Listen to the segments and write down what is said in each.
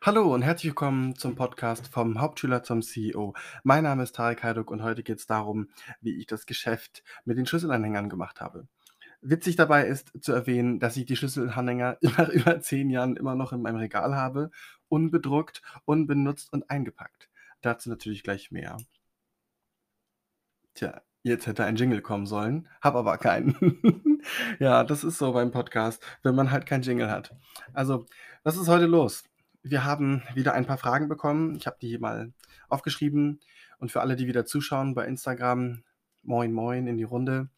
Hallo und herzlich willkommen zum Podcast vom Hauptschüler zum CEO. Mein Name ist Tarek Hajduk und heute geht es darum, wie ich das Geschäft mit den Schlüsselanhängern gemacht habe. Witzig dabei ist zu erwähnen, dass ich die Schlüsselanhänger nach über zehn Jahren immer noch in meinem Regal habe, unbedruckt, unbenutzt und eingepackt. Dazu natürlich gleich mehr. Tja, jetzt hätte ein Jingle kommen sollen, hab aber keinen. ja, das ist so beim Podcast, wenn man halt keinen Jingle hat. Also, was ist heute los? Wir haben wieder ein paar Fragen bekommen. Ich habe die hier mal aufgeschrieben. Und für alle, die wieder zuschauen bei Instagram, moin, moin in die Runde.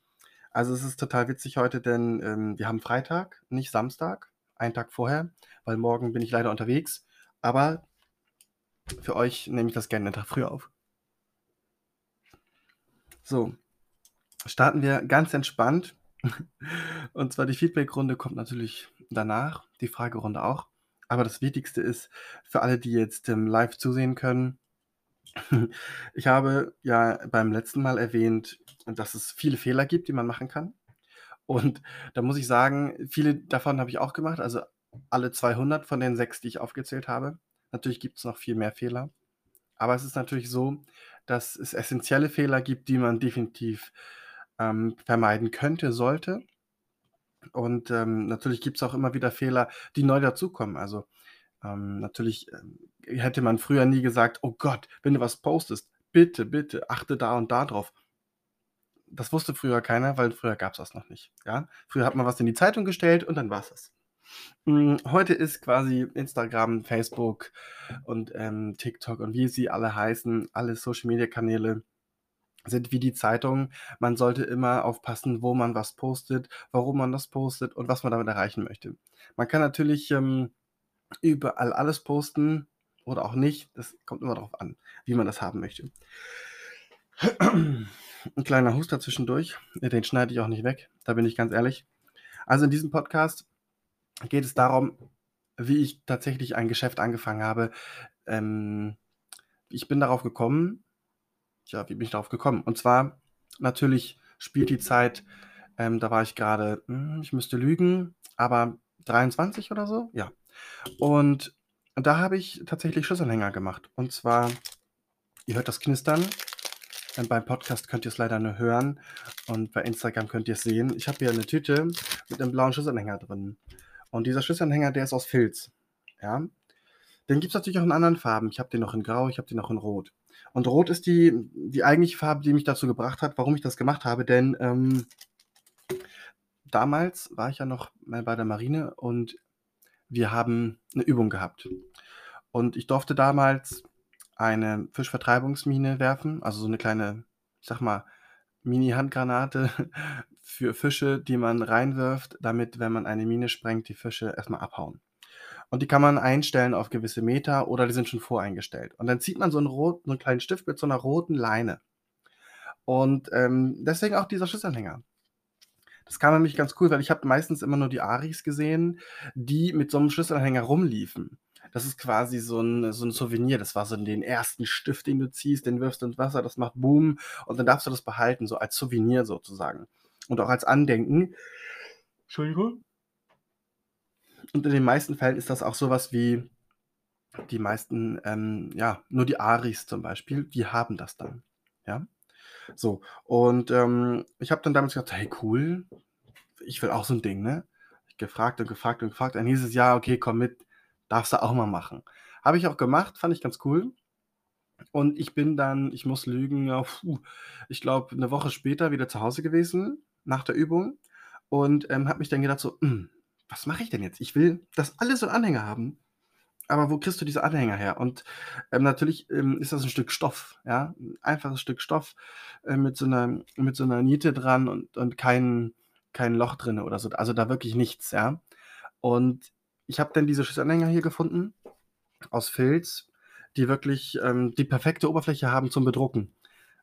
Also es ist total witzig heute, denn ähm, wir haben Freitag, nicht Samstag, einen Tag vorher, weil morgen bin ich leider unterwegs. Aber für euch nehme ich das gerne einen Tag früher auf. So, starten wir ganz entspannt. Und zwar die Feedback-Runde kommt natürlich danach, die Fragerunde auch. Aber das Wichtigste ist für alle, die jetzt ähm, live zusehen können, ich habe ja beim letzten Mal erwähnt, dass es viele Fehler gibt, die man machen kann. Und da muss ich sagen, viele davon habe ich auch gemacht, also alle 200 von den sechs, die ich aufgezählt habe. Natürlich gibt es noch viel mehr Fehler. Aber es ist natürlich so, dass es essentielle Fehler gibt, die man definitiv ähm, vermeiden könnte, sollte. Und ähm, natürlich gibt es auch immer wieder Fehler, die neu dazukommen. Also ähm, natürlich ähm, hätte man früher nie gesagt, oh Gott, wenn du was postest, bitte, bitte, achte da und da drauf. Das wusste früher keiner, weil früher gab es das noch nicht. Ja? Früher hat man was in die Zeitung gestellt und dann war es. Hm, heute ist quasi Instagram, Facebook und ähm, TikTok und wie sie alle heißen, alle Social-Media-Kanäle sind wie die Zeitung. Man sollte immer aufpassen, wo man was postet, warum man das postet und was man damit erreichen möchte. Man kann natürlich ähm, überall alles posten oder auch nicht. Das kommt immer darauf an, wie man das haben möchte. Ein kleiner Huster zwischendurch, den schneide ich auch nicht weg, da bin ich ganz ehrlich. Also in diesem Podcast geht es darum, wie ich tatsächlich ein Geschäft angefangen habe. Ähm, ich bin darauf gekommen, ja, wie bin ich darauf gekommen? Und zwar, natürlich spielt die Zeit, ähm, da war ich gerade, hm, ich müsste lügen, aber 23 oder so, ja. Und da habe ich tatsächlich Schlüsselanhänger gemacht. Und zwar, ihr hört das Knistern. Ähm, beim Podcast könnt ihr es leider nur hören und bei Instagram könnt ihr es sehen. Ich habe hier eine Tüte mit einem blauen Schlüsselanhänger drin. Und dieser Schlüsselanhänger, der ist aus Filz. Ja. Den gibt es natürlich auch in anderen Farben. Ich habe den noch in Grau, ich habe den noch in Rot. Und Rot ist die, die eigentliche Farbe, die mich dazu gebracht hat, warum ich das gemacht habe. Denn ähm, damals war ich ja noch mal bei der Marine und wir haben eine Übung gehabt. Und ich durfte damals eine Fischvertreibungsmine werfen, also so eine kleine, ich sag mal, Mini-Handgranate für Fische, die man reinwirft, damit, wenn man eine Mine sprengt, die Fische erstmal abhauen. Und die kann man einstellen auf gewisse Meter oder die sind schon voreingestellt. Und dann zieht man so einen, rot, so einen kleinen Stift mit so einer roten Leine. Und ähm, deswegen auch dieser Schlüsselanhänger. Das kam nämlich ganz cool, weil ich habe meistens immer nur die Aris gesehen, die mit so einem Schlüsselanhänger rumliefen. Das ist quasi so ein, so ein Souvenir. Das war so den ersten Stift, den du ziehst, den wirfst ins Wasser, das macht Boom und dann darfst du das behalten, so als Souvenir sozusagen. Und auch als Andenken. Entschuldigung. Und in den meisten Fällen ist das auch sowas wie die meisten, ähm, ja, nur die Aris zum Beispiel, die haben das dann. Ja. So, und ähm, ich habe dann damals gesagt, hey, cool, ich will auch so ein Ding, ne? Ich gefragt und gefragt und gefragt. Dann hieß es, ja, okay, komm mit, darfst du auch mal machen. Habe ich auch gemacht, fand ich ganz cool. Und ich bin dann, ich muss lügen, ja, puh, ich glaube, eine Woche später wieder zu Hause gewesen, nach der Übung. Und ähm, habe mich dann gedacht, so, mh, hm, was mache ich denn jetzt? Ich will das alles so Anhänger haben. Aber wo kriegst du diese Anhänger her? Und ähm, natürlich ähm, ist das ein Stück Stoff, ja, ein einfaches Stück Stoff äh, mit, so einer, mit so einer Niete dran und, und kein, kein Loch drin oder so. Also da wirklich nichts, ja. Und ich habe dann diese Schlüsselanhänger hier gefunden aus Filz, die wirklich ähm, die perfekte Oberfläche haben zum Bedrucken.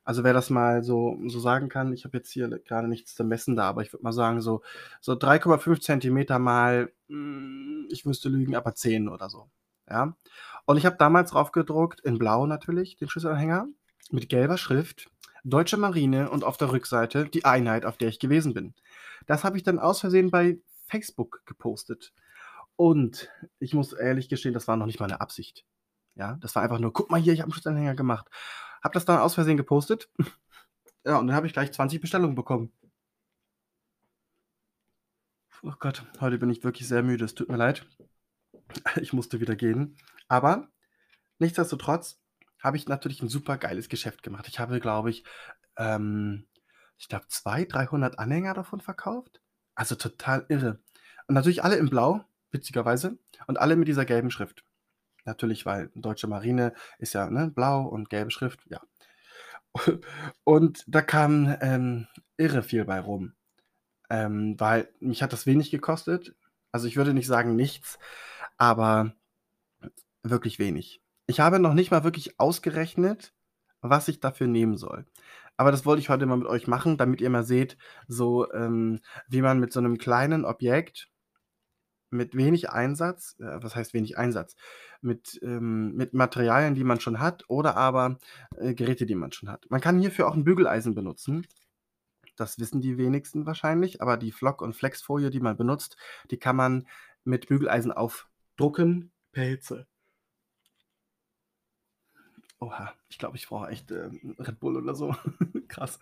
Also wer das mal so, so sagen kann, ich habe jetzt hier gerade nichts zu messen da, aber ich würde mal sagen, so, so 3,5 Zentimeter mal, hm, ich müsste lügen, aber 10 oder so. Ja. Und ich habe damals drauf gedruckt, in Blau natürlich, den Schlüsselanhänger, mit gelber Schrift, Deutsche Marine und auf der Rückseite die Einheit, auf der ich gewesen bin. Das habe ich dann aus Versehen bei Facebook gepostet. Und ich muss ehrlich gestehen, das war noch nicht mal 'ne Absicht. Ja, das war einfach nur: „Guck mal hier, ich habe 'n Schutzanhänger gemacht.“ Habe das dann aus Versehen gepostet. Ja, und dann habe ich gleich 20 Bestellungen bekommen. Oh Gott, heute bin ich wirklich sehr müde. Es tut mir leid. Ich musste wieder gehen. Aber nichtsdestotrotz habe ich natürlich 'n supergeiles Geschäft gemacht. Ich habe, glaube ich, ähm, ich glaube 200, 300 Anhänger davon verkauft. Also total irre. Und natürlich alle in Blau, witzigerweise, und alle mit dieser gelben Schrift. Natürlich, weil Deutsche Marine ist ja, ne, blau und gelbe Schrift, ja. Und da kam, ähm, irre viel bei rum. Ähm, weil mich hat das wenig gekostet. Also, ich würde nicht sagen nichts, aber wirklich wenig. Ich habe noch nicht mal wirklich ausgerechnet, was ich dafür nehmen soll. Aber das wollte ich heute mal mit euch machen, damit ihr mal seht, so, ähm, wie man mit so 'nem kleinen Objekt mit wenig Einsatz äh, was heißt wenig Einsatz? Mit, ähm mit Materialien, die man schon hat oder aber, äh, Geräte, die man schon hat. Man kann hierfür auch 'n Bügeleisen benutzen. Das wissen die wenigsten wahrscheinlich, aber die Flock und Flexfolie, die man benutzt, die kann man mit Bügeleisen aufdrucken per Hitze. Oha, ich glaube, ich brauche echt, ähm, Red Bull oder so. Krass.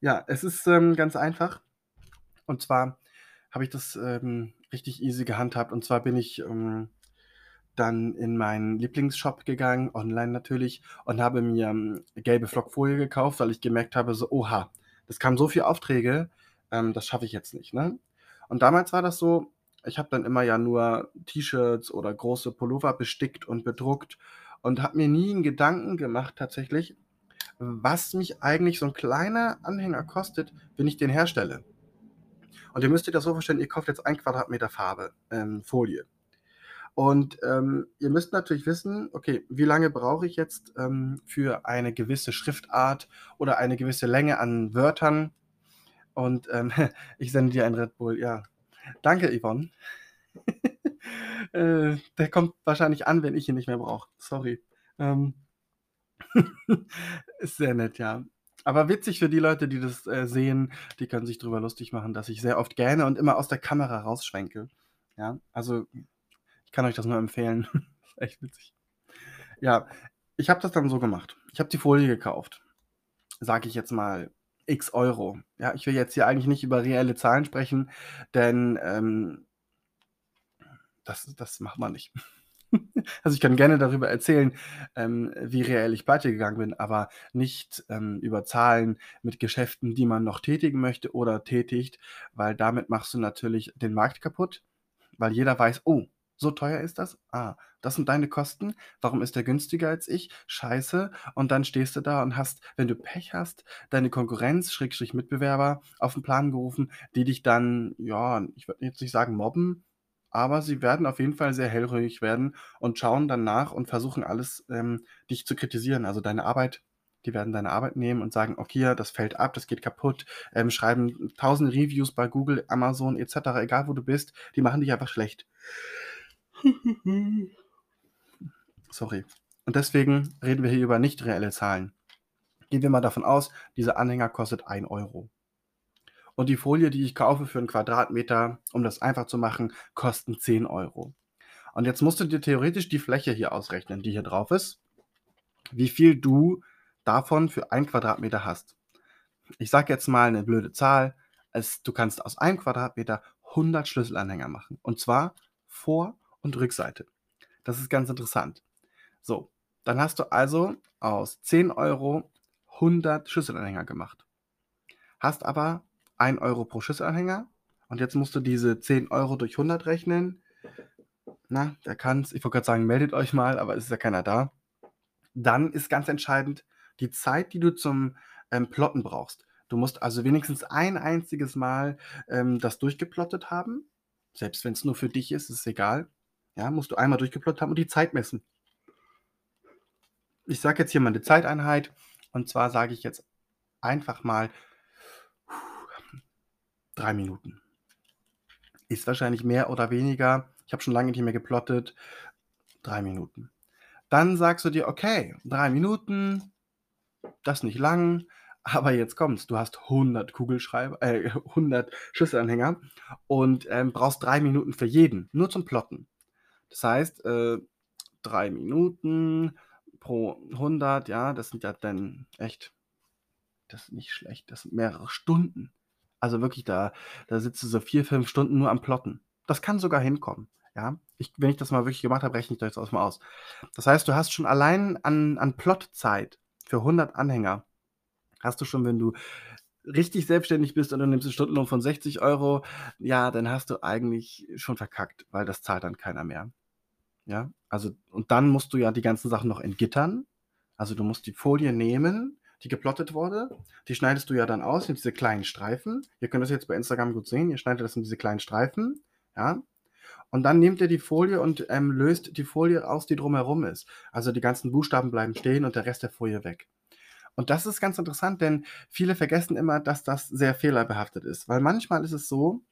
Ja, es ist, ähm, ganz einfach. Und zwar habe ich das, ähm, richtig easy gehandhabt. Und zwar bin ich, ähm, dann in meinen Lieblingsshop gegangen, online natürlich, und habe mir, hm, gelbe Flockfolie gekauft, weil ich gemerkt habe, so: „Oha, es kamen so viel Aufträge, ähm, das schaffe ich jetzt nicht“, ne? Und damals war das so, ich habe dann immer ja nur T-Shirts oder große Pullover bestickt und bedruckt und habe mir nie 'n Gedanken gemacht tatsächlich, was mich eigentlich so 'n kleiner Anhänger kostet, wenn ich den herstelle. Und ihr müsst dir das so vorstellen, ihr kauft jetzt 1 Quadratmeter Farbe ähm, Folie. Und, ähm, ihr müsst natürlich wissen, okay, wie lange brauche ich jetzt, ähm, für eine gewisse Schriftart oder eine gewisse Länge an Wörtern? Und, ähm, ich sende dir einen Red Bull, ja. Danke, Yvonne. Äh, der kommt wahrscheinlich an, wenn ich ihn nicht mehr brauche. Sorry. Ähm Ist sehr nett, ja. Aber witzig für die Leute, die das, äh, sehen, die können sich drüber lustig machen, dass ich sehr oft gähne und immer aus der Kamera rausschwenke. Ja, also, ich kann euch das nur empfehlen. Echt witzig. Ja, ich habe das dann so gemacht. Ich habe die Folie gekauft. Sage ich jetzt mal X Euro. Ja, ich will jetzt hier eigentlich nicht über reelle Zahlen sprechen, denn, ähm das das macht man nicht. Also, ich kann gerne darüber erzählen, ähm, wie reell ich pleitegegangen bin, aber nicht, ähm, über Zahlen mit Geschäften, die man noch tätigen möchte oder tätigt, weil damit machst du natürlich den Markt kaputt, weil jeder weiß: „Oh, so teuer ist das? Ah, das sind deine Kosten. Warum ist der günstiger als ich? Scheiße.“ Und dann stehst du da und hast, wenn du Pech hast, deine Konkurrenz, Schrägstrich Mitbewerber auf 'n Plan gerufen, die dich dann, ja, ich würde jetzt nicht sagen mobben, aber sie werden auf jeden Fall sehr hellhörig werden und schauen dann nach und versuchen alles, ähm, dich zu kritisieren. Also, deine Arbeit die werden deine Arbeit nehmen und sagen: „Okay, das fällt ab, das geht kaputt“, ähm, schreiben tausende Reviews bei Google, Amazon et cetera, egal wo du bist, die machen dich einfach schlecht. Sorry. Und deswegen reden wir hier über nicht reelle Zahlen. Gehen wir mal davon aus, dieser Anhänger kostet 1 Euro. Und die Folie, die ich kaufe für 'n Quadratmeter, um das einfach zu machen, kosten 10 Euro. Und jetzt musst du dir theoretisch die Fläche hier ausrechnen, die hier drauf ist, wie viel du davon für 1 Quadratmeter hast. Ich sage jetzt mal 'ne blöde Zahl, es du kannst aus 1 Quadratmeter 100 Schlüsselanhänger machen, und zwar Vor und Rückseite. Das ist ganz interessant. So, dann hast du also aus 10 Euro 100 Schlüsselanhänger gemacht. Hast aber 1 Euro pro Schlüsselanhänger und jetzt musst du diese 10 Euro durch 100 rechnen. Na, wer kann's? Ich wollte grad sagen, meldet euch mal, aber es ist ja keiner da. Dann ist ganz entscheidend die Zeit, die du zum, ähm, Plotten brauchst. Du musst also wenigstens ein einziges Mal, ähm, das durchgeplottet haben. Selbst wenn's nur für dich ist, ist egal. Ja, musst du einmal durchgeplottet haben und die Zeit messen. Ich sage jetzt hier mal 'ne Zeiteinheit und zwar sage ich jetzt einfach mal 3 Minuten. Ist wahrscheinlich mehr oder weniger. Ich habe schon lange nicht mehr geplottet. 3 Minuten. Dann sagst du dir: „Okay, 3 Minuten, das nicht lang, Aber jetzt kommt's, du hast 100 Kugelschreiber äh, 100 Schlüsselanhänger und, ähm, brauchst 3 Minuten für jeden, nur zum Plotten. Das heißt, äh, 3 Minuten pro 100, ja, das sind ja dann echt das ist nicht schlecht, das sind mehrere Stunden. Also wirklich, da da sitzt du so 4, 5 Stunden nur am Plotten. Das kann sogar hinkommen, ja? Ich wenn ich das mal wirklich gemacht habe, rechne ich das jetzt mal aus. Das heißt, du hast schon allein an an Plottzeit für 100 Anhänger hast du schon, wenn du richtig selbstständig bist und du nimmst 'n Stundenlohn von 60 Euro, ja, dann hast du eigentlich schon verkackt, weil das zahlt dann keiner mehr. Ja? Also und dann musst du ja die ganzen Sachen noch entgittern. Also, du musst die Folie nehmen, die geplottet wurde, die schneidest du ja dann aus in diese kleinen Streifen. Ihr könnt das jetzt bei Instagram gut sehen, ihr schneidet das in diese kleinen Streifen, ja? Und dann nehmt ihr die Folie und, ähm, löst die Folie aus, die drumherum ist. Also, die ganzen Buchstaben bleiben stehen und der Rest der Folie weg. Und das ist ganz interessant, denn viele vergessen immer, dass das sehr fehlerbehaftet ist. Weil manchmal ist es so,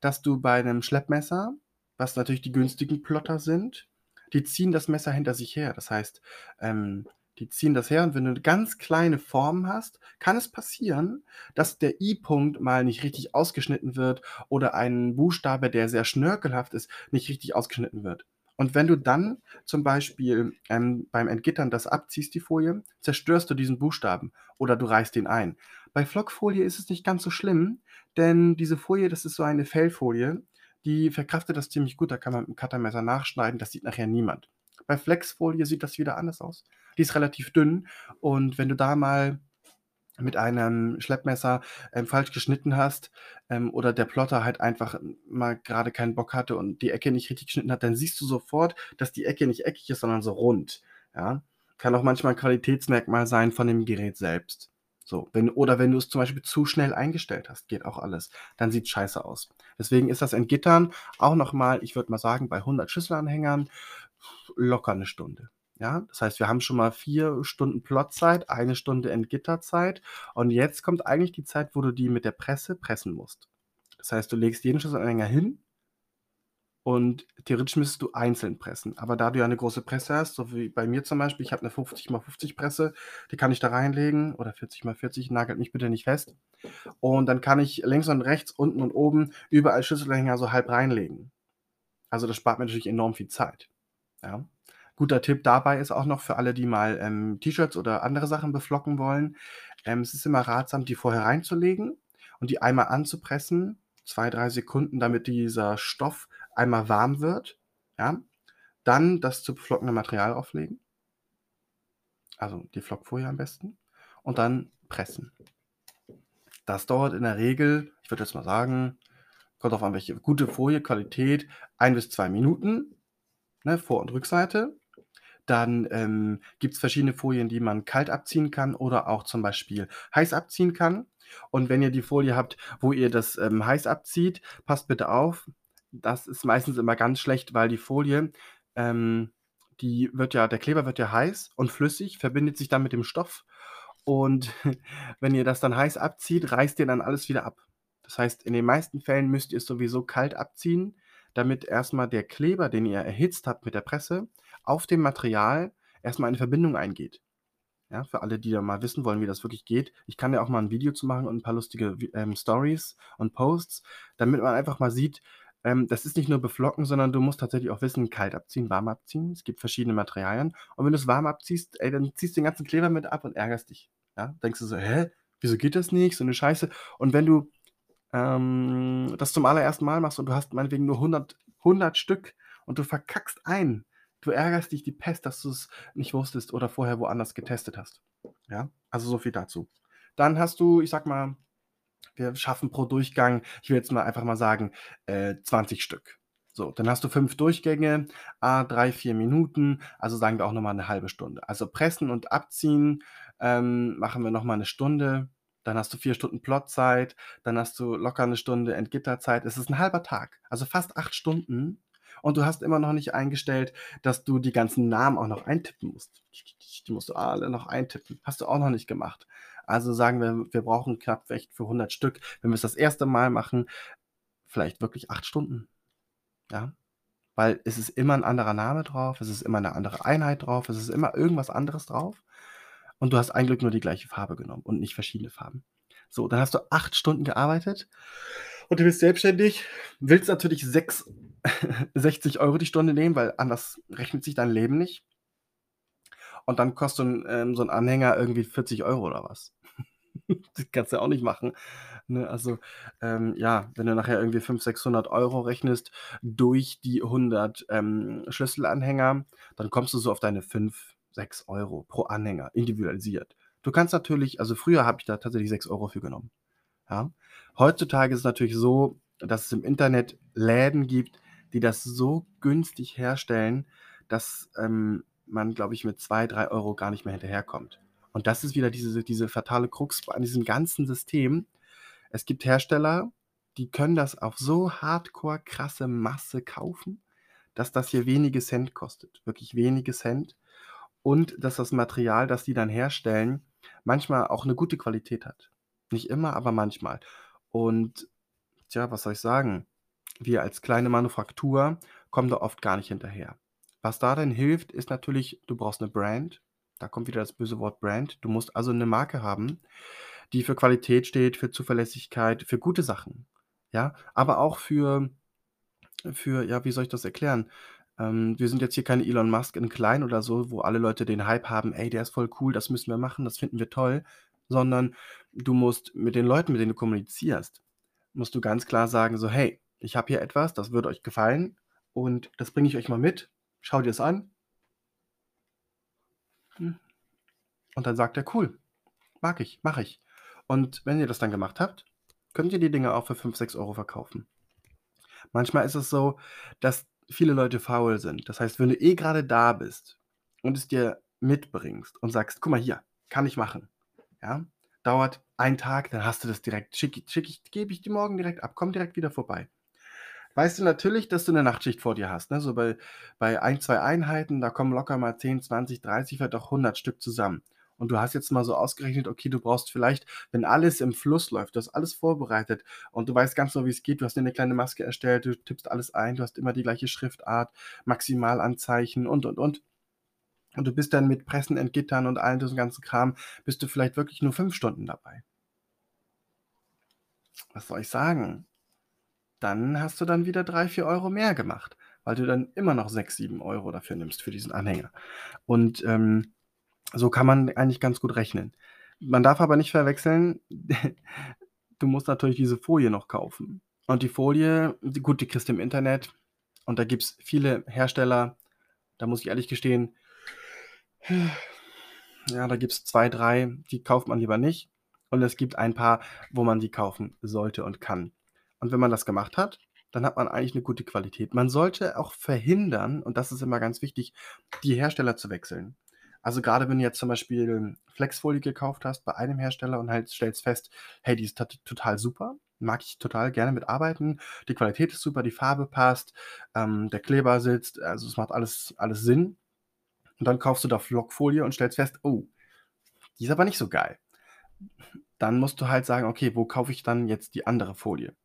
dass du bei 'nem Schleppmesser, was natürlich die günstigen Plotter sind, die ziehen das Messer hinter sich her. Das heißt, ähm, die ziehen das her und wenn du ganz kleine Form hast, kann es passieren, dass der I-Punkt mal nicht richtig ausgeschnitten wird oder ein Buchstabe, der sehr schnörkelhaft ist, nicht richtig ausgeschnitten wird. Und wenn du dann zum Beispiel, ähm, beim Entgittern das abziehst, die Folie, zerstörst du diesen Buchstaben oder du reißt ihn ein. Bei Flockfolie ist es nicht ganz so schlimm, denn diese Folie, das ist so eine Fellfolie, die verkraftet das ziemlich gut, da kann man mit'm Cuttermesser nachschneiden, das sieht nachher niemand. Bei Flexfolie sieht das wieder anders aus. Die ist relativ dünn und wenn du da mal mit einem Schleppmesser, ähm, falsch geschnitten hast, ähm, oder der Plotter halt einfach mal grade keinen Bock hatte und die Ecke nicht richtig geschnitten hat, dann siehst du sofort, dass die Ecke nicht eckig ist, sondern so rund, ja? Kann auch manchmal 'n Qualitätsmerkmal sein von dem Gerät selbst. So, wenn oder wenn du es zum Beispiel zu schnell eingestellt hast, geht auch alles. Dann sieht's scheiße aus. Deswegen ist das Entgittern auch noch mal, ich würde mal sagen, bei 100 Schlüsselanhängern locker 'ne Stunde, ja? Das heißt, wir haben schon mal 4 Stunden Plotzeit, 1 Stunde Entgitterzeit und jetzt kommt eigentlich die Zeit, wo du die mit der Presse pressen musst. Das heißt, du legst jeden Schlüsselanhänger hin und theoretisch müsstest du einzeln pressen. Aber da du ja 'ne große Presse hast, so wie bei mir zum Beispiel, ich habe 'ne 50 mal 50 Presse, die kann ich da reinlegen oder 40 mal 40, nagelt mich bitte nicht fest. Und dann kann ich links und rechts, unten und oben überall Schlüsselanhänger so halb reinlegen. Also, das spart mir natürlich enorm viel Zeit, ja? Guter Tipp dabei ist auch noch für alle, die mal, ähm, T-Shirts oder andere Sachen beflocken wollen, ähm, es ist immer ratsam, die vorher reinzulegen und die einmal anzupressen, 2, 3 Sekunden, damit dieser Stoff einmal warm wird, ja? Dann das zu beflockene Material auflegen. Also, die Flockfolie am besten und dann pressen. Das dauert in der Regel, ich würde jetzt mal sagen kommt drauf an, welche gute Folie, Qualität, 1 bis 2 Minuten, ne, Vor und Rückseite. Dann, ähm, gibt's verschiedene Folien, die man kalt abziehen kann oder auch zum Beispiel heiß abziehen kann. Und wenn ihr die Folie habt, wo ihr das, ähm, heiß abzieht, passt bitte auf, das ist meistens immer ganz schlecht, weil die Folie, ähm, die wird ja der Kleber wird ja heiß und flüssig, verbindet sich dann mit dem Stoff und wenn ihr das dann heiß abzieht, reißt ihr dann alles wieder ab. Das heißt, in den meisten Fällen müsst ihr es sowieso kalt abziehen, damit erst mal der Kleber, den ihr erhitzt habt mit der Presse, auf dem Material erst mal eine Verbindung eingeht. Ja, für alle, die da mal wissen wollen, wie das wirklich geht. Ich kann ja auch mal 'n Video zu machen und 'n paar lustige ähm, Stories und Posts, damit man einfach mal sieht, ähm, das ist nicht nur beflocken, sondern du musst tatsächlich auch wissen, kalt abziehen, warm abziehen. Es gibt verschiedene Materialien und wenn du's warm abziehst, ey, dann ziehst du den ganzen Kleber mit ab und ärgerst dich, ja? Denkst du so: „Hä, wieso geht das nicht? So 'ne Scheiße.“ Und wenn du, ähm, das zum allerersten Mal machst und du hast meinetwegen nur 100 100 Stück und du verkackst einen, du ärgerst dich die Pest, dass du's nicht wusstest oder vorher woanders getestet hast, ja? Also, so viel dazu. Dann hast du, ich sage mal wir schaffen pro Durchgang, ich will jetzt mal einfach mal sagen, äh, 20 Stück. So, dann hast du 5 Durchgänge, à 3, 4 Minuten, also sagen wir auch noch mal 'ne 1/2 Stunde. Also, pressen und abziehen, ähm, machen wir noch mal 'ne Stunde, dann hast du 4 Stunden Plotzeit, dann hast du locker 'ne Stunde Entgitterzeit. Es ist 'n halber Tag, also fast 8 Stunden und du hast immer noch nicht eingestellt, dass du die ganzen Namen auch noch eintippen musst. Die musst du alle noch eintippen. Hast du auch noch nicht gemacht. Also, sagen wir, wir brauchen knapp echt für 100 Stück, wenn wir's das 1. Mal machen, vielleicht wirklich 8 Stunden, ja? Weil es ist immer 'n anderer Name drauf, es ist immer 'ne andere Einheit drauf, es ist immer irgendwas anderes drauf und du hast ein Glück nur die gleiche Farbe genommen und nicht verschiedene Farben. So, dann hast du acht Stunden gearbeitet und du bist selbstständig, willst natürlich 6, 60 Euro die Stunde nehmen, weil anders rechnet sich dein Leben nicht. Und dann kostet so ein, ähm, so ein Anhänger irgendwie 40 Euro oder was. das kannst du auch nicht machen. Ne? Also, ähm, ja, wenn du nachher irgendwie 500, 600 Euro rechnest durch die 100 ähm, Schlüsselanhänger, dann kommst du so auf deine 5, 6 Euro pro Anhänger, individualisiert. Du kannst natürlich, also früher habe ich da tatsächlich 6 Euro für genommen. Ja? Heutzutage ist es natürlich so, dass es im Internet Läden gibt, die das so günstig herstellen, dass ähm, man, glaube ich, mit 2, 3 Euro gar nicht mehr hinterherkommt. Und das ist wieder diese, diese fatale Krux an diesem ganzen System. Es gibt Hersteller, die können das auf so hardcore krasse Masse kaufen, dass das hier wenige Cent kostet. Wirklich wenige Cent. Und dass das Material, das die dann herstellen, manchmal auch eine gute Qualität hat. Nicht immer, aber manchmal. Und tja, was soll ich sagen? Wir als kleine Manufaktur kommen da oft gar nicht hinterher. Was da denn hilft, ist natürlich, du brauchst eine Brand. Da kommt wieder das böse Wort Brand. Du musst also eine Marke haben, die für Qualität steht, für Zuverlässigkeit, für gute Sachen. Ja, aber auch für, für, ja, wie soll ich das erklären? Ähm, wir sind jetzt hier keine Elon Musk in klein oder so, wo alle Leute den Hype haben, ey, der ist voll cool, das müssen wir machen, das finden wir toll, sondern du musst mit den Leuten, mit denen du kommunizierst, musst du ganz klar sagen, so, hey, ich habe hier etwas, das würde euch gefallen und das bringe ich euch mal mit, schau dir es an, hm. Und dann sagt er, cool, mag ich, mache ich. Und wenn ihr das dann gemacht habt, könnt ihr die Dinge auch für 5, 6 Euro verkaufen. Manchmal ist es so, dass viele Leute faul sind. Das heißt, wenn du eh gerade da bist und es dir mitbringst und sagst, guck mal hier, kann ich machen. Ja, dauert einen Tag, dann hast du das direkt, schick, schick ich, gebe ich dir morgen direkt ab, komm direkt wieder vorbei weißt du natürlich, dass du eine Nachtschicht vor dir hast, ne? So bei bei 1, 2 Einheiten, da kommen locker mal 10, 20, 30, vielleicht auch 100 Stück zusammen. Und du hast jetzt mal so ausgerechnet, okay, du brauchst vielleicht, wenn alles im Fluss läuft, du hast alles vorbereitet und du weißt ganz genau, wie es geht, du hast dir 'ne kleine Maske erstellt, du tippst alles ein, du hast immer die gleiche Schriftart, Maximalanzeichen und, und, und. Und du bist dann mit Pressen, Entgittern und all diesem ganzen Kram bist du vielleicht wirklich nur 5 Stunden dabei. Was soll ich sagen? dann hast du dann wieder 3, 4 Euro mehr gemacht, weil du dann immer noch 6, 7 Euro dafür nimmst für diesen Anhänger. Und ähm, so kann man eigentlich ganz gut rechnen. Man darf aber nicht verwechseln, du musst natürlich diese Folie noch kaufen. Und die Folie, die, gut, die kriegst du im Internet. Und da gibt es viele Hersteller, da muss ich ehrlich gestehen, ja, da gibt es zwei, drei, die kauft man lieber nicht. Und es gibt ein paar, wo man sie kaufen sollte und kann. Und wenn man das gemacht hat, dann hat man eigentlich eine gute Qualität. Man sollte auch verhindern, und das ist immer ganz wichtig, die Hersteller zu wechseln. Also gerade wenn du jetzt zum Beispiel Flexfolie gekauft hast bei einem Hersteller und halt stellst fest, hey, die ist total super, mag ich total gerne mitarbeiten, die Qualität ist super, die Farbe passt, ähm, der Kleber sitzt, also es macht alles, alles Sinn. Und dann kaufst du da Flockfolie und stellst fest, oh, die ist aber nicht so geil. Dann musst du halt sagen, okay, wo kaufe ich dann jetzt die andere Folie?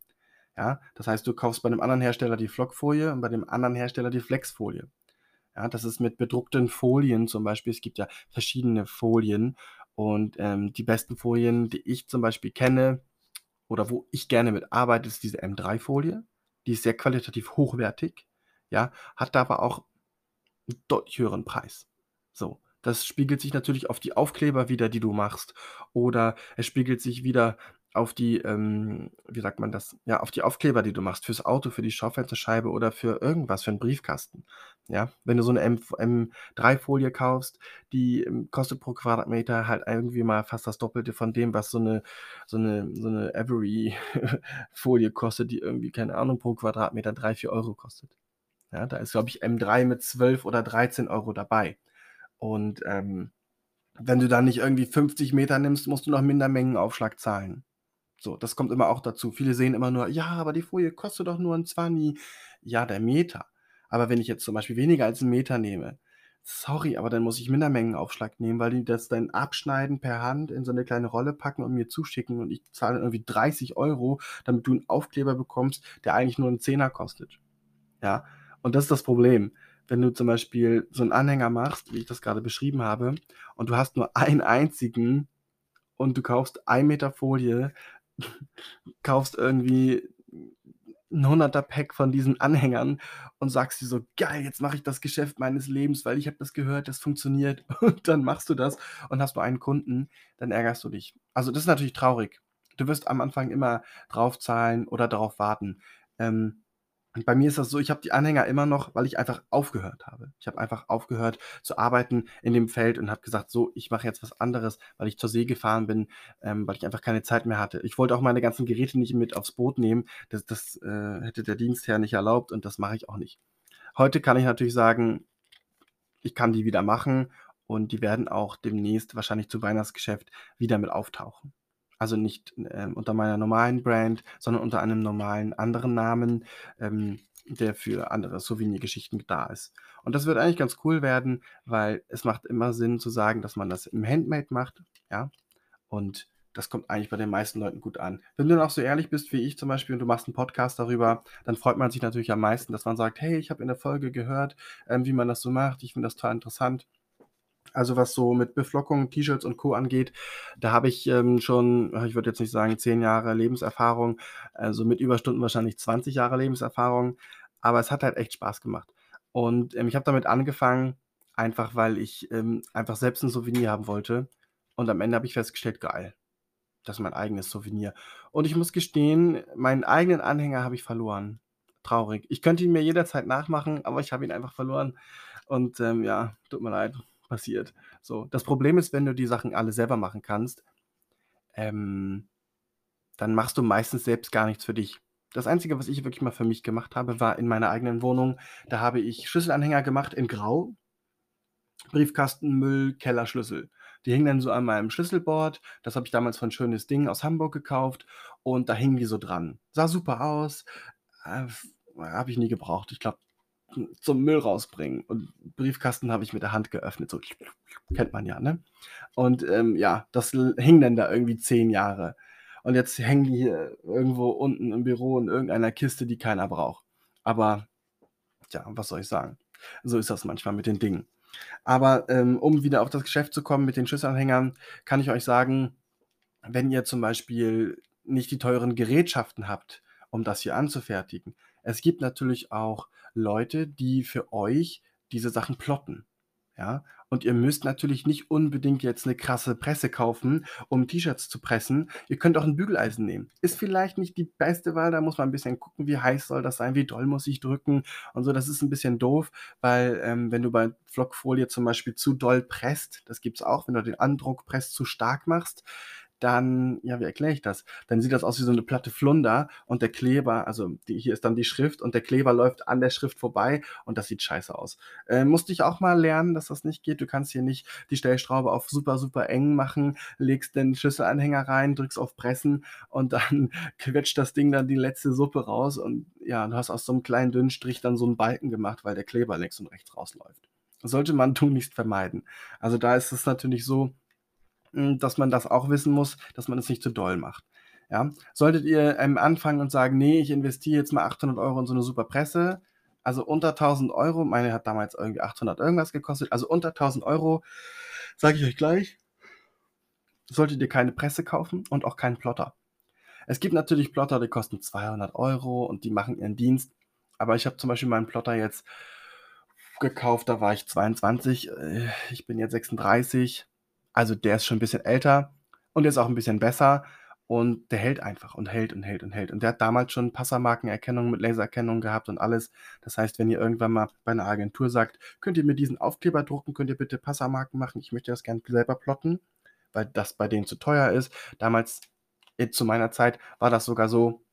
Ja, das heißt, du kaufst bei einem anderen Hersteller die Flockfolie und bei dem anderen Hersteller die Flexfolie. Ja, das ist mit bedruckten Folien zum Beispiel. Es gibt ja verschiedene Folien und ähm, die besten Folien, die ich zum Beispiel kenne oder wo ich gerne mit arbeite, ist diese M3-Folie. Die ist sehr qualitativ hochwertig, ja, hat aber auch einen deutlich höheren Preis. So, das spiegelt sich natürlich auf die Aufkleber wieder, die du machst, oder es spiegelt sich wieder auf die, ähm, wie sagt man das? Ja, auf die Aufkleber, die du machst, fürs Auto, für die Schaufensterscheibe oder für irgendwas, für einen Briefkasten. Ja, wenn du so eine M M3-Folie kaufst, die ähm, kostet pro Quadratmeter halt irgendwie mal fast das Doppelte von dem, was so eine so eine so 'ne Avery-Folie kostet, die irgendwie, keine Ahnung, pro Quadratmeter 3, 4 Euro kostet. Ja, da ist, glaube ich, M3 mit 12 oder 13 Euro dabei. Und, ähm, wenn du dann nicht irgendwie 50 Meter nimmst, musst du noch Mindermengenaufschlag zahlen. So, das kommt immer auch dazu. Viele sehen immer nur: „Ja, aber die Folie kostet doch nur 'n Zwanni.“ Ja, der Meter. Aber wenn ich jetzt zum Beispiel weniger als 'n Meter nehme, sorry, aber dann muss ich Mindermengenaufschlag nehmen, weil die das dann abschneiden per Hand, in so 'ne kleine Rolle packen und mir zuschicken und ich zahle irgendwie 30 Euro, damit du 'n Aufkleber bekommst, der eigentlich nur 'n Zehner kostet. Ja, und das ist das Problem. wenn du zum Beispiel so 'n Anhänger machst, wie ich das gerade beschrieben habe, und du hast nur einen einzigen und du kaufst 1 Meter Folie, kaufst irgendwie 'n 100er Pack von diesen Anhängern und sagst dir so: „Geil, jetzt mache ich das Geschäft meines Lebens, weil ich habe das gehört, das funktioniert.“ Und dann machst du das und hast nur einen Kunden, dann ärgerst du dich. Also, das ist natürlich traurig. Du wirst am Anfang immer draufzahlen oder darauf warten. Ähm, bei mir ist das so, ich habe die Anhänger immer noch, weil ich einfach aufgehört habe. Ich habe einfach aufgehört zu arbeiten in dem Feld und habe gesagt: „So, ich mache jetzt was anderes“, weil ich zur See gefahren bin, ähm, weil ich einfach keine Zeit mehr hatte. Ich wollte auch meine ganzen Geräte nicht mit aufs Boot nehmen. Das das, äh, hätte der Dienstherr nicht erlaubt und das mache ich auch nicht. Heute kann ich natürlich sagen, ich kann die wieder machen und die werden auch demnächst wahrscheinlich zum Weihnachtsgeschäft wieder mit auftauchen. Also nicht, ähm, unter meiner normalen Brand, sondern unter einem normalen anderen Namen, ähm, der für andere Souvenirgeschichten da ist. Und das wird eigentlich ganz cool werden, weil es macht immer Sinn zu sagen, dass man das im Handmade macht, ja? Und das kommt eigentlich bei den meisten Leuten gut an. Wenn du dann auch so ehrlich bist wie ich zum Beispiel und du machst 'n Podcast darüber, dann freut man sich natürlich am meisten, dass man sagt: „Hey, ich habe in der Folge gehört, ähm, wie man das so macht. Ich finde das total interessant.“ Also, was so mit Beflockung, T-Shirts und Co. angeht, da habe ich, ähm, schon, ah, ich würde jetzt nicht sagen 10 Jahre Lebenserfahrung, also mit Überstunden wahrscheinlich 20 Jahre Lebenserfahrung, aber es hat halt echt Spaß gemacht. Und, ähm, ich habe damit angefangen, einfach weil ich, ähm, einfach selbst 'n Souvenir haben wollte und am Ende habe ich festgestellt: „Geil, das ist mein eigenes Souvenir.“ Und ich muss gestehen, meinen eigenen Anhänger habe ich verloren. Traurig. Ich könnte ihn mir jederzeit nachmachen, aber ich habe ihn einfach verloren und, ähm, ja, tut mir leid, passiert. So, das Problem ist, wenn du die Sachen alle selber machen kannst, ähm, dann machst du meistens selbst gar nichts für dich. Das Einzige, was ich wirklich mal für mich gemacht habe, war in meiner eigenen Wohnung. Da habe ich Schlüsselanhänger gemacht in Grau. Briefkastenmüll, Kellerschlüssel. Die hingen dann so an meinem Schlüsselbord. Das habe ich damals von Schönes Ding aus Hamburg gekauft und da hingen die so dran. Sah super aus, äh, habe ich nie gebraucht. Ich glaube, zum Müll rausbringen und Briefkasten habe ich mit der Hand geöffnet, so kennt man ja, ne? Und, ähm, ja, das hing dann da irgendwie 10 Jahre. Und jetzt hängen die hier irgendwo unten im Büro in irgendeiner Kiste, die keiner braucht. Aber, tja, was soll ich sagen? So ist das manchmal mit den Dingen. Aber, ähm, um wieder auf das Geschäft zu kommen mit den Schlüsselanhängern, kann ich euch sagen, wenn ihr zum Beispiel nicht die teuren Gerätschaften habt, um das hier anzufertigen. Es gibt natürlich auch Leute, die für euch diese Sachen plotten, ja? Und ihr müsst natürlich nicht unbedingt jetzt 'ne krasse Presse kaufen, um T-Shirts zu pressen. Ihr könnt auch 'n Bügeleisen nehmen. Ist vielleicht nicht die beste Wahl, da muss man 'n bisschen gucken, wie heiß soll das sein, wie doll muss ich drücken und so. Das ist 'n bisschen doof, weil, ähm, wenn du bei Flockfolie zum Beispiel zu doll presst, das gibt's auch, wenn du den Andruckpress zu stark machst, dann ja, wie erkläre ich das? Dann sieht das aus wie so 'ne platte Flunder und der Kleber also die hier ist dann die Schrift und der Kleber läuft an der Schrift vorbei und das sieht scheiße aus. Äh, musste ich auch mal lernen, dass das nicht geht. Du kannst hier nicht die Stellschraube auf super, super eng machen, legst den Schlüsselanhänger rein, drückst auf Pressen und dann quetscht das Ding dann die letzte Suppe raus und ja, du hast aus so 'nem kleinen dünnen Strich dann so 'n Balken gemacht, weil der Kleber links und rechts rausläuft. Sollte man tunlichst vermeiden. Also, da ist es natürlich so dass man das auch wissen muss, dass man es nicht zu doll macht, ja? Solltet ihr, ähm, anfangen und sagen: „Ne, ich investiere jetzt mal 800 € in so 'ne super Presse“, also unter 1.000 €, meine hat damals irgendwie 800 irgendwas gekostet, also unter 1.000 €, sage ich euch gleich solltet ihr keine Presse kaufen und auch keinen Plotter. Es gibt natürlich Plotter, die kosten 200 € und die machen ihren Dienst, aber ich habe zum Beispiel meinen Plotter jetzt gekauft, da war ich 22, äh, ich bin jetzt 36. Also, der ist schon 'n bisschen älter und der ist auch 'n bisschen besser und der hält einfach und hält und hält und hält. Und der hat damals schon Passermarkenerkennung mit Lasererkennung gehabt und alles. Das heißt, wenn ihr irgendwann mal bei 'ner Agentur sagt: „Könnt ihr mir diesen Aufkleber drucken? Könnt ihr bitte Passermarken machen? Ich möchte das gern selber plotten“, weil das bei denen zu teuer ist. Damals äh, zu meiner Zeit war das sogar so,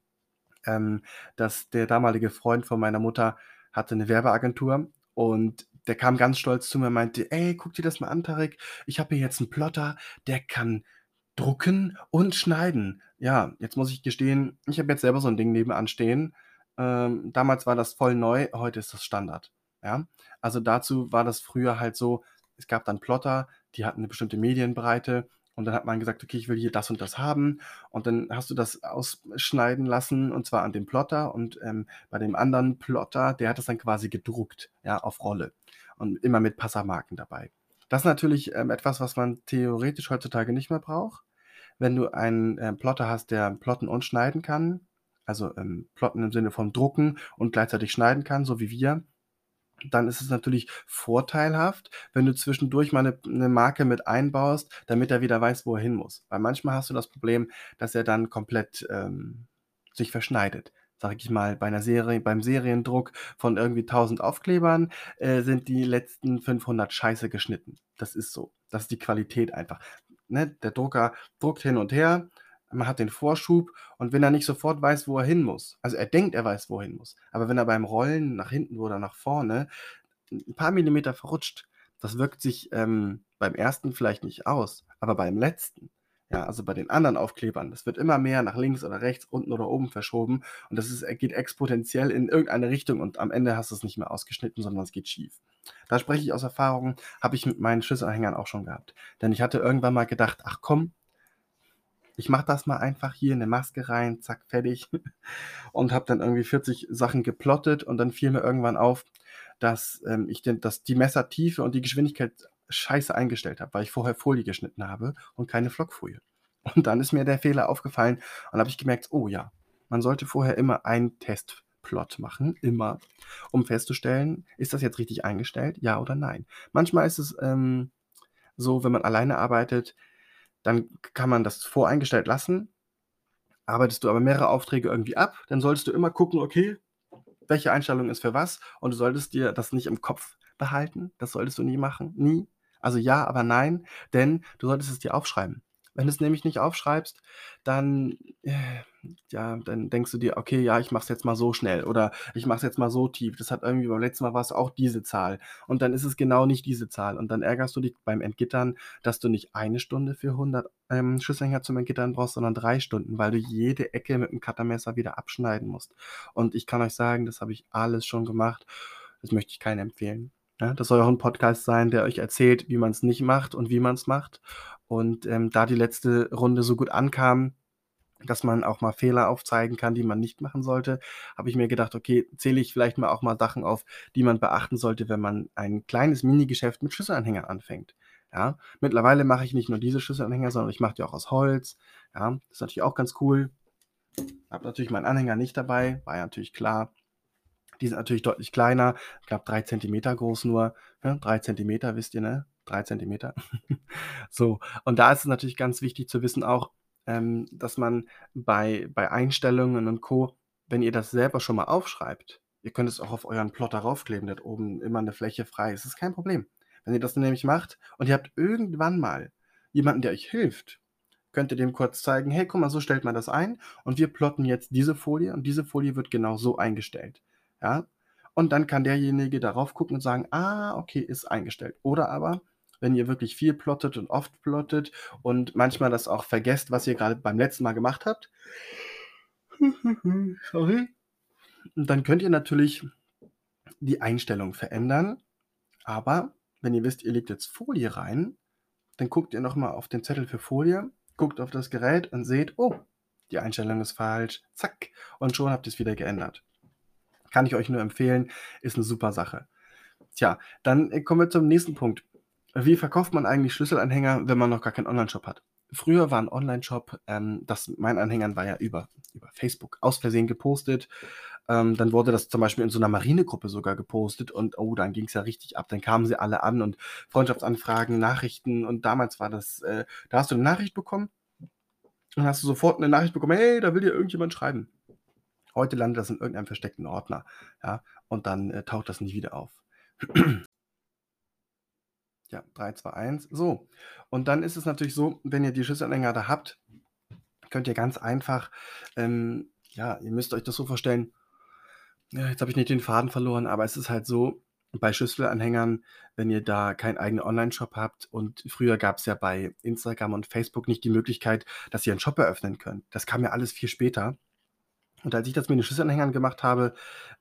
ähm, dass der damalige Freund von meiner Mutter hatte 'ne Werbeagentur und der kam ganz stolz zu mir und meinte: „Ey, guck dir das mal an, Tarek. Ich habe hier jetzt 'n Plotter, der kann drucken und schneiden.“ Ja, jetzt muss ich gestehen, ich habe jetzt selber so 'n Ding nebenan stehen. Ähm, damals war das voll neu, heute ist das Standard, ja? Also, dazu war das früher halt so, es gab dann Plotter, die hatten 'ne bestimmte Medienbreite Und dann hat man gesagt: „Okay, ich will hier das und das haben.“ Und dann hast du das ausschneiden lassen und zwar an dem Plotter und, ähm, bei dem anderen Plotter, der hat das dann quasi gedruckt, ja, auf Rolle und immer mit Passermarken dabei. Das ist natürlich, ähm, etwas, was man theoretisch heutzutage nicht mehr braucht. Wenn du einen, äh, Plotter hast, der plotten und schneiden kann, also, ähm, plotten im Sinne von drucken und gleichzeitig schneiden kann, so wie wir, dann ist es natürlich vorteilhaft, wenn du zwischendurch mal 'ne 'ne Marke mit einbaust, damit er wieder weiß, wo er hin muss. Weil manchmal hast du das Problem, dass er dann komplett, ähm, sich verschneidet. Sage ich mal, bei 'ner Serie beim Seriendruck von irgendwie 1.000 Aufklebern, äh, sind die letzten 500 scheiße geschnitten. Das ist so. Das ist die Qualität einfach, ne? Der Drucker druckt hin und her, man hat den Vorschub und wenn er nicht sofort weiß, wo er hin muss also, er denkt, er weiß, wo er hin muss, aber wenn er beim Rollen nach hinten oder nach vorne 'n paar Millimeter verrutscht, das wirkt sich, ähm, beim ersten vielleicht nicht aus, aber beim letzten, ja, also, bei den anderen Aufklebern, das wird immer mehr nach links oder rechts, unten oder oben verschoben und das ist geht exponentiell in irgendeine Richtung und am Ende hast du's nicht mehr ausgeschnitten, sondern es geht schief. Da spreche ich aus Erfahrung, habe ich mit meinen Schlüsselanhängern auch schon gehabt. Denn ich hatte irgendwann mal gedacht: „Ach komm, ich mache das mal einfach hier, 'ne Maske rein, zack, fertig.“ Und habe dann irgendwie 40 Sachen geplottet und dann fiel mir irgendwann auf, dass, ähm, ich den dass die Messertiefe und die Geschwindigkeit scheiße eingestellt habe, weil ich vorher Folie geschnitten habe und keine Flockfolie. Und dann ist mir der Fehler aufgefallen und habe ich gemerkt: „Oh ja, man sollte vorher immer einen Testplot machen, immer, um festzustellen, ist das jetzt richtig eingestellt, ja oder nein?“ Manchmal ist es, ähm, so, wenn man alleine arbeitet, dann kann man das voreingestellt lassen. Arbeitest du aber mehrere Aufträge irgendwie ab, dann solltest du immer gucken: „Okay, welche Einstellung ist für was?“ Und du solltest dir das nicht im Kopf behalten. Das solltest du nie machen, nie. Also, ja, aber nein, denn du solltest es dir aufschreiben. Wenn du's nämlich nicht aufschreibst, dann, äh, ja, dann denkst du dir: „Okay, ja, ich mache es jetzt mal so schnell oder ich mache es jetzt mal so tief. Das hat irgendwie beim letzten Mal war's auch diese Zahl.“ Und dann ist es genau nicht diese Zahl und dann ärgerst du dich beim Entgittern, dass du nicht 1 Stunde für 100, ähm, Schlüsselanhänger zum Entgittern brauchst, sondern 3 Stunden, weil du jede Ecke mit 'm Cuttermesser wieder abschneiden musst. Und ich kann euch sagen, das habe ich alles schon gemacht. Das möchte ich keinem empfehlen, ne? Das soll auch 'n Podcast sein, der euch erzählt, wie man's nicht macht und wie man's macht. Und, ähm, da die letzte Runde so gut ankam, dass man auch mal Fehler aufzeigen kann, die man nicht machen sollte, habe ich mir gedacht: „Okay, zähle ich vielleicht mal auch mal Sachen auf, die man beachten sollte, wenn man ein kleines Minigeschäft mit Schlüsselanhängern anfängt“, ja? Mittlerweile mache ich nicht nur diese Schlüsselanhänger, sondern ich mache die auch aus Holz, ja? Das ist natürlich auch ganz cool. Habe natürlich meinen Anhänger nicht dabei, war ja natürlich klar. Die sind natürlich deutlich kleiner, ich glaube 3 Zentimeter groß nur, ne? 3 Zentimeter, wisst ihr, ne? 3 Zentimeter. So, und da ist es natürlich ganz wichtig zu wissen auch, ähm, dass man bei bei Einstellungen und Co. wenn ihr das selber schon mal aufschreibt ihr könnt es auch auf euren Plotter raufkleben, der hat oben immer 'ne Fläche frei. Es ist kein Problem. Wenn ihr das nämlich macht und ihr habt irgendwann mal jemanden, der euch hilft, könnt ihr dem kurz zeigen: „Hey, guck mal, so stellt man das ein und wir plotten jetzt diese Folie und diese Folie wird genau so eingestellt“, ja? Und dann kann derjenige da rauf gucken und sagen: „Ah, okay, ist eingestellt.“ Oder aber, wenn ihr wirklich viel plottet und oft plottet und manchmal das auch vergesst, was ihr grade beim letzten Mal gemacht habt sorry. Dann könnt ihr natürlich die Einstellung verändern, aber wenn ihr wisst, ihr legt jetzt Folie rein, dann guckt ihr noch mal auf den Zettel für Folie, guckt auf das Gerät und seht: „Oh, die Einstellung ist falsch“, zack, und schon habt ihr's wieder geändert. Kann ich euch nur empfehlen, ist 'ne super Sache. Tja, dann, äh, kommen wir zum nächsten Punkt. Wie verkauft man eigentlich Schlüsselanhänger, wenn man noch gar keinen Onlineshop hat? Früher war 'n Onlineshop ähm, das meinen Anhängern war ja über über Facebook aus Versehen gepostet. Ähm, dann wurde das zum Beispiel in so 'ner Marinegruppe sogar gepostet und, oh, dann ging's ja richtig ab. Dann kamen sie alle an und Freundschaftsanfragen, Nachrichten und damals war das äh, da hast du 'ne Nachricht bekommen dann hast du sofort 'ne Nachricht bekommen: „Hey, da will dir irgendjemand schreiben.“ Heute landet das in irgendeinem versteckten Ordner, ja, und dann, äh, taucht das nie wieder auf. Ja, 3, 2, 1. So, und dann ist es natürlich so, wenn ihr die Schlüsselanhänger da habt, könnt ihr ganz einfach ähm, ja, ihr müsst euch das so vorstellen ja, jetzt habe ich nicht den Faden verloren, aber es ist halt so, bei Schlüsselanhängern, wenn ihr da keinen eigenen Onlineshop habt und früher gab's ja bei Instagram und Facebook nicht die Möglichkeit, dass ihr 'n Shop eröffnen könnt. Das kam ja alles viel später. Und als ich das mit den Schlüsselanhängern gemacht habe,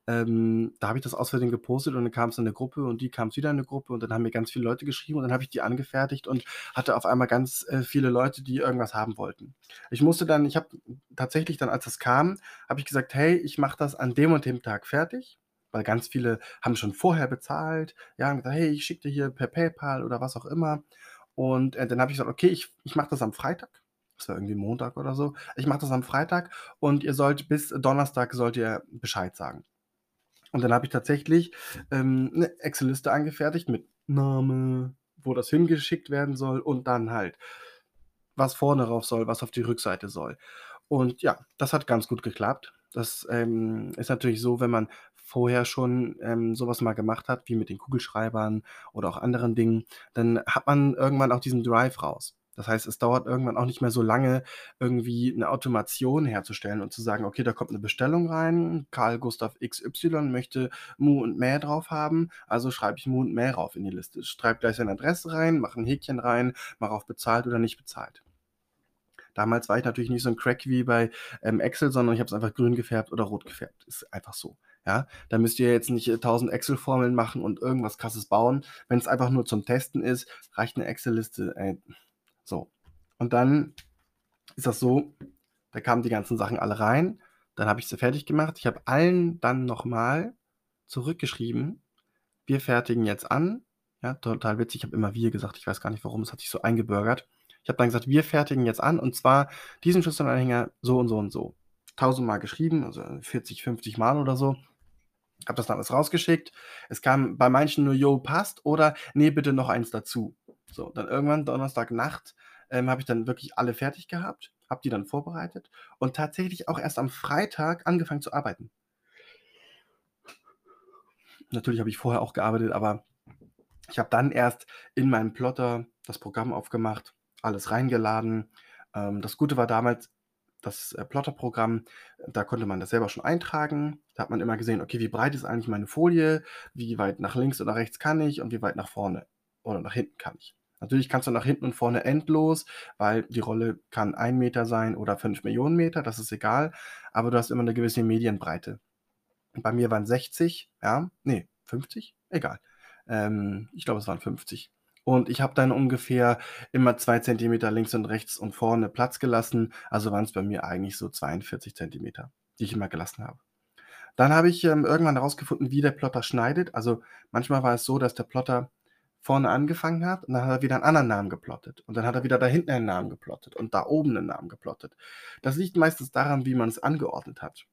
ähm, da habe ich das Versehen gepostet und dann kam es in 'ne Gruppe und die kam's wieder in 'ne Gruppe und dann haben mir ganz viele Leute geschrieben und dann habe ich die angefertigt und hatte auf einmal ganz, äh, viele Leute, die irgendwas haben wollten. Ich musste dann ich habe tatsächlich dann, als das kam, habe ich gesagt: „Hey, ich mache das an dem und dem Tag fertig“, weil ganz viele haben schon vorher bezahlt, ja, haben gesagt: „Hey, ich schicke dir hier per PayPal“ oder was auch immer. Und, äh, dann habe ich gesagt: „Okay, ich ich mache das am Freitag.“ Das war irgendwie Montag oder so. „Ich mache das am Freitag und ihr sollt bis Donnerstag sollt ihr Bescheid sagen.“ Und dann habe ich tatsächlich, ähm, 'ne Excel-Liste angefertigt mit Name, wo das hingeschickt werden soll und dann halt, was vorne rauf soll, was auf die Rückseite soll. Und ja, das hat ganz gut geklappt. Das, ähm, ist natürlich so, wenn man vorher schon, ähm, so was mal gemacht hat, wie mit den Kugelschreibern oder auch anderen Dingen, dann hat man irgendwann auch diesen Drive raus. Das heißt, es dauert irgendwann auch nicht mehr so lange, irgendwie 'ne Automation herzustellen und zu sagen: „Okay, da kommt 'ne Bestellung rein. Karl Gustav XY möchte Muh und Mäh drauf haben, also schreibe ich Muh und Mäh rauf in die Liste.“ Schreibe gleich seine Adresse rein, mache 'n Häkchen rein, mache auf bezahlt oder nicht bezahlt. Damals war ich natürlich nicht so 'n Crack wie bei, ähm, Excel, sondern ich habe es einfach grün gefärbt oder rot gefärbt. Ist einfach so, ja? Da müsst ihr jetzt nicht, äh, 1.000 Excel-Formeln machen und irgendwas Krasses bauen. Wenn's einfach nur zum Testen ist, reicht 'ne Excel-Liste, ey. So. Und dann ist das so, da kamen die ganzen Sachen alle rein, dann habe ich sie fertig gemacht. Ich habe allen dann noch mal zurückgeschrieben: „Wir fertigen jetzt an.“ Ja, total witzig, ich habe immer „wir“ gesagt, ich weiß gar nicht warum, es hat sich so eingebürgert. Ich habe dann gesagt: „Wir fertigen jetzt an und zwar diesen Schlüsselanhänger so und so und so.“ Tausendmal geschrieben, also 40, 50 Mal oder so. Habe das dann alles rausgeschickt. Es kam bei manchen nur: „Jo, passt“ oder: „Ne, bitte noch eins dazu.“ So, dann irgendwann Donnerstagnacht, ähm, habe ich dann wirklich alle fertig gehabt, habe die dann vorbereitet und tatsächlich auch erst am Freitag angefangen zu arbeiten. Natürlich habe ich vorher auch gearbeitet, aber ich habe dann erst in meinem Plotter das Programm aufgemacht, alles reingeladen. Ähm, das Gute war damals, das, äh, Plotterprogramm, da konnte man das selber schon eintragen. Da hat man immer gesehen: „Okay, wie breit ist eigentlich meine Folie? Wie weit nach links oder rechts kann ich und wie weit nach vorne oder nach hinten kann ich?“ Natürlich kannst du nach hinten und vorne endlos, weil die Rolle kann 1 Meter sein oder 5.000.000 Meter, das ist egal, aber du hast immer 'ne gewisse Medienbreite. Bei mir waren 60, ja ne, 50? Egal. Ähm, ich glaube, es waren 50. Und ich habe dann ungefähr immer 2 Zentimeter links und rechts und vorne Platz gelassen, also waren's bei mir eigentlich so 42 Zentimeter, die ich immer gelassen habe. Dann habe ich, ähm, irgendwann herausgefunden, wie der Plotter schneidet. Also, manchmal war es so, dass der Plotter vorne angefangen hat und dann hat er wieder 'n anderen Namen geplottet und dann hat er wieder da hinten einen Namen geplottet und da oben 'nen Namen geplottet. Das liegt meistens daran, wie man's angeordnet hat.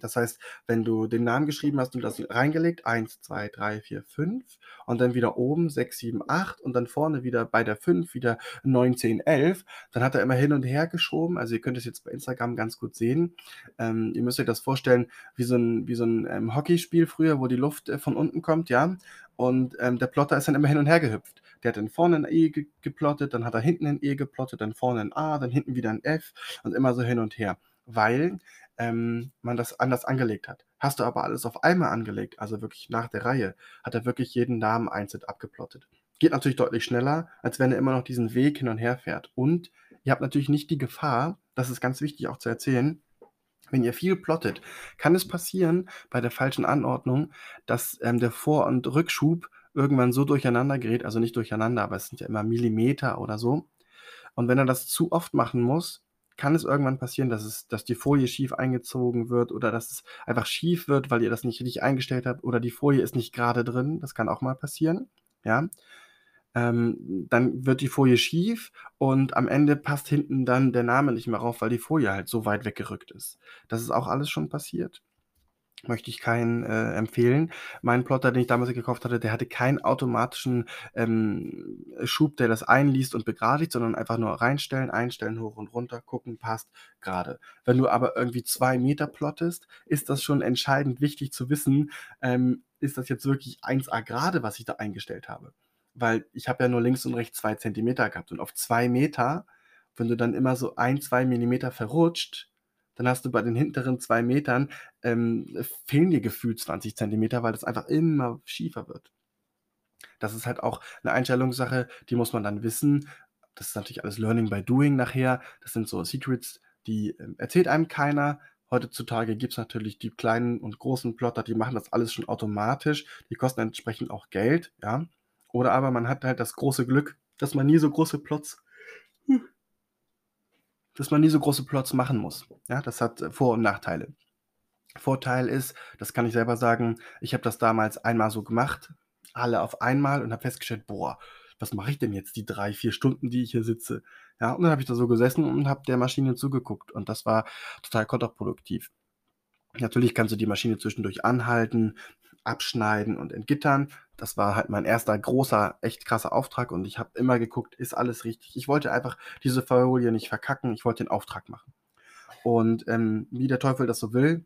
Das heißt, wenn du den Namen geschrieben hast und das reingelegt, 1, 2, 3, 4, 5 und dann wieder oben 6, 7, 8 und dann vorne wieder bei der 5 wieder 9, 10, 11, dann hat er immer hin und her geschoben. Also, ihr könnt es jetzt bei Instagram ganz gut sehen. Ähm, ihr müsst euch das vorstellen wie so 'n wie so 'n, ähm, Hockeyspiel früher, wo die Luft, äh, von unten kommt, ja? Und, ähm, der Plotter ist dann immer hin und her gehüpft. Der hat dann vorne 'n E ge geplottet, dann hat er hinten 'n E geplottet, dann vorne 'n A, dann hinten wieder 'n F und immer so hin und her, weil, ähm, man das anders angelegt hat. Hast du aber alles auf einmal angelegt, also wirklich nach der Reihe, hat er wirklich jeden Namen einzeln abgeplottet. Geht natürlich deutlich schneller, als wenn er immer noch diesen Weg hin und her fährt. Und ihr habt natürlich nicht die Gefahr, das ist ganz wichtig auch zu erzählen, wenn ihr viel plottet, kann es passieren bei der falschen Anordnung, dass, ähm, der Vor und Rückschub irgendwann so durcheinander gerät also nicht durcheinander, aber es sind ja immer Millimeter oder so. Und wenn er das zu oft machen muss, kann es irgendwann passieren, dass es dass die Folie schief eingezogen wird oder dass es einfach schief wird, weil ihr das nicht richtig eingestellt habt oder die Folie ist nicht grade drin. Das kann auch mal passieren, ja? Ähm, dann wird die Folie schief und am Ende passt hinten dann der Name nicht mehr rauf, weil die Folie halt so weit weggerückt ist. Das ist auch alles schon passiert. Möchte ich keinen, äh, empfehlen. Mein Plotter, den ich damals gekauft hatte, der hatte keinen automatischen, ähm, Schub, der das einliest und begradigt, sondern einfach nur reinstellen, einstellen, hoch und runter, gucken, passt, grade. Wenn du aber irgendwie 2 Meter plottest, ist das schon entscheidend wichtig zu wissen, ähm, ist das jetzt wirklich 1A grade, was ich da eingestellt habe? Weil ich habe ja nur links und rechts 2 Zentimeter gehabt und auf 2 Meter, wenn du dann immer so 1, 2 Millimeter verrutscht, dann hast du bei den hinteren 2 Metern, ähm, fehlen dir gefühlt 20 Zentimeter, weil das einfach immer schiefer wird. Das ist halt auch 'ne Einstellungssache, die muss man dann wissen. Das ist natürlich alles Learning by Doing nachher. Das sind so Secrets, die, ähm, erzählt einem keiner. Heutzutage gibt's natürlich die kleinen und großen Plotter, die machen das alles schon automatisch. Die kosten entsprechend auch Geld, ja. Oder aber man hat halt das große Glück, dass man nie so große Plots dass man nie so große Plots machen muss. Ja, das hat äh, Vor und Nachteile. Vorteil ist, das kann ich selber sagen, ich habe das damals einmal so gemacht, alle auf einmal und habe festgestellt: „Boah, was mache ich denn jetzt die drei, vier Stunden, die ich hier sitze?“ Ja, und dann habe ich da so gesessen und habe der Maschine zugeguckt und das war total kontraproduktiv. Natürlich kannst du die Maschine zwischendurch anhalten, abschneiden und entgittern. Das war halt mein erster großer, echt krasser Auftrag und ich habe immer geguckt, ist alles richtig? Ich wollte einfach diese Folie nicht verkacken, ich wollte den Auftrag machen. Und, ähm, wie der Teufel das so will,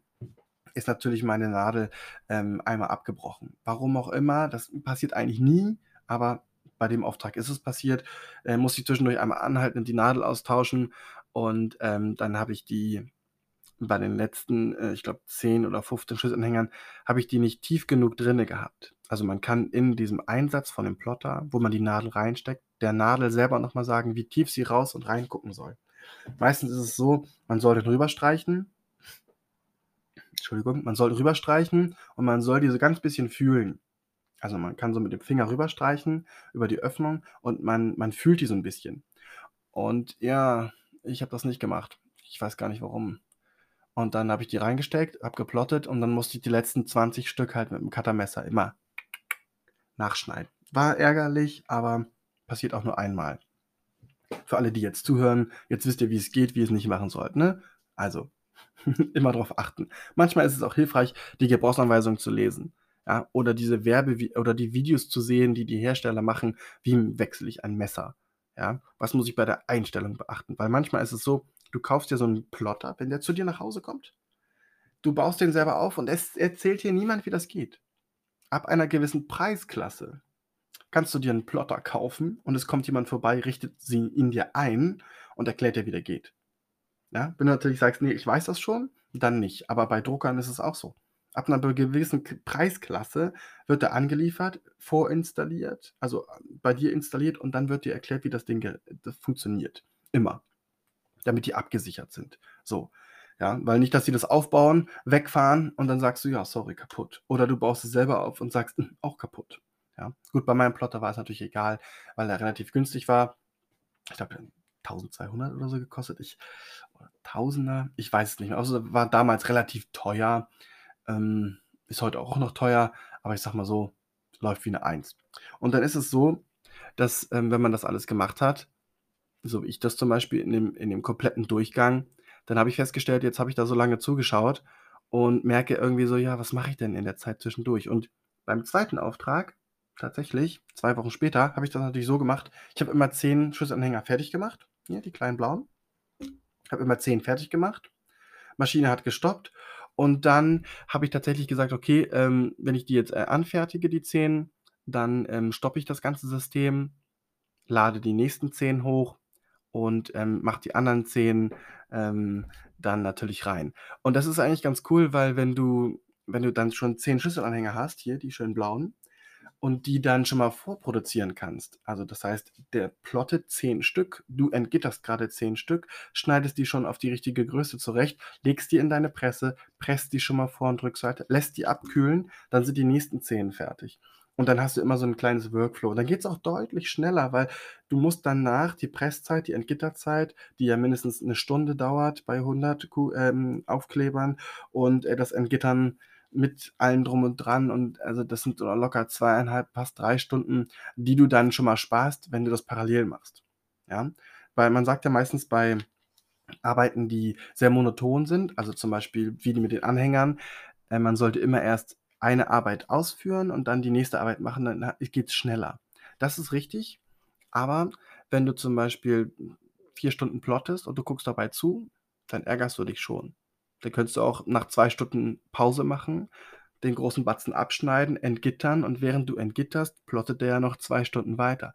ist natürlich meine Nadel, ähm, einmal abgebrochen. Warum auch immer, das passiert eigentlich nie, aber bei dem Auftrag ist es passiert. Äh, musste ich zwischendurch einmal anhalten und die Nadel austauschen und, ähm, dann habe ich die bei den letzten, äh, ich glaube 10 oder 15 Schlüsselanhängern habe ich die nicht tief genug drinne gehabt. Also, man kann in diesem Einsatz von dem Plotter, wo man die Nadel reinsteckt, der Nadel selber noch mal sagen, wie tief sie raus und reingucken soll. Meistens ist es so, man soll den rüberstreichen Entschuldigung, man soll rüberstreichen und man soll diese ganz bisschen fühlen. Also, man kann so mit dem Finger rüberstreichen über die Öffnung und man man fühlt die so 'n bisschen. Und ja, ich habe das nicht gemacht. Ich weiß gar nicht warum. Und dann habe ich die reingesteckt, habe geplottet und dann musste ich die letzten 20 Stück halt mit dem Cuttermesser immer nachschneiden. War ärgerlich, aber passiert auch nur einmal. Für alle, die jetzt zuhören, jetzt wisst ihr, wie es geht, wie ihr's nicht machen sollt, ne? Also, immer drauf achten. Manchmal ist es auch hilfreich, die Gebrauchsanweisung zu lesen, ja, oder diese Werbe oder die Videos zu sehen, die die Hersteller machen, wie wechsle ich ein Messer, ja? Was muss ich bei der Einstellung beachten? Weil manchmal ist es so, du kaufst dir so 'n Plotter, wenn der zu dir nach Hause kommt, du baust den selber auf und es erzählt dir niemand, wie das geht. Ab einer gewissen Preisklasse kannst du dir 'n Plotter kaufen und es kommt jemand vorbei, richtet sie ihn dir ein und erklärt dir, wie der geht. Ja, wenn du natürlich sagst: „Ne, ich weiß das schon“, dann nicht. Aber bei Druckern ist es auch so. Ab 'ner gewissen Preisklasse wird der angeliefert, vorinstalliert, also, bei dir installiert und dann wird dir erklärt, wie das Ding funktioniert. Immer. Damit die abgesichert sind. So, ja, weil nicht, dass sie das aufbauen, wegfahren und dann sagst du: „Ja, sorry, kaputt.“ Oder du baust es selber auf und sagst: „Hm, auch kaputt.“ Ja. Gut, bei meinem Plotter war es natürlich egal, weil er relativ günstig war. Ich glaube, 1.200 oder so gekostet. Ich oder Tausender, ich weiß es nicht mehr. Also, war damals relativ teuer, ähm, ist heute auch noch teuer, aber ich sage mal so, läuft wie 'ne Eins. Und dann ist es so, dass, ähm, wenn man das alles gemacht hat, so wie ich das zum Beispiel in dem in dem kompletten Durchgang, dann habe ich festgestellt, jetzt habe ich da so lange zugeschaut und merke irgendwie so: „Ja, was mache ich denn in der Zeit zwischendurch?“ Und beim zweiten Auftrag, tatsächlich 2 Wochen später, habe ich das natürlich so gemacht, ich habe immer 10 Schlüsselanhänger fertig gemacht, hier die kleinen blauen. Habe immer 10 fertig gemacht. Maschine hat gestoppt und dann habe ich tatsächlich gesagt: „Okay, ähm, wenn ich die jetzt, äh, anfertige, die 10, dann, ähm, stoppe ich das ganze System, lade die nächsten 10 hoch und, ähm, mache die anderen 10, ähm, dann natürlich rein.“ Und das ist eigentlich ganz cool, weil wenn du wenn du dann schon 10 Schlüsselanhänger hast, hier die schönen blauen, und die dann schon mal vorproduzieren kannst. Also, das heißt, der plottet 10 Stück, du entgitterst grade 10 Stück, schneidest die schon auf die richtige Größe zurecht, legst die in deine Presse, presst die schon mal Vor und Rückseite, lässt die abkühlen, dann sind die nächsten 10 fertig. Und dann hast du immer so 'n kleines Workflow. Dann geht's auch deutlich schneller, weil du musst danach die Presszeit, die Entgitterzeit, die ja mindestens 'ne Stunde dauert bei 100 Ku ähm, Aufklebern und, äh, das Entgittern mit allem Drum und Dran und also, das sind locker 2,5, fast 3 Stunden, die du dann schon mal sparst, wenn du das parallel machst, ja? Weil man sagt ja meistens bei Arbeiten, die sehr monoton sind, also, zum Beispiel wie die mit den Anhängern, äh, man sollte immer erst eine Arbeit ausführen und dann die nächste Arbeit machen, dann ha geht's schneller. Das ist richtig, aber wenn du zum Beispiel 4 Stunden plottest und du guckst dabei zu, dann ärgerst du dich schon. Dann könntest du auch nach 2 Stunden Pause machen, den großen Batzen abschneiden, entgittern und während du entgitterst, plottet der ja noch 2 Stunden weiter.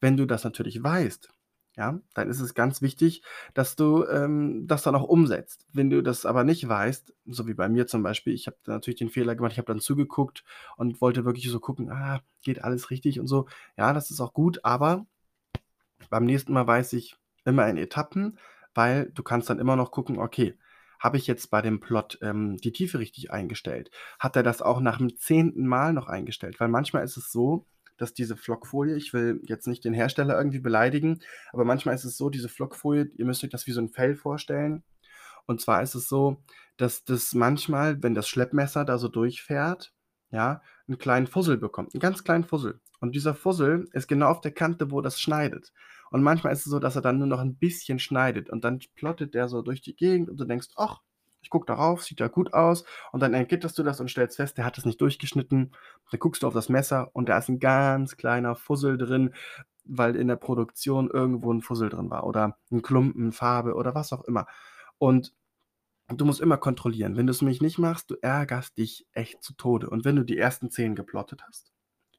Wenn du das natürlich weißt, ja, dann ist es ganz wichtig, dass du, ähm, das dann auch umsetzt. Wenn du das aber nicht weißt, so wie bei mir zum Beispiel, ich habe natürlich den Fehler gemacht, ich habe dann zugeguckt und wollte wirklich so gucken: „Ah, geht alles richtig“ und so. Ja, das ist auch gut, aber beim nächsten Mal weiß ich immer in Etappen, weil du kannst dann immer noch gucken: „Okay, habe ich jetzt bei dem Plot ähm, die Tiefe richtig eingestellt? Hat er das auch nach dem zehnten Mal noch eingestellt? Weil manchmal ist es so, dass diese Flockfolie, ich will jetzt nicht den Hersteller irgendwie beleidigen, aber manchmal ist es so, diese Flockfolie, ihr müsst euch das wie so ein Fell vorstellen. Und zwar ist es so, dass das manchmal, wenn das Schleppmesser da so durchfährt, ja, einen kleinen Fussel bekommt, einen ganz kleinen Fussel. Und dieser Fussel ist genau auf der Kante, wo das schneidet. Und manchmal ist es so, dass er dann nur noch ein bisschen schneidet und dann plottet der so durch die Gegend und du denkst, ach, ich gucke darauf, sieht ja gut aus. Und dann entgitterst du das und stellst fest, der hat es nicht durchgeschnitten. Dann guckst du auf das Messer und da ist ein ganz kleiner Fussel drin, weil in der Produktion irgendwo ein Fussel drin war oder ein Klumpen, Farbe oder was auch immer. Und du musst immer kontrollieren. Wenn du es nämlich nicht machst, du ärgerst dich echt zu Tode. Und wenn du die ersten zehn geplottet hast,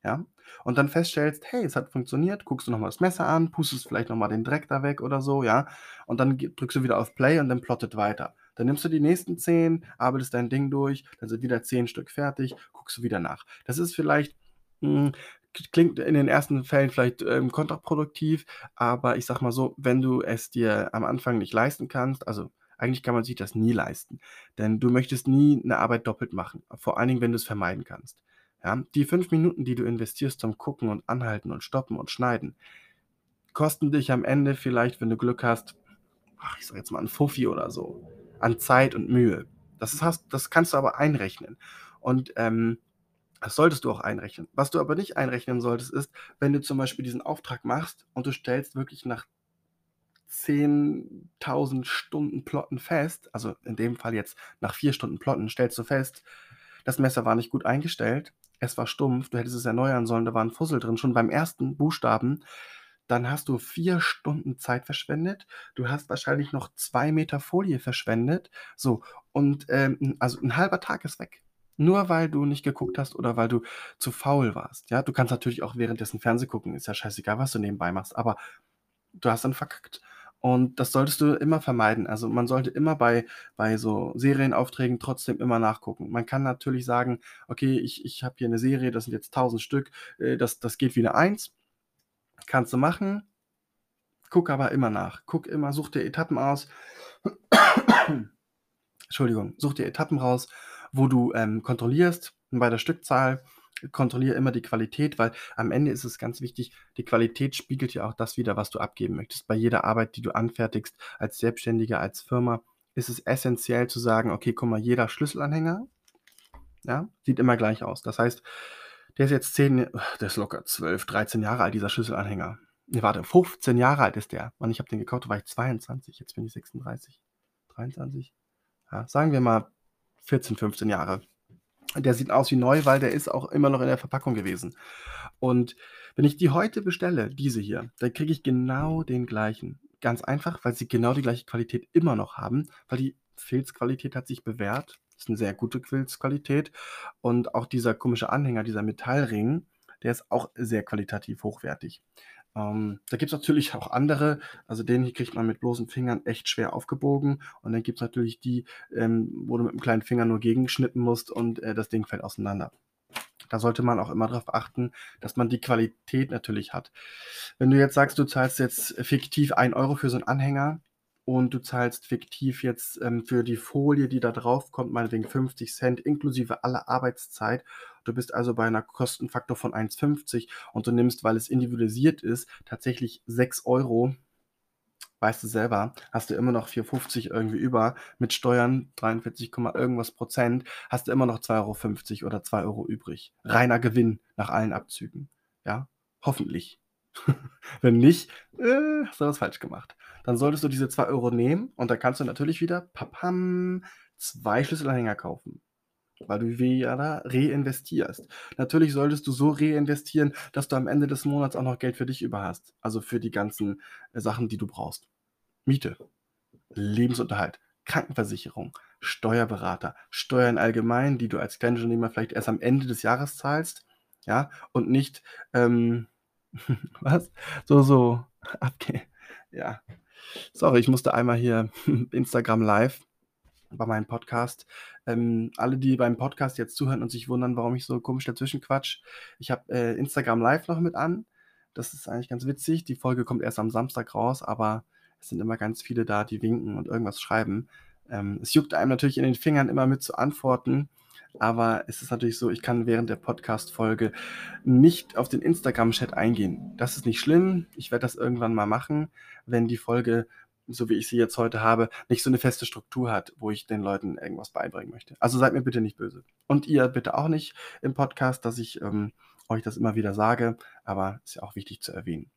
ja, und dann feststellst, hey, es hat funktioniert, guckst du nochmal das Messer an, pustest vielleicht nochmal den Dreck da weg oder so, ja, und dann drückst du wieder auf Play und dann plottet weiter. Dann nimmst du die nächsten zehn, arbeitest dein Ding durch, dann sind wieder zehn Stück fertig, guckst du wieder nach. Das ist vielleicht, mh, hm, klingt in den ersten Fällen vielleicht ähm, kontraproduktiv, aber ich sag mal so, wenn du es dir am Anfang nicht leisten kannst, also eigentlich kann man sich das nie leisten, denn du möchtest nie eine Arbeit doppelt machen, vor allen Dingen, wenn du es vermeiden kannst. Ja, die fünf Minuten, die du investierst zum Gucken und Anhalten und Stoppen und Schneiden, kosten dich am Ende vielleicht, wenn du Glück hast, ach, ich sag jetzt mal ein Fuffi oder so an Zeit und Mühe. Das, hast, das kannst du aber einrechnen. Und ähm, das solltest du auch einrechnen. Was du aber nicht einrechnen solltest, ist, wenn du zum Beispiel diesen Auftrag machst und du stellst wirklich nach 10.000 Stunden Plotten fest, also in dem Fall jetzt nach vier Stunden Plotten, stellst du fest, das Messer war nicht gut eingestellt, es war stumpf, du hättest es erneuern sollen, da war ein Fussel drin, schon beim ersten Buchstaben dann hast du vier Stunden Zeit verschwendet. Du hast wahrscheinlich noch zwei Meter Folie verschwendet. So, und ähm, also ein halber Tag ist weg. Nur weil du nicht geguckt hast oder weil du zu faul warst. Ja, du kannst natürlich auch währenddessen Fernseh gucken, ist ja scheißegal, was du nebenbei machst, aber du hast dann verkackt. Und das solltest du immer vermeiden. Also man sollte immer bei, bei so Serienaufträgen trotzdem immer nachgucken. Man kann natürlich sagen, okay, ich, ich habe hier eine Serie, das sind jetzt 1000 Stück, äh, das, das geht wie eine Eins. Kannst du machen. Guck aber immer nach. Guck immer, such dir Etappen aus. Entschuldigung, such dir Etappen raus, wo du ähm, kontrollierst bei der Stückzahl. Kontrolliere immer die Qualität, weil am Ende ist es ganz wichtig, die Qualität spiegelt ja auch das wieder, was du abgeben möchtest. Bei jeder Arbeit, die du anfertigst, als Selbstständiger, als Firma, ist es essentiell zu sagen, okay, guck mal, jeder Schlüsselanhänger ja, sieht immer gleich aus. Das heißt, der ist jetzt 10, der ist locker 12, 13 Jahre alt, dieser Schlüsselanhänger. Ne, warte, 15 Jahre alt ist der. Mann, ich habe den gekauft, da war ich 22, jetzt bin ich 36, 23. Ja, sagen wir mal 14, 15 Jahre. Der sieht aus wie neu, weil der ist auch immer noch in der Verpackung gewesen. Und wenn ich die heute bestelle, diese hier, dann kriege ich genau den gleichen. Ganz einfach, weil sie genau die gleiche Qualität immer noch haben, weil die Filzqualität hat sich bewährt ist eine sehr gute Quilzqualität. Und auch dieser komische Anhänger, dieser Metallring, der ist auch sehr qualitativ hochwertig. Ähm, da gibt es natürlich auch andere, also den hier kriegt man mit bloßen Fingern echt schwer aufgebogen. Und dann gibt es natürlich die, ähm, wo du mit einem kleinen Finger nur gegenschnippen musst und äh, das Ding fällt auseinander. Da sollte man auch immer darauf achten, dass man die Qualität natürlich hat. Wenn du jetzt sagst, du zahlst jetzt fiktiv 1 Euro für so einen Anhänger, und du zahlst fiktiv jetzt ähm, für die Folie, die da drauf kommt, meinetwegen 50 Cent inklusive aller Arbeitszeit. Du bist also bei einer Kostenfaktor von 1,50 und du nimmst, weil es individualisiert ist, tatsächlich 6 Euro. Weißt du selber, hast du immer noch 4,50 irgendwie über. Mit Steuern 43, irgendwas Prozent hast du immer noch 2,50 Euro oder 2 Euro übrig. Reiner Gewinn nach allen Abzügen. Ja, hoffentlich. Wenn nicht, äh, hast du was falsch gemacht. Dann solltest du diese 2 Euro nehmen und dann kannst du natürlich wieder papam, zwei Schlüsselanhänger kaufen. Weil du wieder reinvestierst. Natürlich solltest du so reinvestieren, dass du am Ende des Monats auch noch Geld für dich über hast. Also für die ganzen äh, Sachen, die du brauchst. Miete, Lebensunterhalt, Krankenversicherung, Steuerberater, Steuern allgemein, die du als Kleinunternehmer vielleicht erst am Ende des Jahres zahlst. Ja, und nicht, ähm, Was? So, so, abge ja. Sorry, ich musste einmal hier Instagram live bei meinem Podcast. Ähm, alle, die beim Podcast jetzt zuhören und sich wundern, warum ich so komisch dazwischen quatsch, ich habe äh, Instagram live noch mit an. Das ist eigentlich ganz witzig. Die Folge kommt erst am Samstag raus, aber es sind immer ganz viele da, die winken und irgendwas schreiben. Ähm, es juckt einem natürlich in den Fingern, immer mit zu antworten, aber es ist natürlich so, ich kann während der Podcast-Folge nicht auf den Instagram-Chat eingehen. Das ist nicht schlimm. Ich werde das irgendwann mal machen, wenn die Folge, so wie ich sie jetzt heute habe, nicht so eine feste Struktur hat, wo ich den Leuten irgendwas beibringen möchte. Also seid mir bitte nicht böse. Und ihr bitte auch nicht im Podcast, dass ich ähm, euch das immer wieder sage, aber ist ja auch wichtig zu erwähnen.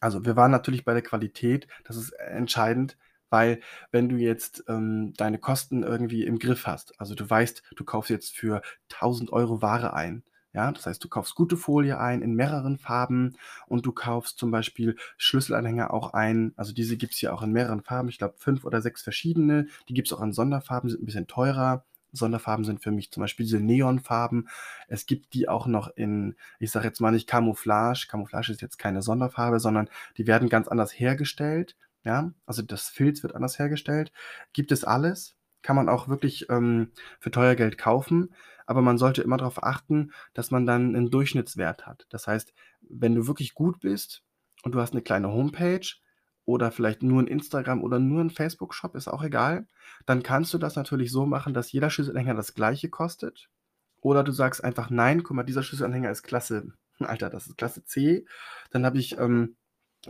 Also wir waren natürlich bei der Qualität, das ist entscheidend, weil wenn du jetzt ähm, deine Kosten irgendwie im Griff hast, also du weißt, du kaufst jetzt für 1000 Euro Ware ein, ja, das heißt, du kaufst gute Folie ein in mehreren Farben und du kaufst zum Beispiel Schlüsselanhänger auch ein. Also diese gibt es ja auch in mehreren Farben. Ich glaube, fünf oder sechs verschiedene. Die gibt es auch in Sonderfarben, sind ein bisschen teurer. Sonderfarben sind für mich zum Beispiel diese Neonfarben. Es gibt die auch noch in, ich sage jetzt mal nicht Camouflage. Camouflage ist jetzt keine Sonderfarbe, sondern die werden ganz anders hergestellt. Ja, also das Filz wird anders hergestellt. Gibt es alles, kann man auch wirklich ähm, für teuer Geld kaufen, aber man sollte immer darauf achten, dass man dann einen Durchschnittswert hat. Das heißt, wenn du wirklich gut bist und du hast eine kleine Homepage oder vielleicht nur ein Instagram oder nur ein Facebook-Shop, ist auch egal, dann kannst du das natürlich so machen, dass jeder Schlüsselanhänger das gleiche kostet. Oder du sagst einfach, nein, guck mal, dieser Schlüsselanhänger ist Klasse, Alter, das ist Klasse C. Dann habe ich ähm,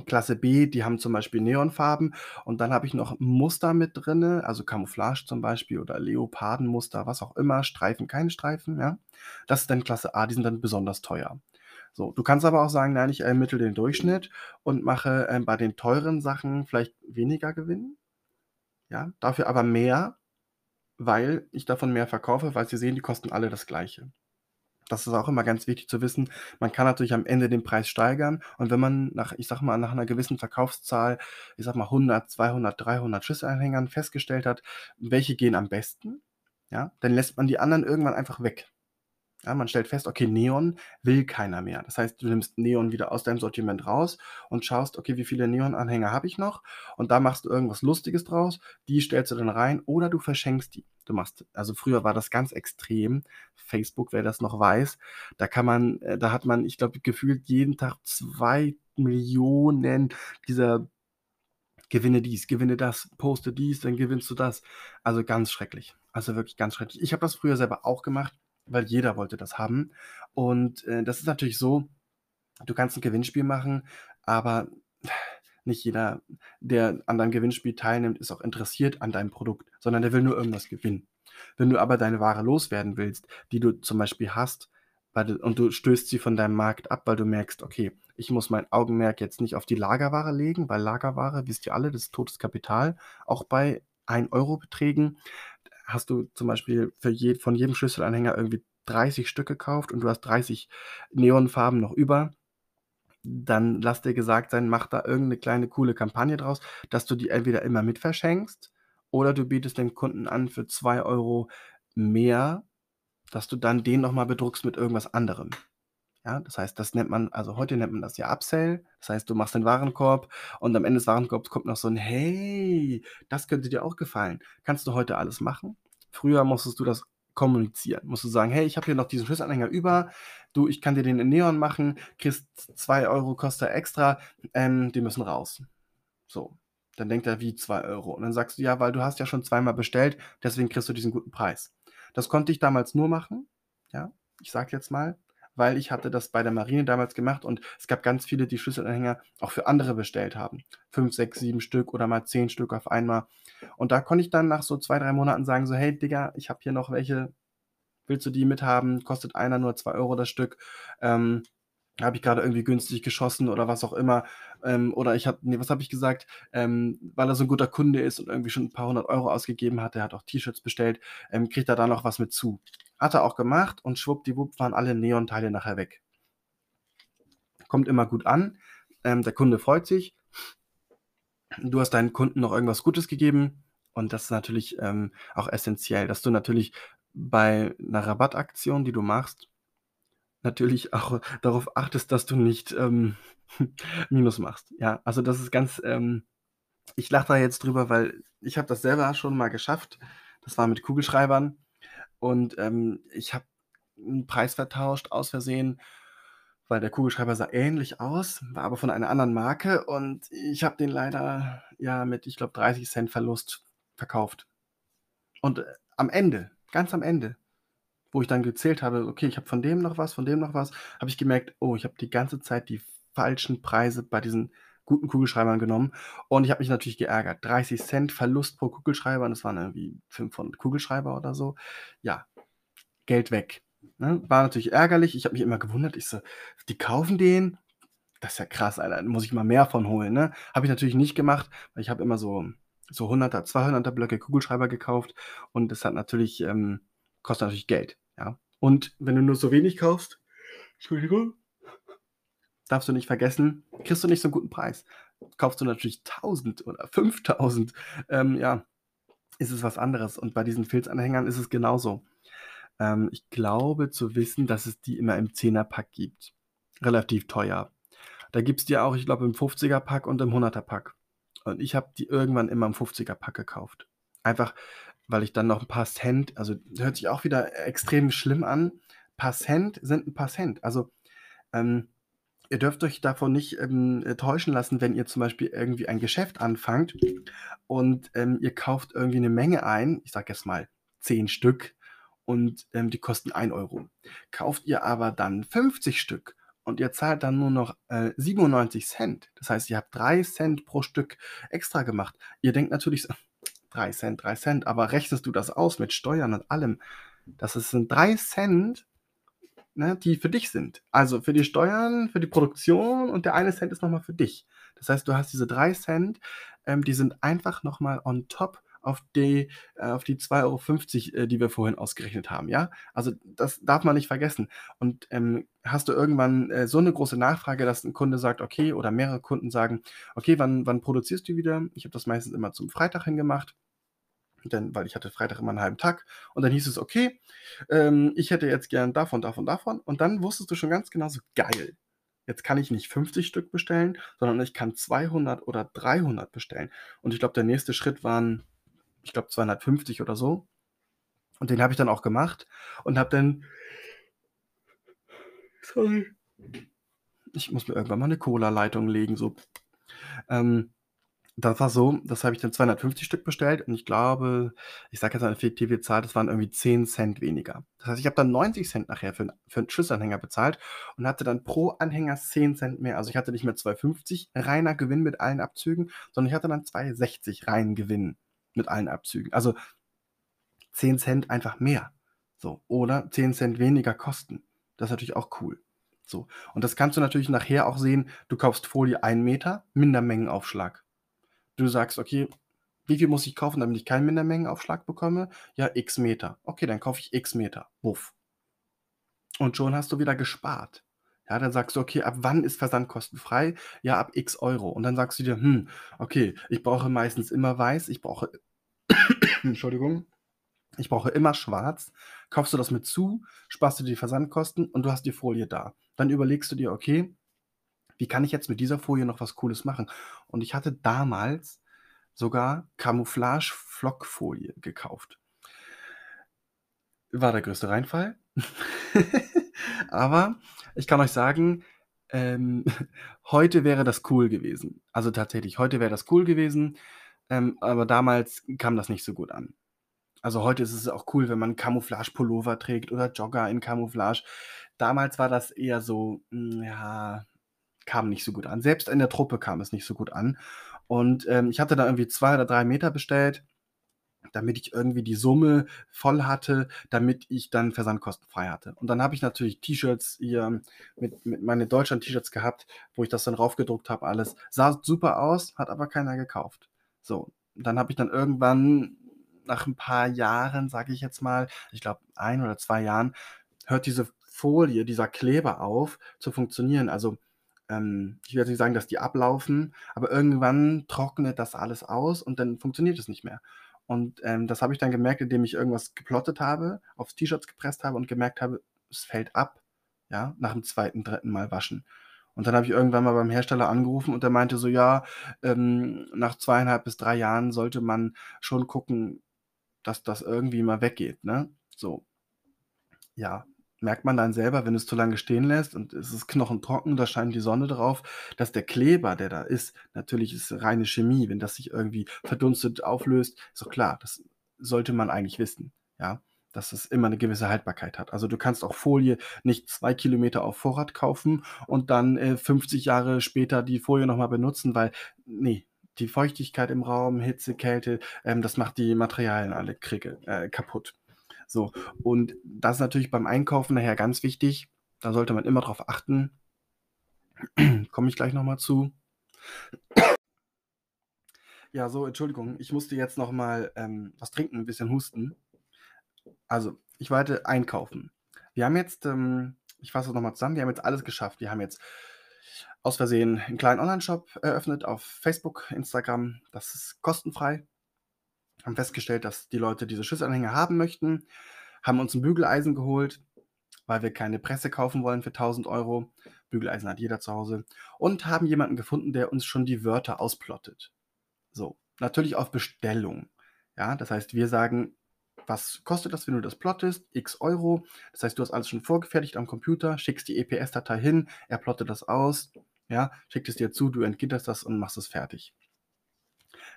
Klasse B, die haben zum Beispiel Neonfarben und dann habe ich noch Muster mit drinne, also Camouflage zum Beispiel oder Leopardenmuster, was auch immer, Streifen, keine Streifen, ja. Das ist dann Klasse A, die sind dann besonders teuer. So, du kannst aber auch sagen, nein, ich ermittle den Durchschnitt und mache äh, bei den teuren Sachen vielleicht weniger Gewinn, ja, dafür aber mehr, weil ich davon mehr verkaufe, weil sie sehen, die kosten alle das Gleiche. Das ist auch immer ganz wichtig zu wissen. Man kann natürlich am Ende den Preis steigern und wenn man nach, ich sag mal, nach einer gewissen Verkaufszahl, ich sag mal 100, 200, 300 Schlüsselanhängern festgestellt hat, welche gehen am besten, ja, dann lässt man die anderen irgendwann einfach weg. Ja, man stellt fest, okay, Neon will keiner mehr. Das heißt, du nimmst Neon wieder aus deinem Sortiment raus und schaust, okay, wie viele Neon-Anhänger habe ich noch? Und da machst du irgendwas Lustiges draus, die stellst du dann rein oder du verschenkst die. Du machst, also früher war das ganz extrem. Facebook, wer das noch weiß, da kann man, äh, da hat man, ich glaube, gefühlt jeden Tag zwei Millionen dieser gewinne dies, gewinne das, poste dies, dann gewinnst du das. Also ganz schrecklich. Also wirklich ganz schrecklich. Ich habe das früher selber auch gemacht weil jeder wollte das haben. Und äh, das ist natürlich so, du kannst ein Gewinnspiel machen, aber nicht jeder, der an deinem Gewinnspiel teilnimmt, ist auch interessiert an deinem Produkt, sondern der will nur irgendwas gewinnen. Wenn du aber deine Ware loswerden willst, die du zum Beispiel hast, du, und du stößt sie von deinem Markt ab, weil du merkst, okay, ich muss mein Augenmerk jetzt nicht auf die Lagerware legen, weil Lagerware, wisst ihr alle, das ist totes Kapital, auch bei 1-Euro-Beträgen hast du zum Beispiel für je, von jedem Schlüsselanhänger irgendwie 30 Stück gekauft und du hast 30 Neonfarben noch über, dann lass dir gesagt sein, mach da irgendeine kleine coole Kampagne draus, dass du die entweder immer mit verschenkst oder du bietest dem Kunden an für 2 Euro mehr, dass du dann den nochmal bedruckst mit irgendwas anderem. Ja, das heißt, das nennt man, also heute nennt man das ja Upsell. Das heißt, du machst den Warenkorb und am Ende des Warenkorbs kommt noch so ein Hey, das könnte dir auch gefallen. Kannst du heute alles machen? Früher musstest du das kommunizieren. Musst du sagen, hey, ich habe hier noch diesen Schlüsselanhänger über. Du, ich kann dir den in Neon machen, kriegst 2 Euro kostet extra, ähm, die müssen raus. So. Dann denkt er, wie 2 Euro. Und dann sagst du, ja, weil du hast ja schon zweimal bestellt, deswegen kriegst du diesen guten Preis. Das konnte ich damals nur machen. Ja, ich sag jetzt mal, weil ich hatte das bei der Marine damals gemacht und es gab ganz viele, die Schlüsselanhänger auch für andere bestellt haben. Fünf, sechs, sieben Stück oder mal zehn Stück auf einmal. Und da konnte ich dann nach so zwei, drei Monaten sagen, so, hey Digga, ich habe hier noch welche, willst du die mithaben? Kostet einer nur zwei Euro das Stück. Ähm, habe ich gerade irgendwie günstig geschossen oder was auch immer. Ähm, oder ich habe, nee, was habe ich gesagt? Ähm, weil er so ein guter Kunde ist und irgendwie schon ein paar hundert Euro ausgegeben hat, der hat auch T-Shirts bestellt, ähm, kriegt er da noch was mit zu. Hat er auch gemacht und schwuppdiwupp waren alle Neonteile nachher weg. Kommt immer gut an. Ähm, der Kunde freut sich. Du hast deinen Kunden noch irgendwas Gutes gegeben. Und das ist natürlich ähm, auch essentiell, dass du natürlich bei einer Rabattaktion, die du machst, natürlich auch darauf achtest, dass du nicht ähm, Minus machst. Ja, also das ist ganz, ähm, ich lache da jetzt drüber, weil ich habe das selber schon mal geschafft. Das war mit Kugelschreibern. Und ähm, ich habe einen Preis vertauscht aus Versehen, weil der Kugelschreiber sah ähnlich aus, war aber von einer anderen Marke und ich habe den leider ja mit, ich glaube, 30 Cent Verlust verkauft. Und, äh, am Ende, ganz am Ende, wo ich dann gezählt habe: „Okay, ich habe von dem noch was, von dem noch was“, habe ich gemerkt: „Oh, ich habe die ganze Zeit die falschen Preise bei diesen guten Kugelschreibern genommen.“ Und ich habe mich natürlich geärgert. 30 Cent Verlust pro Kugelschreiber und das waren irgendwie 500 Kugelschreiber oder so. Ja, Geld weg, ne? War natürlich ärgerlich. Ich habe mich immer gewundert. Ich so: „Die kaufen den? Das ist ja krass, Alter. Da muss ich mal mehr von holen“, ne? Habe ich natürlich nicht gemacht, weil ich habe immer so so 100er, 200er Blöcke Kugelschreiber gekauft und das hat natürlich ähm, kostet natürlich Geld, ja? Und wenn du nur so wenig kaufst Entschuldigung, darfst du nicht vergessen, kriegst du nicht so 'n guten Preis. Kaufst du natürlich 1.000 oder 5.000, ähm, ja, ist es was anderes. Und bei diesen Filzanhängern ist es genauso. Ähm, ich glaube zu wissen, dass es die immer im Zehner-Pack gibt. Relativ teuer. Da gibt's die auch, ich glaube, im 50er Pack und im 100er Pack. Und ich habe die irgendwann immer im 50er Pack gekauft. Einfach, weil ich dann noch 'n paar Cent also, hört sich auch wieder extrem schlimm an. Paar Cent sind 'n paar Cent. Also, ähm, ihr dürft euch davon nicht, ähm, äh, täuschen lassen, wenn ihr zum Beispiel irgendwie ein Geschäft anfangt und, ähm, ihr kauft irgendwie 'ne Menge ein, ich sage jetzt mal 10 Stück und, ähm, die kosten 1 €. Kauft ihr aber dann 50 Stück und ihr zahlt dann nur noch, äh, 97 Cent. Das heißt, ihr habt 3 Cent pro Stück extra gemacht. Ihr denkt natürlich so: „3 Cent, 3 Cent“, aber rechnest du das aus mit Steuern und allem, das sind 3 Cent, ne, die für dich sind. Also, für die Steuern, für die Produktion und der eine Cent ist noch mal für dich. Das heißt, du hast diese 3 Cent, ähm, die sind einfach noch mal on top auf die äh, die 2,50 €, äh, die wir vorhin ausgerechnet haben, ja? Also, das darf man nicht vergessen. Und, ähm, hast du irgendwann, äh, so 'ne große Nachfrage, dass 'n Kunde sagt, okay oder mehrere Kunden sagen: „Okay, wann wann produzierst du wieder?“ Ich habe das meistens immer zum Freitag hin gemacht. Denn weil ich hatte Freitag immer 'n halben Tag und dann hieß es: „Okay, ähm, ich hätte jetzt gern davon, davon, davon.“ Und dann wusstest du schon ganz genau so: „Geil, jetzt kann ich nicht 50 Stück bestellen, sondern ich kann 200 oder 300 bestellen.“ Und ich glaube, der nächste Schritt waren, ich glaube, 250 oder so. Und den habe ich dann auch gemacht und habe dann Sorry. Ich muss mir irgendwann mal 'ne Cola-Leitung legen, so. Ähm, das war so, das habe ich dann 250 Stück bestellt und ich glaube, ich sage jetzt mal 'ne fiktive Zahl, das waren irgendwie 10 Cent weniger. Das heißt, ich habe dann 90 Cent nachher für für 'n Schlüsselanhänger bezahlt und hatte dann pro Anhänger 10 Cent mehr. Also, ich hatte nicht mehr 2,50 reiner Gewinn mit allen Abzügen, sondern ich hatte dann 2,60 reinen Gewinn mit allen Abzügen. Also 10 Cent einfach mehr, so. Oder 10 Cent weniger Kosten. Das ist natürlich auch cool. So. Und das kannst du natürlich nachher auch sehen, du kaufst Folie 1 Meter, Mindermengenaufschlag. Du sagst: „Okay, wie viel muss ich kaufen, damit ich keinen Mindermengenaufschlag bekomme?“ „Ja, X Meter.“ „Okay, dann kaufe ich X Meter.“ Wuff. Und schon hast du wieder gespart. Ja, dann sagst du: „Okay, ab wann ist Versand kostenfrei?“ „Ja, ab X Euro.“ Und dann sagst du dir: „Hm, okay, ich brauche meistens immer weiß, ich brauche“ Entschuldigung. „Ich brauche immer schwarz.“ Kaufst du das mit zu, sparst du die Versandkosten und du hast die Folie da. Dann überlegst du dir: „Okay, wie kann ich jetzt mit dieser Folie noch was Cooles machen?“ Und ich hatte damals sogar Camouflage-Flockfolie gekauft. War der größte Reinfall. Aber ich kann euch sagen, ähm, heute wäre das cool gewesen. Also, tatsächlich, heute wäre das cool gewesen, ähm, aber damals kam das nicht so gut an. Also, heute ist es auch cool, wenn man Camouflage-Pullover trägt oder Jogger in Camouflage. Damals war das eher so, hm, ja, kam nicht so gut an. Selbst in der Truppe kam es nicht so gut an. Und, ähm, ich hatte da irgendwie 2 oder 3 Meter bestellt, damit ich irgendwie die Summe voll hatte, damit ich dann versandkostenfrei hatte. Und dann habe ich natürlich T-Shirts hier mit mit meine Deutschland-T-Shirts gehabt, wo ich das dann raufgedruckt habe alles. Sah super aus, hat aber keiner gekauft. So, dann habe ich dann irgendwann nach 'n paar Jahren, sage ich jetzt mal, ich glaube 1 oder 2 Jahren, hört diese Folie, dieser Kleber auf zu funktionieren. Also, ähm, ich jetzt nicht sagen, dass die ablaufen, aber irgendwann trocknet das alles aus und dann funktioniert es nicht mehr. Und, ähm, das habe ich dann gemerkt, indem ich irgendwas geplottet habe, auf T-Shirts gepresst habe und gemerkt habe, es fällt ab, ja, nach dem 2., 3. Mal waschen. Und dann habe ich irgendwann mal beim Hersteller angerufen und der meinte so: „Ja, ähm, nach 2,5 bis 3 Jahren sollte man schon gucken, dass das irgendwie mal weggeht“, ne? So. Ja, merkt man dann selber, wenn du's zu lange stehen lässt und es ist knochentrocken, da scheint die Sonne drauf, dass der Kleber, der da ist natürlich ist reine Chemie, wenn das sich irgendwie verdunstet, auflöst, ist doch klar, das sollte man eigentlich wissen, ja, dass es immer eine gewisse Haltbarkeit hat. Also, du kannst auch Folie nicht 2 Kilometer auf Vorrat kaufen und dann, äh, 50 Jahre später die Folie noch mal benutzen, weil ne, die Feuchtigkeit im Raum, Hitze, Kälte, ähm, das macht die Materialien alle kricke äh, kaputt. So, und das ist natürlich beim Einkaufen nachher ganz wichtig. Da sollte man immer drauf achten. Komme ich gleich noch mal zu. Ja, so, Entschuldigung, ich musste jetzt noch mal, ähm, was trinken, 'n bisschen husten. Also, ich wollte einkaufen. Wir haben jetzt, ähm ich fasse das noch mal zusammen, wir haben jetzt alles geschafft. Wir haben jetzt aus Versehen 'n kleinen Onlineshop eröffnet auf Facebook, Instagram. Das ist kostenfrei. Haben festgestellt, dass die Leute diese Schlüsselanhänger haben möchten, haben uns 'n Bügeleisen geholt, weil wir keine Presse kaufen wollen für 1.000 €. Bügeleisen hat jeder zu Hause und haben jemanden gefunden, der uns schon die Wörter ausplottet. So, natürlich auf Bestellung. Ja, das heißt, wir sagen: „Was kostet das, wenn du das plottest? X Euro.“ Das heißt, du hast alles schon vorgefertigt am Computer, schickst die EPS-Datei hin, er plottet das aus, ja, schickt es dir zu, du entgitterst das und machst es fertig.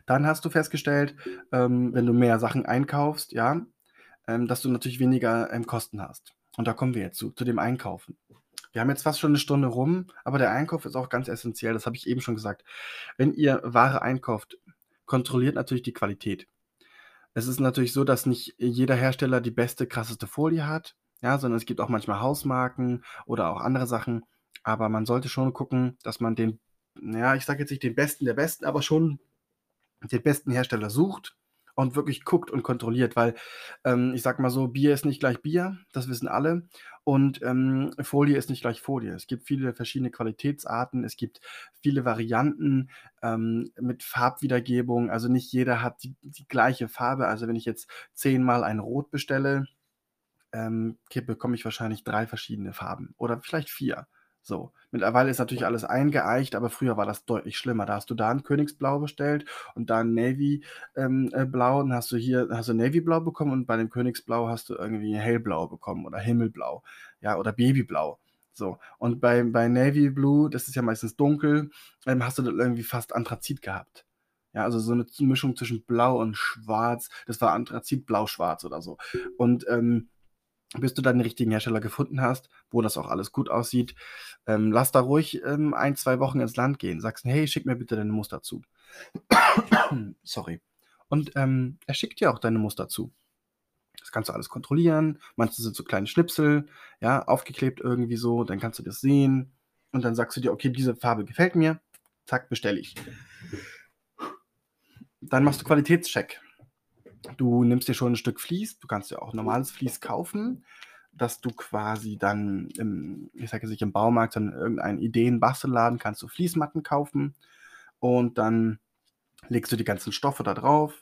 Dann hast du festgestellt, ähm, wenn du mehr Sachen einkaufst, ja, ähm, dass du natürlich weniger, ähm, Kosten hast. Und da kommen wir jetzt zu, zu dem Einkaufen. Wir haben jetzt fast schon 'ne Stunde rum, aber der Einkauf ist auch ganz essenziell, das habe ich eben schon gesagt. Wenn ihr Ware einkauft, kontrolliert natürlich die Qualität. Es ist natürlich so, dass nicht jeder Hersteller die beste, krasseste Folie hat, ja, sondern es gibt auch manchmal Hausmarken oder auch andere Sachen, aber man sollte schon gucken, dass man den ja, ich sage jetzt nicht den Besten der Besten, aber schon den besten Hersteller sucht und wirklich guckt und kontrolliert, weil, ähm, ich sage mal so, Bier ist nicht gleich Bier, das wissen alle und, ähm, Folie ist nicht gleich Folie. Es gibt viele verschiedene Qualitätsarten, es gibt viele Varianten, ähm, mit Farbwiedergebung. Also, nicht jeder hat die die gleiche Farbe. Also, wenn ich jetzt zehnmal ein Rot bestelle, ähm, okay, bekomme ich wahrscheinlich 3 verschiedene Farben oder vielleicht 4. So. Mittlerweile ist natürlich alles eingeeicht, aber früher war das deutlich schlimmer. Da hast du da 'n Königsblau bestellt und da 'n Navy ähm, äh, Blau, dann hast du hier hast du Navyblau bekommen und bei dem Königsblau hast du irgendwie Hellblau bekommen oder Himmelblau, ja, oder Babyblau. So. Und bei bei Navy Blue, das ist ja meistens dunkel, ähm, hast du dann irgendwie fast Anthrazit gehabt. Ja, also so 'ne Z Mischung zwischen Blau und Schwarz. Das war Anthrazit blau-schwarz oder so. Und, ähm, bis du dann den richtigen Hersteller gefunden hast, wo das auch alles gut aussieht, ähm, lass da ruhig, ähm, 1, 2 Wochen ins Land gehen. Sagst: „Hey, schick mir bitte deine Muster zu.“ Sorry. Und, ähm, er schickt dir auch deine Muster zu. Das kannst du alles kontrollieren. Manche sind so kleine Schnipsel, ja, aufgeklebt irgendwie so, dann kannst du das sehen und dann sagst du dir: „Okay, diese Farbe gefällt mir. Zack, bestelle ich.“ Dann machst du Qualitätscheck. Du nimmst dir schon 'n Stück Vlies, du kannst dir auch normales Vlies kaufen, dass du quasi dann im ich sage jetzt nicht im Baumarkt, sondern in irgendeinen Ideen-Bastelladen kannst du Fließmatten kaufen und dann legst du die ganzen Stoffe da drauf,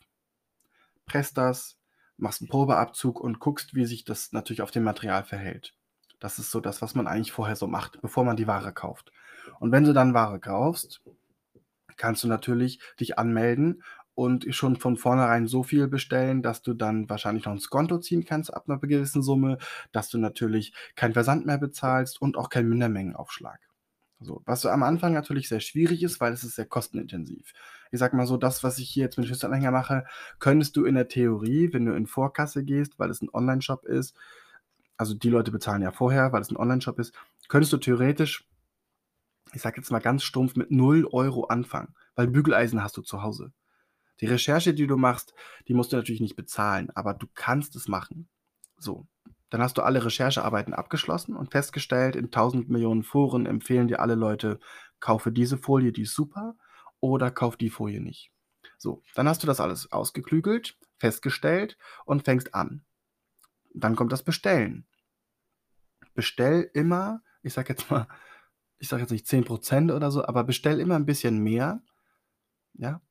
presst das, machst 'n Probeabzug und guckst, wie sich das natürlich auf dem Material verhält. Das ist so das, was man eigentlich vorher so macht, bevor man die Ware kauft. Und wenn du dann Ware kaufst, kannst du natürlich dich anmelden und schon von vornherein so viel bestellen, dass du dann wahrscheinlich noch 'n Skonto ziehen kannst ab 'ner gewissen Summe, dass du natürlich keinen Versand mehr bezahlst und auch keinen Mindermengenaufschlag. So, was am Anfang natürlich sehr schwierig ist, weil es ist sehr kostenintensiv. Ich sage mal so, das, was ich hier jetzt mit Schlüsselanhänger mache, könntest du in der Theorie, wenn du in Vorkasse gehst, weil es 'n Onlineshop ist also, die Leute bezahlen ja vorher, weil es 'n Onlineshop ist, könntest du theoretisch ich sage jetzt mal ganz stumpf, mit 0 € anfangen, weil Bügeleisen hast du zu Hause. Die Recherche, die du machst, die musst du natürlich nicht bezahlen, aber du kannst es machen. So, dann hast du alle Recherchearbeiten abgeschlossen und festgestellt, in 1.000 Millionen Foren empfehlen dir alle Leute: „Kaufe diese Folie, die ist super“ oder „Kauf die Folie nicht.“ So, dann hast du das alles ausgeklügelt, festgestellt und fängst an. Dann kommt das Bestellen. Bestell immer, ich sage jetzt mal ich sage jetzt nicht 10 % oder so, aber bestell immer 'n bisschen mehr, ja,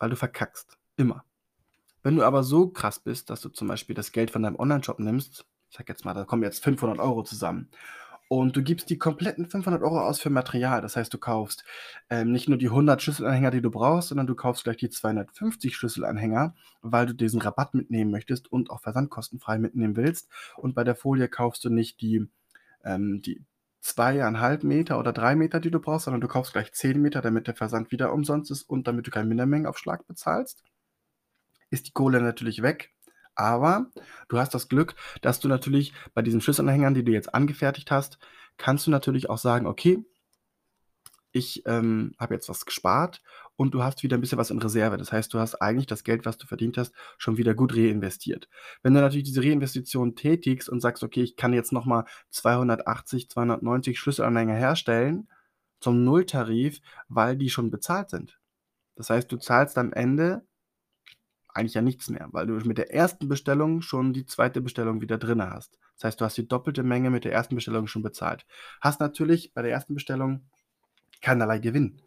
weil du verkackst, immer. Wenn du aber so krass bist, dass du zum Beispiel das Geld von deinem Onlineshop nimmst, ich sage jetzt mal, da kommen jetzt 500 € zusammen und du gibst die kompletten 500 € aus für Material. Das heißt, du kaufst, ähm, nicht nur die 100 Schlüsselanhänger, die du brauchst, sondern du kaufst gleich die 250 Schlüsselanhänger, weil du diesen Rabatt mitnehmen möchtest und auch versandkostenfrei mitnehmen willst. Und bei der Folie kaufst du nicht die ähm, die 2,5 Meter oder 3 Meter, die du brauchst, sondern du kaufst gleich 10 Meter, damit der Versand wieder umsonst ist und damit du keinen Mindermengenaufschlag bezahlst. Ist die Kohle natürlich weg. Aber du hast das Glück, dass du natürlich bei diesen Schlüsselanhängern, die du jetzt angefertigt hast, kannst du natürlich auch sagen: „Okay, ich, ähm, habe jetzt was gespart und du hast wieder ein bisschen was in Reserve.“ Das heißt, du hast eigentlich das Geld, was du verdient hast, schon wieder gut reinvestiert. Wenn du natürlich diese Reinvestition tätigst und sagst: „Okay, ich kann jetzt noch mal 280, 290 Schlüsselanhänger herstellen zum Nulltarif, weil die schon bezahlt sind.“ Das heißt, du zahlst am Ende eigentlich ja nichts mehr, weil du mit der ersten Bestellung schon die zweite Bestellung wieder drin hast. Das heißt, du hast die doppelte Menge mit der ersten Bestellung schon bezahlt. Hast natürlich bei der ersten Bestellung keinerlei Gewinn.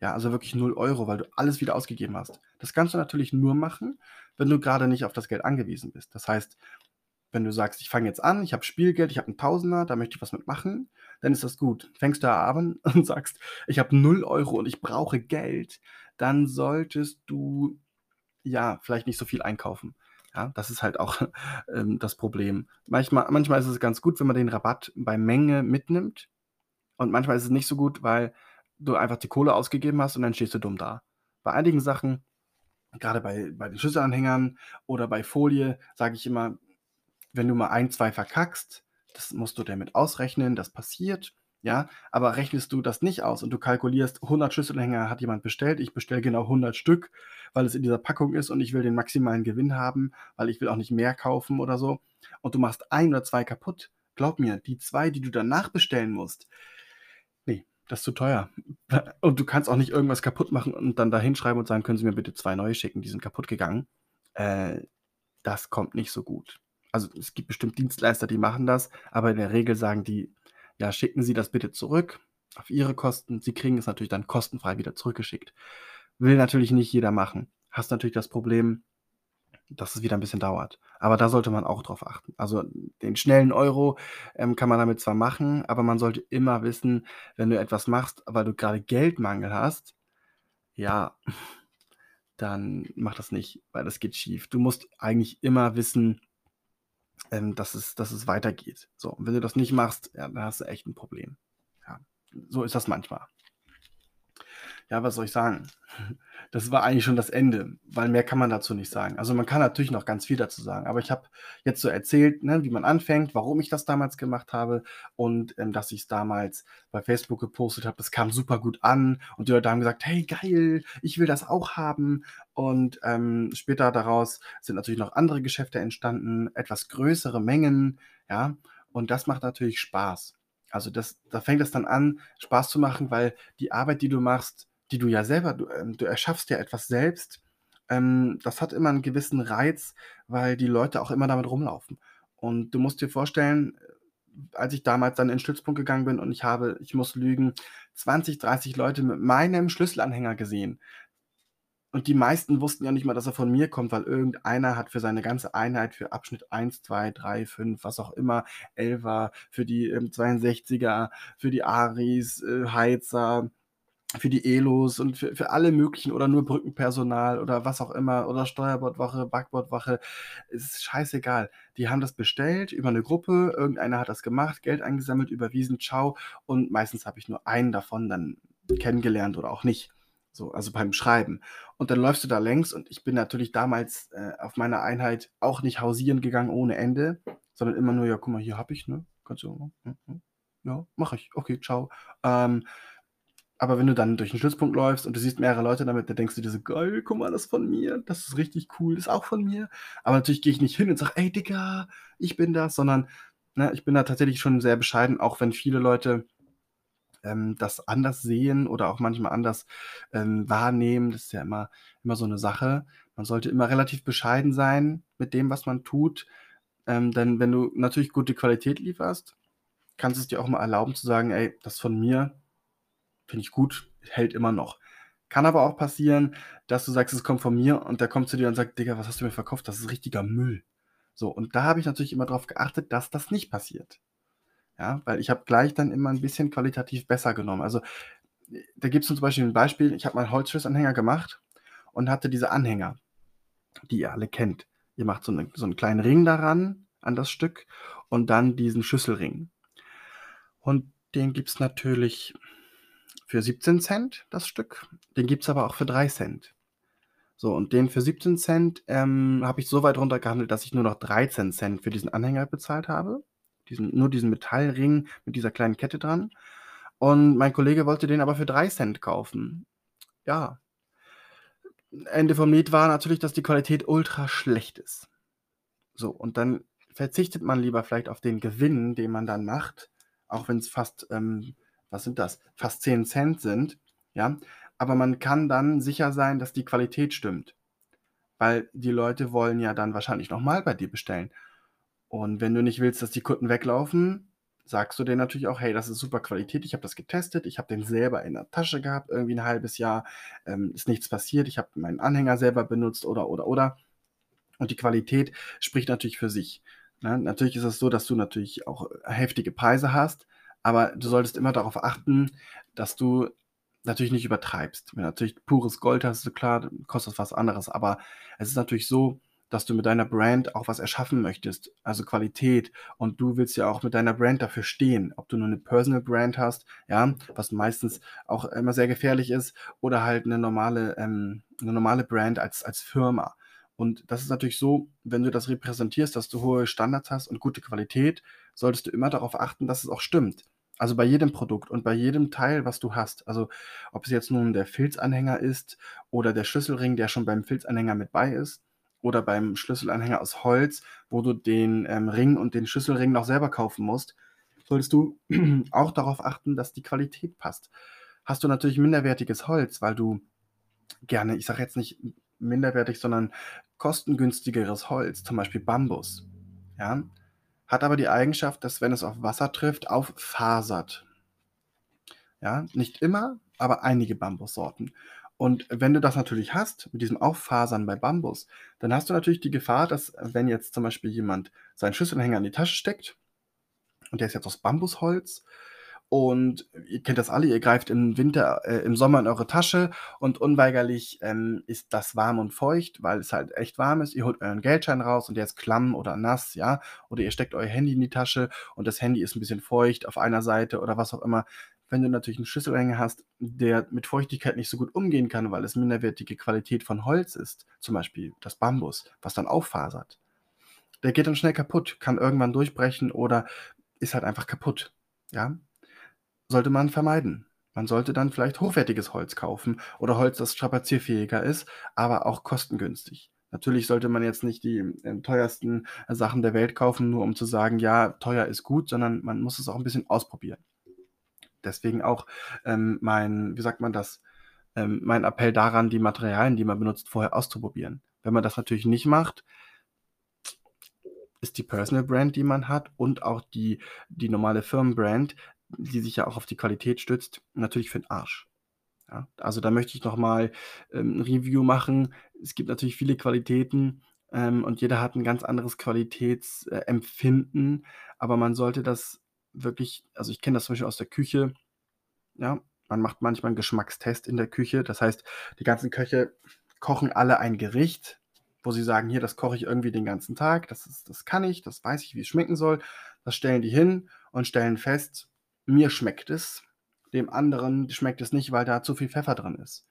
Ja, also wirklich 0 Euro, weil du alles wieder ausgegeben hast. Das kannst du natürlich nur machen, wenn du gerade nicht auf das Geld angewiesen bist. Das heißt, wenn du sagst: „Ich fange jetzt an, ich habe Spielgeld, ich habe einen Tausender, da möchte ich was mitmachen“, dann ist das gut. Fängst du an und sagst: „Ich habe 0 Euro und ich brauche Geld“, dann solltest du ja, vielleicht nicht so viel einkaufen. Ja, das ist halt auch, ähm, das Problem. Manchmal manchmal ist es ganz gut, wenn man den Rabatt bei Menge mitnimmt und manchmal ist es nicht so gut, weil du einfach die Kohle ausgegeben hast und dann stehst du dumm da. Bei einigen Sachen, gerade bei bei den Schlüsselanhängern oder bei Folie, sage ich immer: „Wenn du mal ein, 2 verkackst, das musst du damit ausrechnen, das passiert, ja? Aber rechnest du das nicht aus und du kalkulierst, 100 Schlüsselanhänger hat jemand bestellt, ich bestelle genau 100 Stück, weil es in dieser Packung ist und ich will den maximalen Gewinn haben, weil ich will auch nicht mehr kaufen oder so und du machst ein oder zwei kaputt. Glaub mir, die zwei, die du danach bestellen musst, das ist zu teuer. Und du kannst auch nicht irgendwas kaputt machen und dann da hinschreiben und sagen: „Können Sie mir bitte zwei neue schicken, die sind kaputt gegangen.“ Äh, das kommt nicht so gut. Also, es gibt bestimmt Dienstleister, die machen das, aber in der Regel sagen die: „Ja, schicken Sie das bitte zurück auf Ihre Kosten.“ Sie kriegen es natürlich dann kostenfrei wieder zurückgeschickt. Will natürlich nicht jeder machen. Hast natürlich das Problem, dass es wieder ein bisschen dauert. Aber da sollte man auch drauf achten. Also, den schnellen Euro, ähm, kann man damit zwar machen, aber man sollte immer wissen, wenn du etwas machst, weil du gerade Geldmangel hast, ja, dann mach das nicht, weil das geht schief. Du musst eigentlich immer wissen, ähm, dass es dass es weitergeht. So, und wenn du das nicht machst, ja, dann hast du echt ein Problem. Ja, so ist das manchmal. Ja, was soll ich sagen? Das war eigentlich schon das Ende, weil mehr kann man dazu nicht sagen. Also, man kann natürlich noch ganz viel dazu sagen, aber ich habe jetzt so erzählt, ne, wie man anfängt, warum ich das damals gemacht habe und, ähm, dass ich's damals bei Facebook gepostet habe. Das kam super gut an und die Leute haben gesagt: „Hey, geil, ich will das auch haben.“ Und, ähm, später daraus sind natürlich noch andere Geschäfte entstanden, etwas größere Mengen, ja? Und das macht natürlich Spaß. Also, das da fängt es dann an, Spaß zu machen, weil die Arbeit, die du machst, die du ja selber du, ähm, du erschaffst ja etwas selbst, ähm, das hat immer einen gewissen Reiz, weil die Leute auch immer damit rumlaufen. Und du musst dir vorstellen, äh, als ich damals dann in 'n Stützpunkt gegangen bin und ich habe ich muss lügen, 20, 30 Leute mit meinem Schlüsselanhänger gesehen. Und die meisten wussten ja nicht mal, dass er von mir kommt, weil irgendeiner hat für seine ganze Einheit, für Abschnitt 1, 2, 3, 5, was auch immer, 11er, für die, ähm, 62er, für die Aris, äh, Heizer, für die Elos und für für alle möglichen oder nur Brückenpersonal oder was auch immer oder Steuerbordwache, Backbordwache, ist scheißegal. Die haben das bestellt über 'ne Gruppe, irgendeiner hat das gemacht, Geld eingesammelt, überwiesen, tschau. Und meistens habe ich nur einen davon dann kennengelernt oder auch nicht. So, also beim Schreiben. Und dann läufst du da längs und ich bin natürlich damals, äh, auf meiner Einheit auch nicht hausieren gegangen ohne Ende, sondern immer nur: „Ja, guck mal, hier habe ich, ne? Kannst du mhm, mhm. Ja, mache ich. Okay, tschau.“ Ähm, aber wenn du dann durch 'n Stützpunkt läufst und du siehst mehrere Leute damit, dann denkst du dir so: „Geil, guck mal, das ist von mir. Das ist richtig cool, das ist auch von mir.“ Aber natürlich gehe ich nicht hin und sage: „Ey Digga, ich bin das“, sondern, ne, ich bin da tatsächlich schon sehr bescheiden, auch wenn viele Leute, ähm, das anders sehen oder auch manchmal anders, ähm, wahrnehmen. Das ist ja immer immer so 'ne Sache. Man sollte immer relativ bescheiden sein mit dem, was man tut, ähm, denn wenn du natürlich gute Qualität lieferst, kannst du's dir auch mal erlauben zu sagen: „Ey, das ist von mir, finde ich gut, hält immer noch.“ Kann aber auch passieren, dass du sagst, es kommt von mir und der kommt zu dir und sagt: „Digga, was hast du mir verkauft? Das ist richtiger Müll.“ So, und da habe ich natürlich immer drauf geachtet, dass das nicht passiert. Ja, weil ich habe gleich dann immer 'n bisschen qualitativ besser genommen. Also, da gibt's zum Beispiel 'n Beispiel, ich habe mal Holzschlüsselanhänger gemacht und hatte diese Anhänger, die ihr alle kennt. Ihr macht so 'ne so 'n kleinen Ring daran, an das Stück und dann diesen Schlüsselring. Und den gibt's natürlich für 17 Cent das Stück, den gibt's aber auch für 3 Cent. So, und den für 17 ähm, habe ich so weit runtergehandelt, dass ich nur noch 13 für diesen Anhänger bezahlt habe. Diesen nur diesen Metallring mit dieser kleinen Kette dran. Und mein Kollege wollte den aber für 3 kaufen. Ja. Ende vom Lied war natürlich, dass die Qualität ultra schlecht ist. So, und dann verzichtet man lieber vielleicht auf den Gewinn, den man dann macht, auch wenn es fast, ähm, was sind das, fast 10 Cent sind, ja. Aber man kann dann sicher sein, dass die Qualität stimmt. Weil die Leute wollen ja dann wahrscheinlich nochmal bei dir bestellen. Und wenn du nicht willst, dass die Kunden weglaufen, sagst du denen natürlich auch, hey, das ist super Qualität, ich habe das getestet, ich habe den selber in der Tasche gehabt, irgendwie ein halbes Jahr, ähm, ist nichts passiert, ich habe meinen Anhänger selber benutzt oder, oder, oder. Und die Qualität spricht natürlich für sich. Ne? Natürlich ist es so, dass du natürlich auch heftige Preise hast, aber du solltest immer darauf achten, dass du natürlich nicht übertreibst. Wenn du natürlich pures Gold hast, klar, kostet was anderes, aber es ist natürlich so, dass du mit deiner Brand auch was erschaffen möchtest, also Qualität. Und du willst ja auch mit deiner Brand dafür stehen, ob du nur eine Personal Brand hast, ja, was meistens auch immer sehr gefährlich ist, oder halt eine normale, ähm, eine normale Brand als, als Firma. Und das ist natürlich so, wenn du das repräsentierst, dass du hohe Standards hast und gute Qualität, solltest du immer darauf achten, dass es auch stimmt. Also bei jedem Produkt und bei jedem Teil, was du hast. Also ob es jetzt nun der Filzanhänger ist oder der Schlüsselring, der schon beim Filzanhänger mit bei ist oder beim Schlüsselanhänger aus Holz, wo du den ähm, Ring und den Schlüsselring noch selber kaufen musst, solltest du auch darauf achten, dass die Qualität passt. Hast du natürlich minderwertiges Holz, weil du gerne, ich sage jetzt nicht minderwertig, sondern kostengünstigeres Holz, zum Beispiel Bambus, ja, hat aber die Eigenschaft, dass wenn es auf Wasser trifft, auffasert. Ja, nicht immer, aber einige Bambussorten. Und wenn du das natürlich hast, mit diesem Auffasern bei Bambus, dann hast du natürlich die Gefahr, dass wenn jetzt zum Beispiel jemand seinen Schlüsselanhänger in die Tasche steckt und der ist jetzt aus Bambusholz und ihr kennt das alle, ihr greift im Winter, äh, im Sommer in eure Tasche und unweigerlich ähm, ist das warm und feucht, weil es halt echt warm ist. Ihr holt euren Geldschein raus und der ist klamm oder nass, ja. Oder ihr steckt euer Handy in die Tasche und das Handy ist ein bisschen feucht auf einer Seite oder was auch immer. Wenn du natürlich einen Schlüsselanhänger hast, der mit Feuchtigkeit nicht so gut umgehen kann, weil es minderwertige Qualität von Holz ist, zum Beispiel das Bambus, was dann auffasert, der geht dann schnell kaputt, kann irgendwann durchbrechen oder ist halt einfach kaputt. Ja, sollte man vermeiden. Man sollte dann vielleicht hochwertiges Holz kaufen oder Holz, das strapazierfähiger ist, aber auch kostengünstig. Natürlich sollte man jetzt nicht die äh, teuersten Sachen der Welt kaufen, nur um zu sagen, ja, teuer ist gut, sondern man muss es auch ein bisschen ausprobieren. Deswegen auch ähm, mein, wie sagt man das, ähm, mein Appell daran, die Materialien, die man benutzt, vorher auszuprobieren. Wenn man das natürlich nicht macht, ist die Personal Brand, die man hat und auch die, die normale Firmenbrand, die sich ja auch auf die Qualität stützt, natürlich für den Arsch. Ja, also da möchte ich nochmal ähm, ein Review machen. Es gibt natürlich viele Qualitäten ähm, und jeder hat ein ganz anderes Qualitätsempfinden, äh, aber man sollte das wirklich, also ich kenne das zum Beispiel aus der Küche, ja, man macht manchmal einen Geschmackstest in der Küche. Das heißt, die ganzen Köche kochen alle ein Gericht, wo sie sagen, hier, das koche ich irgendwie den ganzen Tag, das, ist, das kann ich, das weiß ich, wie es schmecken soll. Das stellen die hin und stellen fest, mir schmeckt es, dem anderen schmeckt es nicht, weil da zu viel Pfeffer drin ist.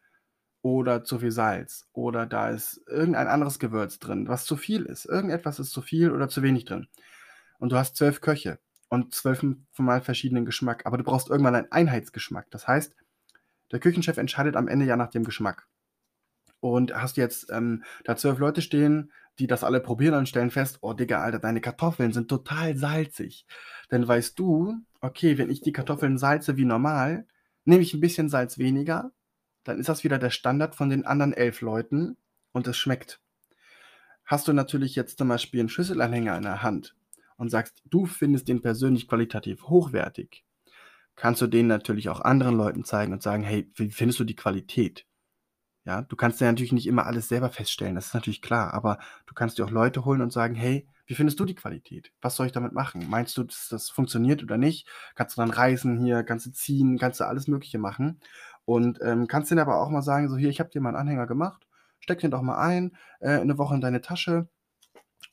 Oder zu viel Salz. Oder da ist irgendein anderes Gewürz drin, was zu viel ist. Irgendetwas ist zu viel oder zu wenig drin. Und du hast zwölf Köche und zwölfmal verschiedenen Geschmack. Aber du brauchst irgendwann einen Einheitsgeschmack. Das heißt, der Küchenchef entscheidet am Ende ja nach dem Geschmack. Und hast jetzt ähm, da zwölf Leute stehen, die das alle probieren und stellen fest, oh Digga, Alter, deine Kartoffeln sind total salzig. Dann weißt du, okay, wenn ich die Kartoffeln salze wie normal, nehme ich ein bisschen Salz weniger, dann ist das wieder der Standard von den anderen elf Leuten und es schmeckt. Hast du natürlich jetzt zum Beispiel einen Schlüsselanhänger in der Hand und sagst, du findest den persönlich qualitativ hochwertig, kannst du den natürlich auch anderen Leuten zeigen und sagen, hey, wie findest du die Qualität? Ja, du kannst ja natürlich nicht immer alles selber feststellen, das ist natürlich klar, aber du kannst dir auch Leute holen und sagen, hey, wie findest du die Qualität? Was soll ich damit machen? Meinst du, dass das funktioniert oder nicht? Kannst du dann reisen hier, kannst du ziehen, kannst du alles Mögliche machen. Und ähm, kannst denen aber auch mal sagen, so hier, ich habe dir mal einen Anhänger gemacht, steck den doch mal ein, äh, eine Woche in deine Tasche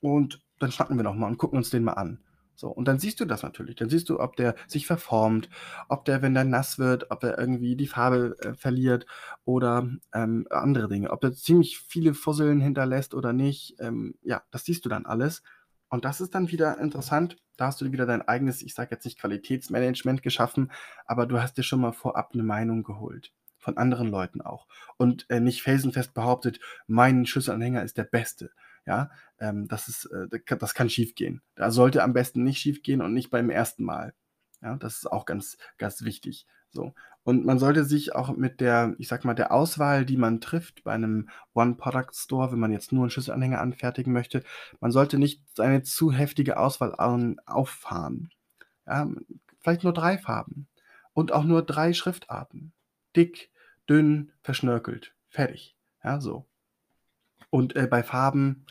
und dann schnacken wir noch mal und gucken uns den mal an. So, und dann siehst du das natürlich. Dann siehst du, ob der sich verformt, ob der, wenn der nass wird, ob er irgendwie die Farbe äh, verliert oder ähm, andere Dinge, ob er ziemlich viele Fusseln hinterlässt oder nicht. Ähm, ja, das siehst du dann alles. Und das ist dann wieder interessant. Da hast du wieder dein eigenes, ich sage jetzt nicht Qualitätsmanagement geschaffen, aber du hast dir schon mal vorab eine Meinung geholt. Von anderen Leuten auch. Und äh, nicht felsenfest behauptet, mein Schlüsselanhänger ist der beste. Ja, ähm, das ist, äh, das kann schiefgehen. Da sollte am besten nicht schiefgehen und nicht beim ersten Mal. Ja, das ist auch ganz, ganz wichtig. So. Und man sollte sich auch mit der, ich sag mal, der Auswahl, die man trifft bei einem One-Product-Store, wenn man jetzt nur einen Schlüsselanhänger anfertigen möchte, man sollte nicht eine zu heftige Auswahl auffahren. Ja, vielleicht nur drei Farben und auch nur drei Schriftarten. Dick, dünn, verschnörkelt. Fertig. Ja, so. Und äh, bei Farben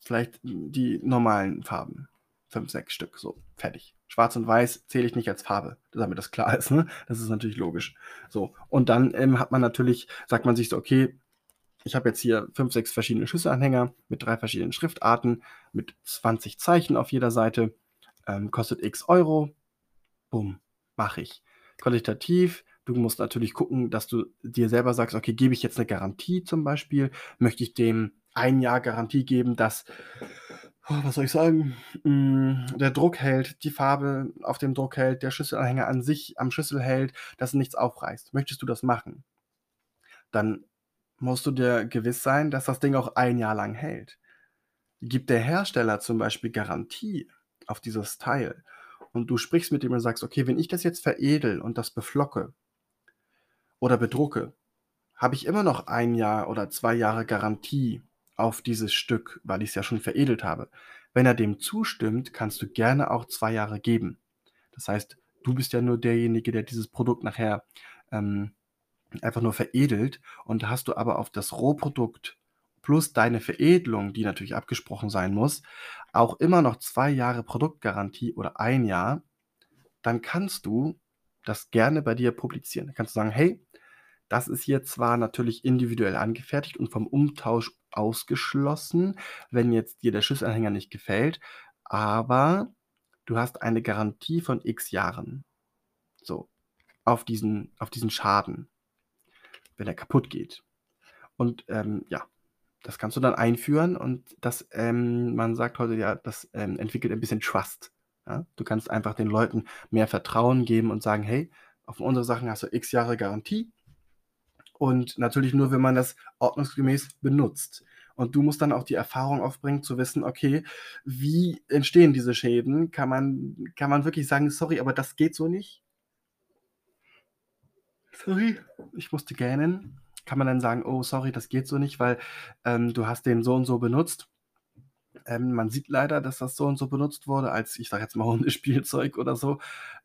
vielleicht die normalen Farben. Fünf, sechs Stück, so, fertig. Schwarz und Weiß zähle ich nicht als Farbe, damit das klar ist. Ne? Das ist natürlich logisch. So, und dann ähm, hat man natürlich, sagt man sich so, okay, ich habe jetzt hier fünf, sechs verschiedene Schlüsselanhänger mit drei verschiedenen Schriftarten, mit 20 Zeichen auf jeder Seite, ähm, kostet x Euro. Bumm, mache ich. Qualitativ Du musst natürlich gucken, dass du dir selber sagst, okay, gebe ich jetzt eine Garantie zum Beispiel? Möchte ich dem ein Jahr Garantie geben, dass, oh, was soll ich sagen, hm, der Druck hält, die Farbe auf dem Druck hält, der Schlüsselanhänger an sich am Schlüssel hält, dass nichts aufreißt. Möchtest du das machen? Dann musst du dir gewiss sein, dass das Ding auch ein Jahr lang hält. Gibt der Hersteller zum Beispiel Garantie auf dieses Teil und du sprichst mit ihm und sagst, okay, wenn ich das jetzt veredel und das beflocke, oder bedrucke, habe ich immer noch ein Jahr oder zwei Jahre Garantie auf dieses Stück, weil ich es ja schon veredelt habe. Wenn er dem zustimmt, kannst du gerne auch zwei Jahre geben. Das heißt, du bist ja nur derjenige, der dieses Produkt nachher ähm, einfach nur veredelt und hast du aber auf das Rohprodukt plus deine Veredelung, die natürlich abgesprochen sein muss, auch immer noch zwei Jahre Produktgarantie oder ein Jahr, dann kannst du das gerne bei dir publizieren. Dann kannst du sagen, hey, das ist hier zwar natürlich individuell angefertigt und vom Umtausch ausgeschlossen, wenn jetzt dir der Schlüsselanhänger nicht gefällt, aber du hast eine Garantie von x Jahren. So, auf diesen, auf diesen Schaden, wenn er kaputt geht. Und ähm, ja, das kannst du dann einführen und das, ähm, man sagt heute ja, das ähm, entwickelt ein bisschen Trust. Ja? Du kannst einfach den Leuten mehr Vertrauen geben und sagen, hey, auf unsere Sachen hast du x Jahre Garantie und natürlich nur, wenn man das ordnungsgemäß benutzt. Und du musst dann auch die Erfahrung aufbringen, zu wissen, okay, wie entstehen diese Schäden? Kann man, kann man wirklich sagen, sorry, aber das geht so nicht? Sorry, ich musste gähnen. Kann man dann sagen, oh, sorry, das geht so nicht, weil ähm, du hast den so und so benutzt? Ähm, man sieht leider, dass das so und so benutzt wurde, als ich sage jetzt mal Hundespielzeug oder so.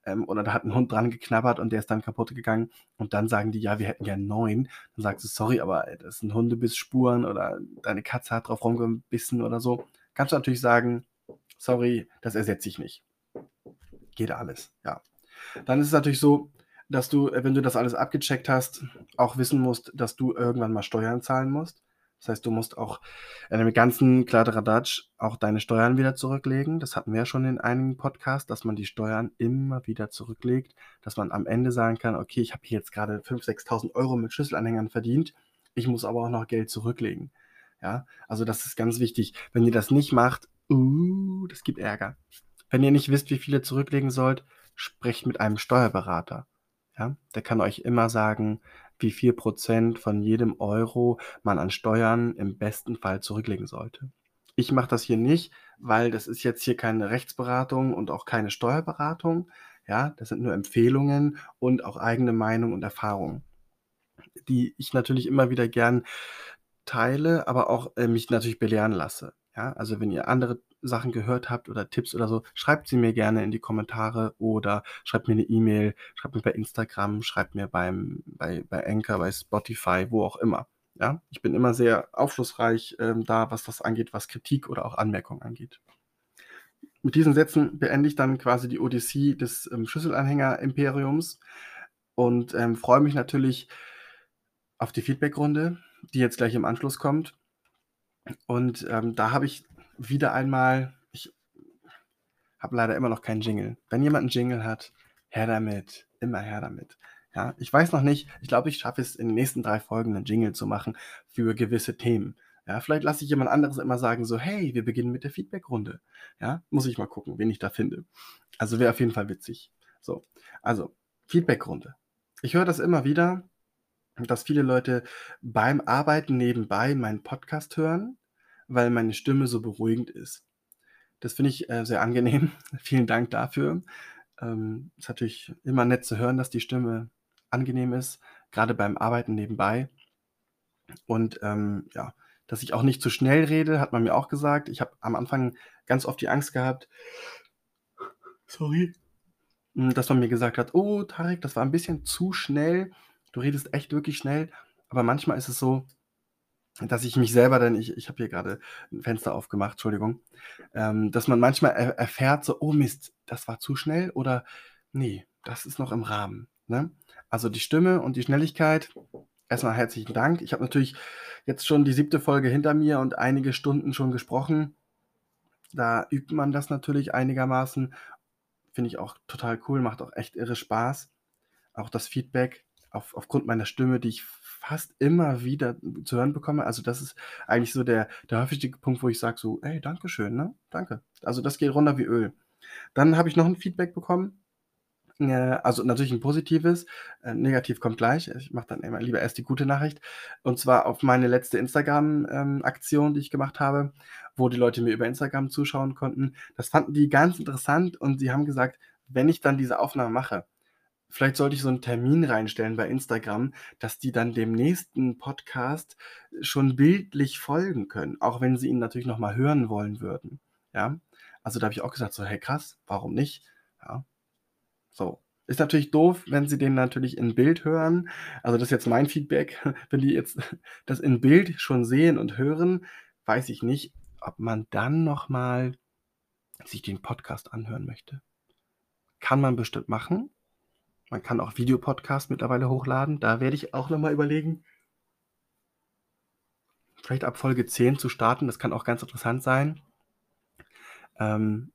Ähm, oder da hat ein Hund dran geknabbert und der ist dann kaputt gegangen. Und dann sagen die, ja, wir hätten gern neun. Dann sagst du, sorry, aber das sind Hundebissspuren oder deine Katze hat drauf rumgebissen oder so. Kannst du natürlich sagen, sorry, das ersetze ich nicht. Geht alles, ja. Dann ist es natürlich so, dass du, wenn du das alles abgecheckt hast, auch wissen musst, dass du irgendwann mal Steuern zahlen musst. Das heißt, du musst auch in dem ganzen Kladderadatsch auch deine Steuern wieder zurücklegen. Das hatten wir ja schon in einigen Podcasts, dass man die Steuern immer wieder zurücklegt, dass man am Ende sagen kann, okay, ich habe hier jetzt gerade 5.000, 6.000 Euro mit Schlüsselanhängern verdient, ich muss aber auch noch Geld zurücklegen. Ja, also das ist ganz wichtig. Wenn ihr das nicht macht, uh, das gibt Ärger. Wenn ihr nicht wisst, wie viele zurücklegen sollt, sprecht mit einem Steuerberater. Ja, der kann euch immer sagen, wie viel Prozent von jedem Euro man an Steuern im besten Fall zurücklegen sollte. Ich mache das hier nicht, weil das ist jetzt hier keine Rechtsberatung und auch keine Steuerberatung. Ja, das sind nur Empfehlungen und auch eigene Meinung und Erfahrung, die ich natürlich immer wieder gern teile, aber auch äh, mich natürlich belehren lasse. Ja, also wenn ihr andere Sachen gehört habt oder Tipps oder so, schreibt sie mir gerne in die Kommentare oder schreibt mir eine E-Mail, schreibt mir bei Instagram, schreibt mir beim, bei, bei Anchor, bei Spotify, wo auch immer. Ja, ich bin immer sehr aufschlussreich ähm, da, was das angeht, was Kritik oder auch Anmerkungen angeht. Mit diesen Sätzen beende ich dann quasi die Odyssee des ähm, Schlüsselanhänger-Imperiums und ähm, freue mich natürlich auf die Feedbackrunde, die jetzt gleich im Anschluss kommt. Und ähm, da habe ich wieder einmal, ich habe leider immer noch keinen Jingle. Wenn jemand einen Jingle hat, her damit. Immer her damit. Ja, ich weiß noch nicht. Ich glaube, ich schaffe es in den nächsten drei Folgen einen Jingle zu machen für gewisse Themen. Ja, vielleicht lasse ich jemand anderes immer sagen, so, hey, wir beginnen mit der Feedbackrunde. Ja, muss ich mal gucken, wen ich da finde. Also wäre auf jeden Fall witzig. So, also Feedbackrunde. Ich höre das immer wieder, dass viele Leute beim Arbeiten nebenbei meinen Podcast hören, weil meine Stimme so beruhigend ist. Das finde ich äh, sehr angenehm. Vielen Dank dafür. Ähm, ist natürlich immer nett zu hören, dass die Stimme angenehm ist, gerade beim Arbeiten nebenbei. Und ähm, ja, dass ich auch nicht zu schnell rede, hat man mir auch gesagt. Ich habe am Anfang ganz oft die Angst gehabt, sorry, hm, dass man mir gesagt hat, oh Tarek, das war ein bisschen zu schnell. Du redest echt wirklich schnell. Aber manchmal ist es so, dass ich mich selber dann, ich, ich habe hier gerade ein Fenster aufgemacht, Entschuldigung, ähm, dass man manchmal er, erfährt so, oh Mist, das war zu schnell oder nee, das ist noch im Rahmen. Ne? Also die Stimme und die Schnelligkeit, erstmal herzlichen Dank. Ich habe natürlich jetzt schon die siebte Folge hinter mir und einige Stunden schon gesprochen. Da übt man das natürlich einigermaßen. Finde ich auch total cool, macht auch echt irre Spaß. Auch das Feedback auf, aufgrund meiner Stimme, die ich fast immer wieder zu hören bekomme. Also das ist eigentlich so der, der häufigste Punkt, wo ich sage so, ey, danke schön, ne? Danke. Also das geht runter wie Öl. Dann habe ich noch ein Feedback bekommen. Äh, also natürlich ein positives, äh, negativ kommt gleich. Ich mache dann immer lieber erst die gute Nachricht. Und zwar auf meine letzte Instagram-Aktion, die ich gemacht habe, wo die Leute mir über Instagram zuschauen konnten. Das fanden die ganz interessant und sie haben gesagt, wenn ich dann diese Aufnahme mache, Vielleicht sollte ich so einen Termin reinstellen bei Instagram, dass die dann dem nächsten Podcast schon bildlich folgen können, auch wenn sie ihn natürlich noch mal hören wollen würden, ja? Also, da habe ich auch gesagt so: „Hey, krass, warum nicht?“ Ja. So. Ist natürlich doof, wenn sie den natürlich in Bild hören. Also, das ist jetzt mein Feedback. Wenn die jetzt das in Bild schon sehen und hören, weiß ich nicht, ob man dann noch mal sich den Podcast anhören möchte. Kann man bestimmt machen. Man kann auch Videopodcasts mittlerweile hochladen. Da werde ich auch nochmal überlegen, vielleicht ab Folge 10 zu starten. Das kann auch ganz interessant sein. Ähm,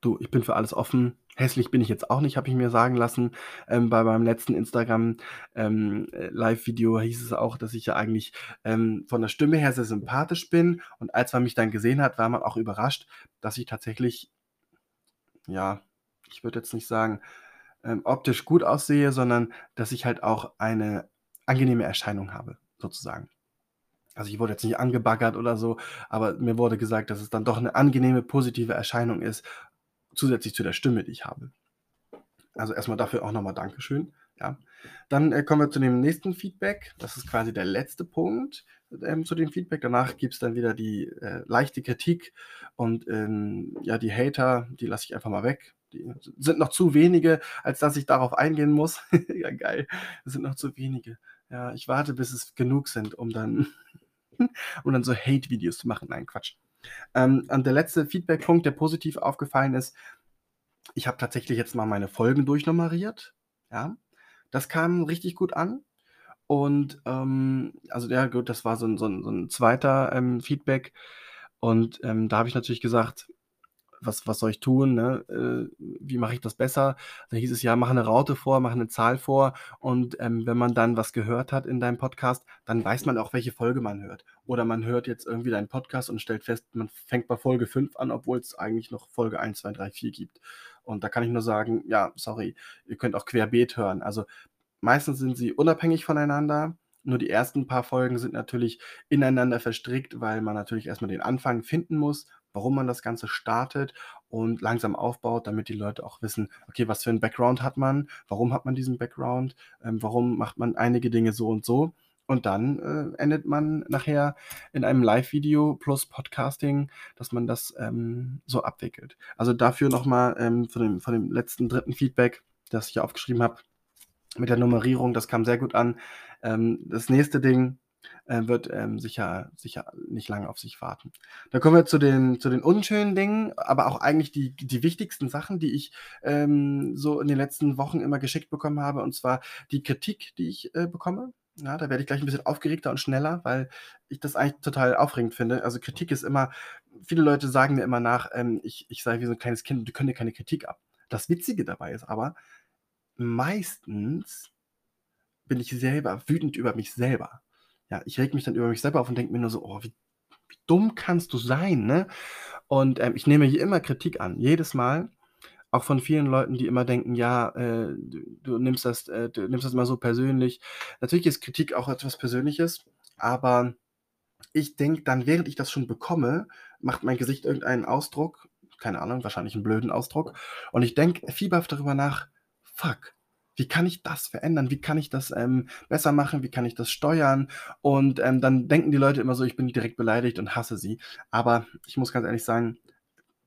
du, ich bin für alles offen. Hässlich bin ich jetzt auch nicht, habe ich mir sagen lassen. Ähm, bei meinem letzten Instagram ähm, hieß es auch, dass ich ja eigentlich ähm, von der Stimme her sehr sympathisch bin. Und als man mich dann gesehen hat, war man auch überrascht, dass ich tatsächlich, ja, ich würde jetzt nicht sagen, ähm, optisch gut aussehe, sondern dass ich halt auch eine angenehme Erscheinung habe, sozusagen. Also ich wurde jetzt nicht angebaggert oder so, aber mir wurde gesagt, dass es dann doch eine angenehme, positive Erscheinung ist, zusätzlich zu der Stimme, die ich habe. Also erstmal dafür auch nochmal Dankeschön. Ja. Dann äh, kommen wir zu dem nächsten Feedback. Das ist quasi der letzte Punkt ähm, zu dem Feedback. Danach gibt es dann wieder die äh, leichte Kritik und ähm, ja, die Hater, die lasse ich einfach mal weg. Die sind noch zu wenige, als dass ich darauf eingehen muss. ja, geil. Es sind noch zu wenige. Ja, ich warte, bis es genug sind, um dann, um dann so Hate-Videos zu machen. Nein, Quatsch. Ähm, und der letzte Feedback-Punkt, der positiv aufgefallen ist, ich habe tatsächlich jetzt mal meine Folgen durchnummeriert. Ja, das kam richtig gut an. Und ähm, also ja, gut, das war so ein, so ein, so ein zweiter ähm, Feedback. Und ähm, da habe ich natürlich gesagt, was, was soll ich tun, ne? äh, wie mache ich das besser? Da hieß es ja, mach eine Raute vor, mach eine Zahl vor und ähm, wenn man dann was gehört hat in deinem Podcast, dann weiß man auch, welche Folge man hört. Oder man hört jetzt irgendwie deinen Podcast und stellt fest, man fängt bei Folge 5 an, obwohl es eigentlich noch Folge 1, 2, 3, 4 gibt. Und da kann ich nur sagen, ja, sorry, ihr könnt auch querbeet hören. Also meistens sind sie unabhängig voneinander. Nur die ersten paar Folgen sind natürlich ineinander verstrickt, weil man natürlich erstmal den Anfang finden muss warum man das Ganze startet und langsam aufbaut, damit die Leute auch wissen, okay, was für ein Background hat man, warum hat man diesen Background, ähm, warum macht man einige Dinge so und so. Und dann äh, endet man nachher in einem Live-Video plus Podcasting, dass man das ähm, so abwickelt. Also dafür nochmal ähm, von, dem, von dem letzten dritten Feedback, das ich aufgeschrieben habe, mit der Nummerierung, das kam sehr gut an. Ähm, das nächste Ding, äh, wird ähm, sicher, sicher nicht lange auf sich warten. Dann kommen wir zu den, zu den unschönen Dingen, aber auch eigentlich die, die wichtigsten Sachen, die ich ähm, so in den letzten Wochen immer geschickt bekommen habe, und zwar die Kritik, die ich äh, bekomme. Ja, da werde ich gleich ein bisschen aufgeregter und schneller, weil ich das eigentlich total aufregend finde. Also, Kritik ist immer viele Leute sagen mir immer nach, ähm, ich ich sei wie so ein kleines Kind und können dir keine Kritik ab. Das Witzige dabei ist aber, meistens bin ich selber wütend über mich selber. Ja, ich rege mich dann über mich selber auf und denke mir nur so: „Oh, wie wie dumm kannst du sein“, ne? Und, ähm, ich nehme hier immer Kritik an, jedes Mal, auch von vielen Leuten, die immer denken: „Ja, äh, du du nimmst das äh, du nimmst das immer so persönlich.“ Natürlich ist Kritik auch etwas Persönliches, aber ich denke dann, während ich das schon bekomme, macht mein Gesicht irgendeinen Ausdruck, keine Ahnung, wahrscheinlich einen blöden Ausdruck, und ich denke fieberhaft darüber nach: „Fuck, wie kann ich das verändern? Wie kann ich das, ähm, besser machen? Wie kann ich das steuern?“ Und, ähm, dann denken die Leute immer so, ich bin direkt beleidigt und hasse sie. Aber ich muss ganz ehrlich sagen,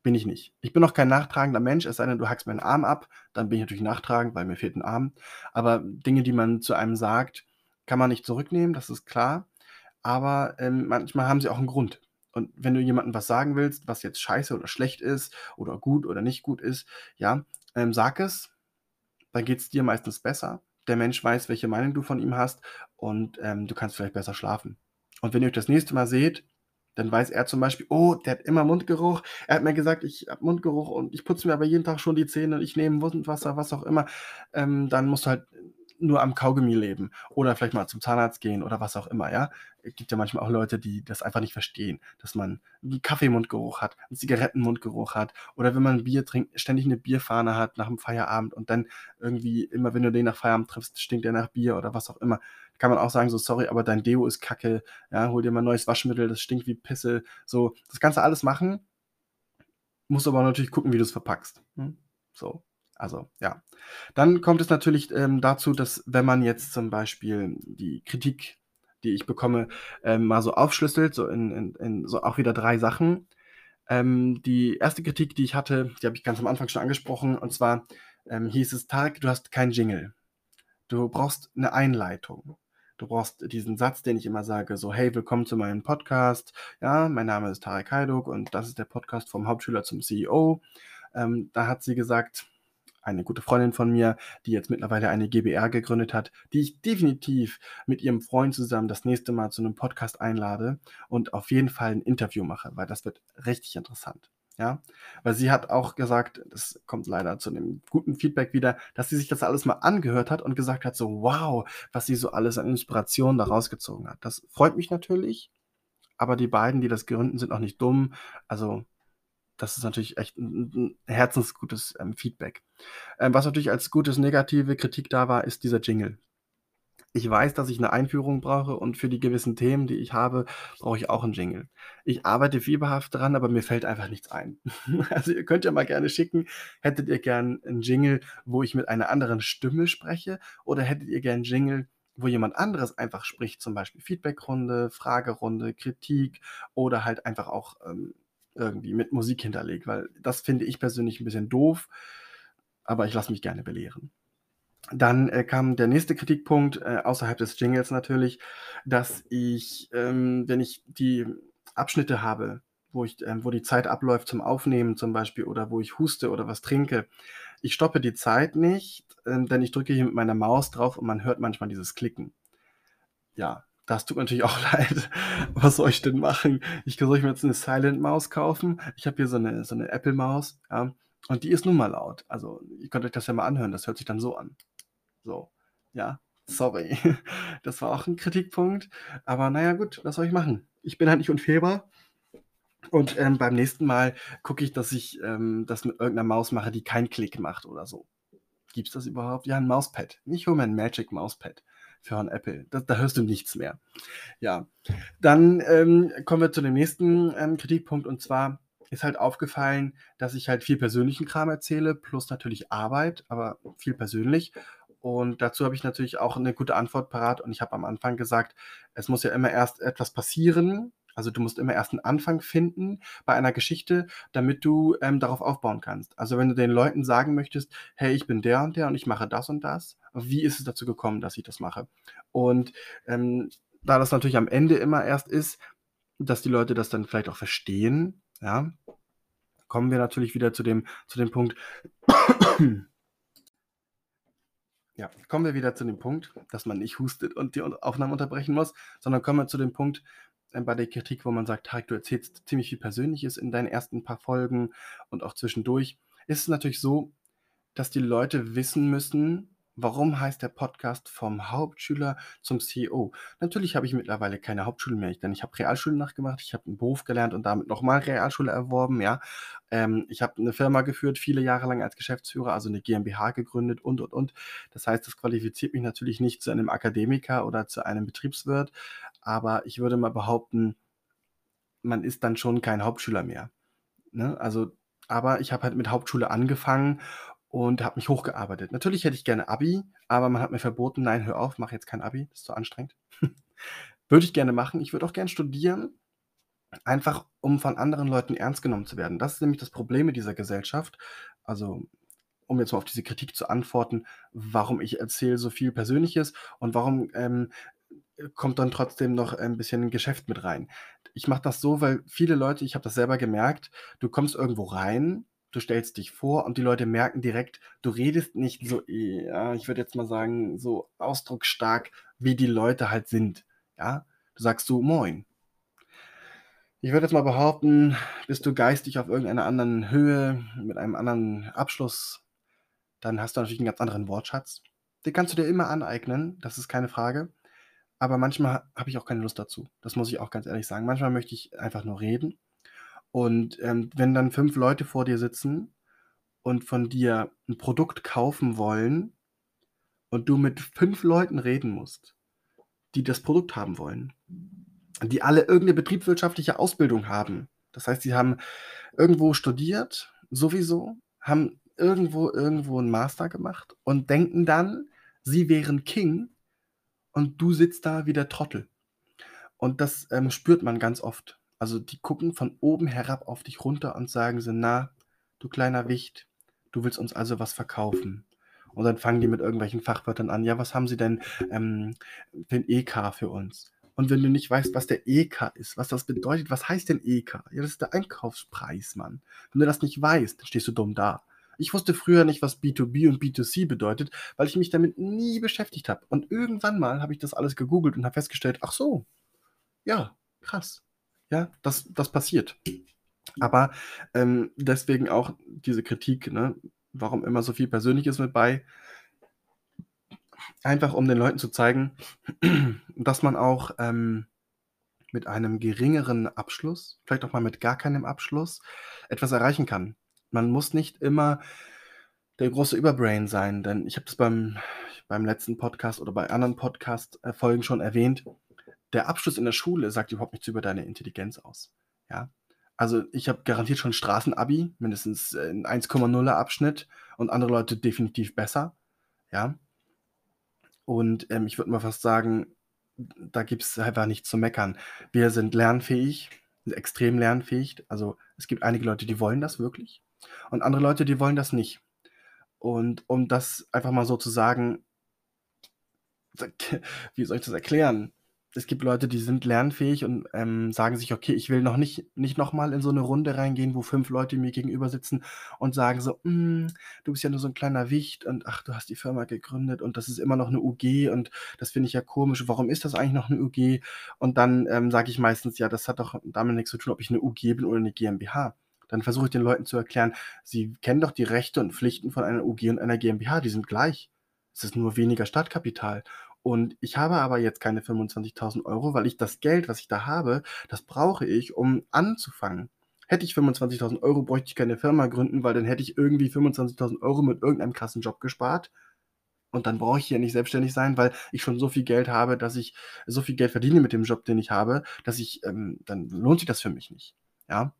bin ich nicht. Ich bin auch kein nachtragender Mensch, es sei denn, du hackst mir 'n Arm ab, dann bin ich natürlich nachtragend, weil mir fehlt 'n Arm. Aber Dinge, die man zu einem sagt, kann man nicht zurücknehmen, das ist klar. Aber, ähm, manchmal haben sie auch 'n Grund. Und wenn du jemandem was sagen willst, was jetzt scheiße oder schlecht ist oder gut oder nicht gut ist, ja, ähm, sag es, dann geht's dir meistens besser. Der Mensch weiß, welche Meinung du von ihm hast und, ähm, du kannst vielleicht besser schlafen. Und wenn ihr euch das nächste Mal seht, dann weiß er zum Beispiel: „Oh, der hat immer Mundgeruch. Er hat mir gesagt, ich habe Mundgeruch und ich putze mir aber jeden Tag schon die Zähne, ich nehme Mundwasser“, was auch immer. Ähm, dann musst du halt nur am Kaugummi leben oder vielleicht mal zum Zahnarzt gehen oder was auch immer, ja? Es gibt ja manchmal auch Leute, die das einfach nicht verstehen, dass man 'n Kaffeemundgeruch hat, 'n Zigarettenmundgeruch hat oder wenn man Bier trinkt, ständig 'ne Bierfahne hat nach'm Feierabend und dann irgendwie immer, wenn du den nach Feierabend triffst, stinkt der nach Bier oder was auch immer. Kann man auch sagen so: „Sorry, aber dein Deo ist Kacke, ja, hol dir mal neues Waschmittel, das stinkt wie Pisse.“ So, das kannst du alles machen musst aber natürlich gucken, wie du's verpackst, ne? So, also, ja. Dann kommt es natürlich, ähm, dazu, dass wenn man jetzt zum Beispiel die Kritik, die ich bekomme, ähm, mal so aufschlüsselt, so in in in so auch wieder 3 Sachen. Ähm, die erste Kritik, die ich hatte, die habe ich ganz am Anfang schon angesprochen, und zwar, ähm, hieß es: „Tarek, du hast keinen Jingle. Du brauchst 'ne Einleitung. Du brauchst diesen Satz, den ich immer sage, so: ‚Hey, willkommen zu meinem Podcast. Ja, mein Name ist Tarek Hajduk und das ist der Podcast vom Hauptschüler zum CEO.‘“ Ähm, da hat sie gesagt eine gute Freundin von mir, die jetzt mittlerweile eine GbR gegründet hat, die ich definitiv mit ihrem Freund zusammen das nächste Mal zu 'nem Podcast einlade und auf jeden Fall 'n Interview mache, weil das wird richtig interessant, ja? Weil sie hat auch gesagt, das kommt leider zu 'nem guten Feedback wieder, dass sie sich das alles mal angehört hat und gesagt hat so: „Wow, was sie so alles an Inspiration da rausgezogen hat.“ Das freut mich natürlich, aber die beiden, die das gründen, sind auch nicht dumm. Also, das ist natürlich echt 'n 'n 'n herzensgutes, ähm, Feedback. Ähm, was natürlich als gutes negative Kritik da war, ist dieser Jingle. Ich weiß, dass ich 'ne Einführung brauche und für die gewissen Themen, die ich habe, brauche ich auch 'n Jingle. Ich arbeite fieberhaft dran, aber mir fällt einfach nichts ein. Also, ihr könnt ja mal gerne schicken, hättet ihr gern 'n Jingle, wo ich mit einer anderen Stimme spreche oder hättet ihr gern Jingle, wo jemand anderes einfach spricht, zum Beispiel Feedbackrunde, Fragerunde, Kritik oder halt einfach auch, ähm, irgendwie mit Musik hinterlegt, weil das finde ich persönlich 'n bisschen doof, aber ich lasse mich gerne belehren. Dann, äh, kam der nächste Kritikpunkt, äh, außerhalb des Jingles natürlich, dass ich, ähm, wenn ich die Abschnitte habe, wo ich ähm, wo die Zeit abläuft zum Aufnehmen zum Beispiel oder wo ich huste oder was trinke, ich stoppe die Zeit nicht, ähm, denn ich drücke hier mit meiner Maus drauf und man hört manchmal dieses Klicken. Ja, das tut mir natürlich auch leid. Was soll ich denn machen? Ich soll ich mir jetzt 'ne Silent-Maus kaufen? Ich habe hier so 'ne so 'ne Apple-Maus, ja, und die ist nun mal laut. Also, ihr könnt euch das ja mal anhören, das hört sich dann so an. So, ja, sorry. Das war auch 'n Kritikpunkt, aber na ja, gut, was soll ich machen? Ich bin halt nicht unfehlbar und, ähm, beim nächsten Mal gucke ich, dass ich, ähm, das mit irgend 'ner Maus mache, die keinen Klick macht oder so. Gibt's das überhaupt? Ja, 'n Mauspad. Ich hole mir 'n Magic Mauspad von Apple. Da da hörst du nichts mehr. Ja, dann, ähm, kommen wir zu dem nächsten, ähm, Kritikpunkt und zwar ist halt aufgefallen, dass ich halt viel persönlichen Kram erzähle plus natürlich Arbeit, aber viel persönlich. Und dazu habe ich natürlich auch 'ne gute Antwort parat und ich habe am Anfang gesagt, es muss ja immer erst etwas passieren. Also, du musst immer erst 'n Anfang finden bei einer Geschichte, damit du, ähm, darauf aufbauen kannst. Also, wenn du den Leuten sagen möchtest: „Hey, ich bin der und der und ich mache das und das. Wie ist es dazu gekommen, dass ich das mache?“ Und, ähm, da das natürlich am Ende immer erst ist, dass die Leute das dann vielleicht auch verstehen, ja, kommen wir natürlich wieder zu dem zu dem Punkt Ja, kommen wir wieder zu dem Punkt, dass man nicht hustet und die Aufnahme unterbrechen muss, sondern kommen wir zu dem Punkt, bei der Kritik, wo man sagt: „Tarek, du erzählst ziemlich viel Persönliches in deinen ersten paar Folgen und auch zwischendurch.“ Ist es natürlich so, dass die Leute wissen müssen Warum heißt der Podcast vom Hauptschüler zum CEO? Natürlich habe ich mittlerweile keine Hauptschule mehr, denn ich habe Realschule nachgemacht, ich habe einen Beruf gelernt und damit nochmal Realschule erworben, ja. Ähm, ich habe eine Firma geführt, viele Jahre lang als Geschäftsführer, also eine GmbH gegründet und, und, und. Das heißt, das qualifiziert mich natürlich nicht zu einem Akademiker oder zu einem Betriebswirt, aber ich würde mal behaupten, man ist dann schon kein Hauptschüler mehr, ne? Also aber ich habe halt mit Hauptschule angefangen und habe mich hochgearbeitet. Natürlich hätte ich gerne Abi, aber man hat mir verboten: „Nein, hör auf, mach jetzt kein Abi, das ist zu anstrengend.“ Würde ich gerne machen. Ich würde auch gerne studieren, einfach um von anderen Leuten ernst genommen zu werden. Das ist nämlich das Problem mit dieser Gesellschaft. Also, um jetzt mal auf diese Kritik zu antworten, warum ich erzähle so viel Persönliches und warum, ähm, kommt dann trotzdem noch ein bisschen Geschäft mit rein. Ich mache das so, weil viele Leute ich habe das selber gemerkt, du kommst irgendwo rein du stellst dich vor und die Leute merken direkt, du redest nicht so, ja, ich würde jetzt mal sagen, so ausdrucksstark, wie die Leute halt sind. Ja, du sagst so Moin. Ich würde jetzt mal behaupten, bist du geistig auf irgendeiner anderen Höhe, mit einem anderen Abschluss, dann hast du natürlich einen ganz anderen Wortschatz. Den kannst du dir immer aneignen, das ist keine Frage. Aber manchmal habe ich auch keine Lust dazu. Das muss ich auch ganz ehrlich sagen. Manchmal möchte ich einfach nur reden und, ähm, wenn dann fünf Leute vor dir sitzen und von dir ein Produkt kaufen wollen und du mit fünf Leuten reden musst, die das Produkt haben wollen, die alle irgendeine betriebswirtschaftliche Ausbildung haben. Das heißt, sie haben irgendwo studiert, sowieso, haben irgendwo irgendwo 'n Master gemacht und denken dann, sie wären King und du sitzt da wie der Trottel. Und das, ähm, spürt man ganz oft. Also, die gucken von oben herab auf dich runter und sagen so: „Na, du kleiner Wicht, du willst uns also was verkaufen?“ Und dann fangen die mit irgendwelchen Fachwörtern an: „Ja, was haben Sie denn, ähm, für 'n EK für uns?“ Und wenn du nicht weißt, was der EK ist, was das bedeutet, was heißt denn EK? Ja, das ist der Einkaufspreis, Mann. Wenn du das nicht weißt, dann stehst du dumm da. Ich wusste früher nicht, was B2B und B2C bedeutet, weil ich mich damit nie beschäftigt habe. Und irgendwann mal habe ich das alles gegoogelt und habe festgestellt: „Ach so, ja, krass.“ Ja, das das passiert. Aber, ähm, deswegen auch diese Kritik, ne? Warum immer so viel Persönliches mit bei? Einfach um den Leuten zu zeigen, dass man auch, ähm, mit einem geringeren Abschluss, vielleicht auch mal mit gar keinem Abschluss, etwas erreichen kann. Man muss nicht immer der große Überbrain sein, denn ich habe das beim beim letzten Podcast oder bei anderen Podcast, äh, schon erwähnt der Abschluss in der Schule sagt überhaupt nichts über deine Intelligenz aus. Ja. Also ich habe garantiert schon Straßenabi, mindestens äh, 'n 1,0er Abschnitt und andere Leute definitiv besser, ja. Und, ähm, ich würde mal fast sagen, da gibt es einfach nichts zu meckern. Wir sind lernfähig, extrem lernfähig. Also, es gibt einige Leute, die wollen das wirklich und andere Leute, die wollen das nicht. Und um das einfach mal so zu sagen wie soll ich das erklären? Es gibt Leute, die sind lernfähig und, ähm, sagen sich: „Okay, ich will noch nicht nicht noch mal in so eine Runde reingehen, wo fünf Leute mir gegenüber sitzen und sagen so: ‚Hm, du bist ja nur so ein kleiner Wicht und ach, du hast die Firma gegründet und das ist immer noch eine UG und das finde ich ja komisch. Warum ist das eigentlich noch eine UG?‘“ Und dann, ähm, sage ich meistens: „Ja, das hat doch damit nichts zu tun, ob ich eine UG bin oder eine GmbH.“ Dann versuche ich den Leuten zu erklären: „Sie kennen doch die Rechte und Pflichten von einer UG und einer GmbH, die sind gleich. Es ist nur weniger Startkapital. Und ich habe aber jetzt keine 25.000 Euro, weil ich das Geld, was ich da habe, das brauche ich, um anzufangen. Hätte ich 25.000 Euro, bräuchte ich keine Firma gründen, weil dann hätte ich irgendwie 25.000 Euro mit irgendeinem krassen Job gespart. Und dann brauche ich ja nicht selbstständig sein, weil ich schon so viel Geld habe, dass ich so viel Geld verdiene mit dem Job, den ich habe, dass ich, ähm, dann lohnt sich das für mich nicht. Ja.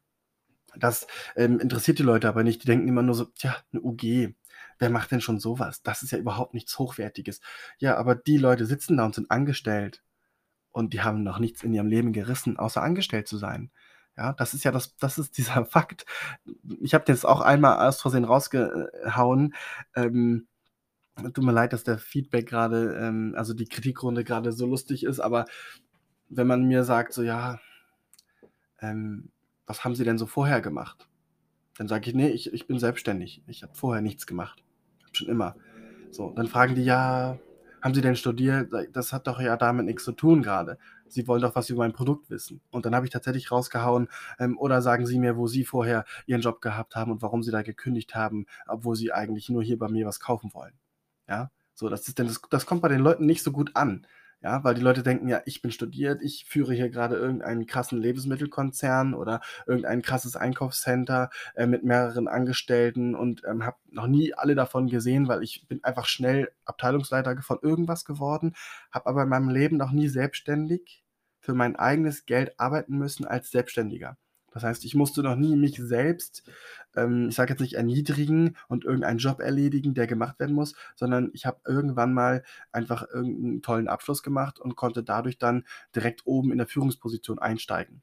Das, ähm, interessiert die Leute aber nicht. Die denken immer nur so: „Tja, 'ne UG, wer macht denn schon sowas? Das ist ja überhaupt nichts Hochwertiges.“ Ja, aber die Leute sitzen da und sind angestellt und die haben noch nichts in ihrem Leben gerissen, außer angestellt zu sein. Ja, das ist ja das das ist dieser Fakt. Ich habe das auch einmal aus Versehen rausgehauen. Ähm, tut mir leid, dass der Feedback gerade, ähm also die Kritikrunde gerade so lustig ist, aber wenn man mir sagt so: „Ja, ähm, was haben Sie denn so vorher gemacht?“ Dann sage ich: „Ne, ich ich bin selbstständig. Ich habe vorher nichts gemacht. Schon immer.“ So, dann fragen die: „Ja, haben Sie denn studiert?“ Sage ich: „Das hat doch ja damit nix zu tun grade. Sie wollen doch was über mein Produkt wissen.“ Und dann habe ich tatsächlich rausgehauen, ähm: „Oder sagen Sie mir, wo Sie vorher Ihren Job gehabt haben und warum Sie da gekündigt haben, obwohl Sie eigentlich nur hier bei mir was kaufen wollen.“ Ja, so, das ist denn das das kommt bei den Leuten nicht so gut an, ja, weil die Leute denken: „Ja, ich bin studiert, ich führe hier grade irgendeinen krassen Lebensmittelkonzern oder irgendein krasses Einkaufscenter, äh, mit mehreren Angestellten und, ähm, habe noch nie alle davon gesehen, weil ich bin einfach schnell Abteilungsleiter von irgendwas geworden, habe aber in meinem Leben noch nie selbstständig für mein eigenes Geld arbeiten müssen als Selbstständiger. Das heißt, ich musste noch nie mich selbst, ähm, ich sage jetzt nicht erniedrigen und irgendeinen Job erledigen, der gemacht werden muss, sondern ich habe irgendwann mal einfach irgend 'n tollen Abschluss gemacht und konnte dadurch dann direkt oben in der Führungsposition einsteigen.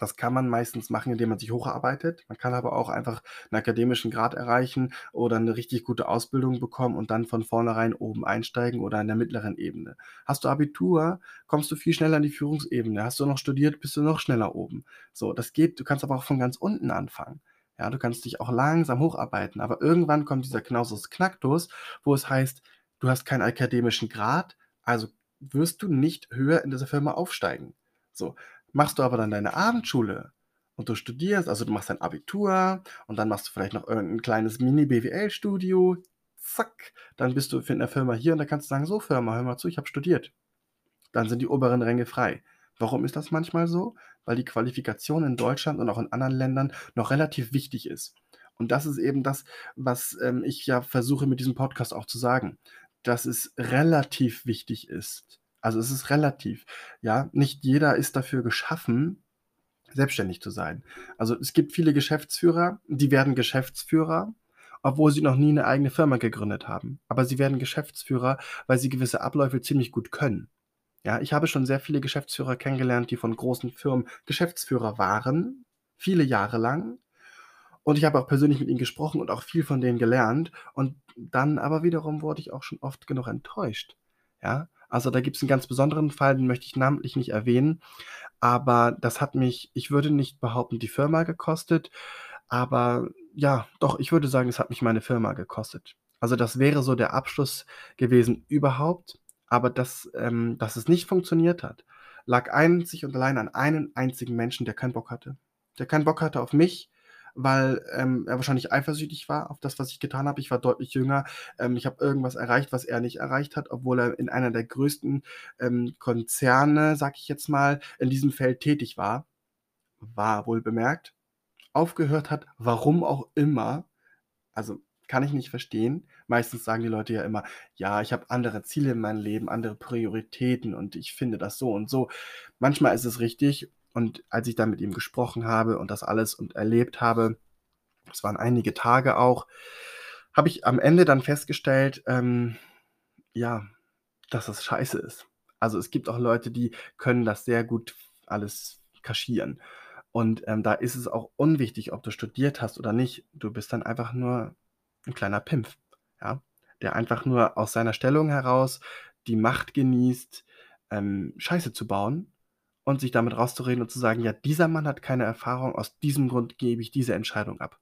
Das kann man meistens machen, indem man sich hocharbeitet. Man kann aber auch einfach 'n akademischen Grad erreichen oder 'ne richtig gute Ausbildung bekommen und dann von vornherein oben einsteigen oder in der mittleren Ebene. Hast du Abitur, kommst du viel schneller in die Führungsebene. Hast du noch studiert, bist du noch schneller oben. So, das geht. Du kannst aber auch von ganz unten anfangen. Ja, du kannst dich auch langsam hocharbeiten, aber irgendwann kommt dieser Knaustus Knacktus, wo es heißt, du hast keinen akademischen Grad, also wirst du nicht höher in dieser Firma aufsteigen. So, machst du aber dann deine Abendschule und du studierst also, du machst dein Abitur und dann machst du vielleicht noch irgend 'n kleines Mini-BWL-Studio, zack, dann bist du in der Firma hier und dann kannst du sagen: „So Firma, hör mal zu, ich habe studiert.“ Dann sind die oberen Ränge frei. Warum ist das manchmal so? Weil die Qualifikation in Deutschland und auch in anderen Ländern noch relativ wichtig ist. Und das ist eben das, was, ähm, ich ja versuche mit diesem Podcast auch zu sagen, dass es relativ wichtig ist. Also, es ist relativ, ja? Nicht jeder ist dafür geschaffen, selbstständig zu sein. Also, es gibt viele Geschäftsführer, die werden Geschäftsführer, obwohl sie noch nie 'ne eigene Firma gegründet haben. Aber sie werden Geschäftsführer, weil sie gewisse Abläufe ziemlich gut können. Ja, ich habe schon sehr viele Geschäftsführer kennengelernt, die von großen Firmen Geschäftsführer waren, viele Jahre lang. Und ich habe auch persönlich mit ihnen gesprochen und auch viel von denen gelernt. Und dann aber wiederum wurde ich auch schon oft genug enttäuscht, ja? Also, da gibt's 'n ganz besonderen Fall, den möchte ich namentlich nicht erwähnen, aber das hat mich ich würde nicht behaupten, die Firma gekostet, aber ja, doch, ich würde sagen, es hat mich meine Firma gekostet. Also, das wäre so der Abschluss gewesen überhaupt, aber dass ähm, dass es nicht funktioniert hat, lag einzig und allein an einem einzigen Menschen, der keinen Bock hatte. Der keinen Bock hatte auf mich, weil, ähm, er wahrscheinlich eifersüchtig war auf das, was ich getan habe. Ich war deutlich jünger. Ähm, ich habe irgendwas erreicht, was er nicht erreicht hat, obwohl er in einer der größten, ähm, Konzerne, sage ich jetzt mal, in diesem Feld tätig war war wohlbemerkt, aufgehört hat, warum auch immer. Also, kann ich nicht verstehen. Meistens sagen die Leute ja immer: „Ja, ich habe andere Ziele in meinem Leben, andere Prioritäten und ich finde das so und so.“ Manchmal ist es richtig und als ich dann mit ihm gesprochen habe und das alles und erlebt habe, es waren einige Tage auch, habe ich am Ende dann festgestellt, ähm, ja, dass das scheiße ist. Also, es gibt auch Leute, die können das sehr gut alles kaschieren. Und, ähm, da ist es auch unwichtig, ob du studiert hast oder nicht. Du bist dann einfach nur 'n kleiner Pimpf, ja, der einfach nur aus seiner Stellung heraus die Macht genießt, ähm, Scheiße zu bauen und sich damit rauszureden und zu sagen: „Ja, dieser Mann hat keine Erfahrung, aus diesem Grund gebe ich diese Entscheidung ab.“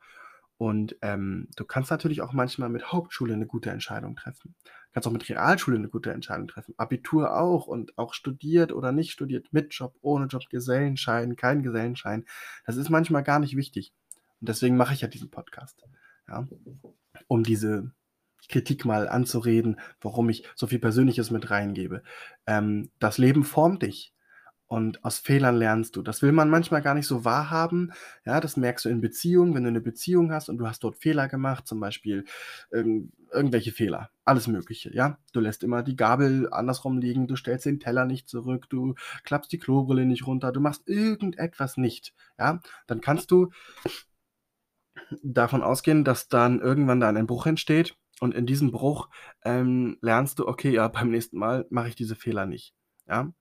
Und, ähm, du kannst natürlich auch manchmal mit Hauptschule 'ne gute Entscheidung treffen. Kannst auch mit Realschule 'ne gute Entscheidung treffen, Abitur auch und auch studiert oder nicht studiert, mit Job, ohne Job, Gesellenschein, kein Gesellenschein. Das ist manchmal gar nicht wichtig. Und deswegen mache ich ja diesen Podcast, ja, um diese Kritik mal anzureden, warum ich so viel Persönliches mit reingebe. Ähm, das Leben formt dich und aus Fehlern lernst du. Das will man manchmal gar nicht so wahrhaben, ja? Das merkst du in Beziehungen, wenn du 'ne Beziehung hast und du hast dort Fehler gemacht, zum Beispiel irgend irgendwelche Fehler, alles Mögliche, ja? Du lässt immer die Gabel andersrum liegen, du stellst den Teller nicht zurück, du klappst die Klobrille nicht runter, du machst irgendetwas nicht, ja? Dann kannst du davon ausgehen, dass dann irgendwann da ein Bruch entsteht und in diesem Bruch, ähm, lernst du: „Okay, ja, beim nächsten Mal mache ich diese Fehler nicht“, ja?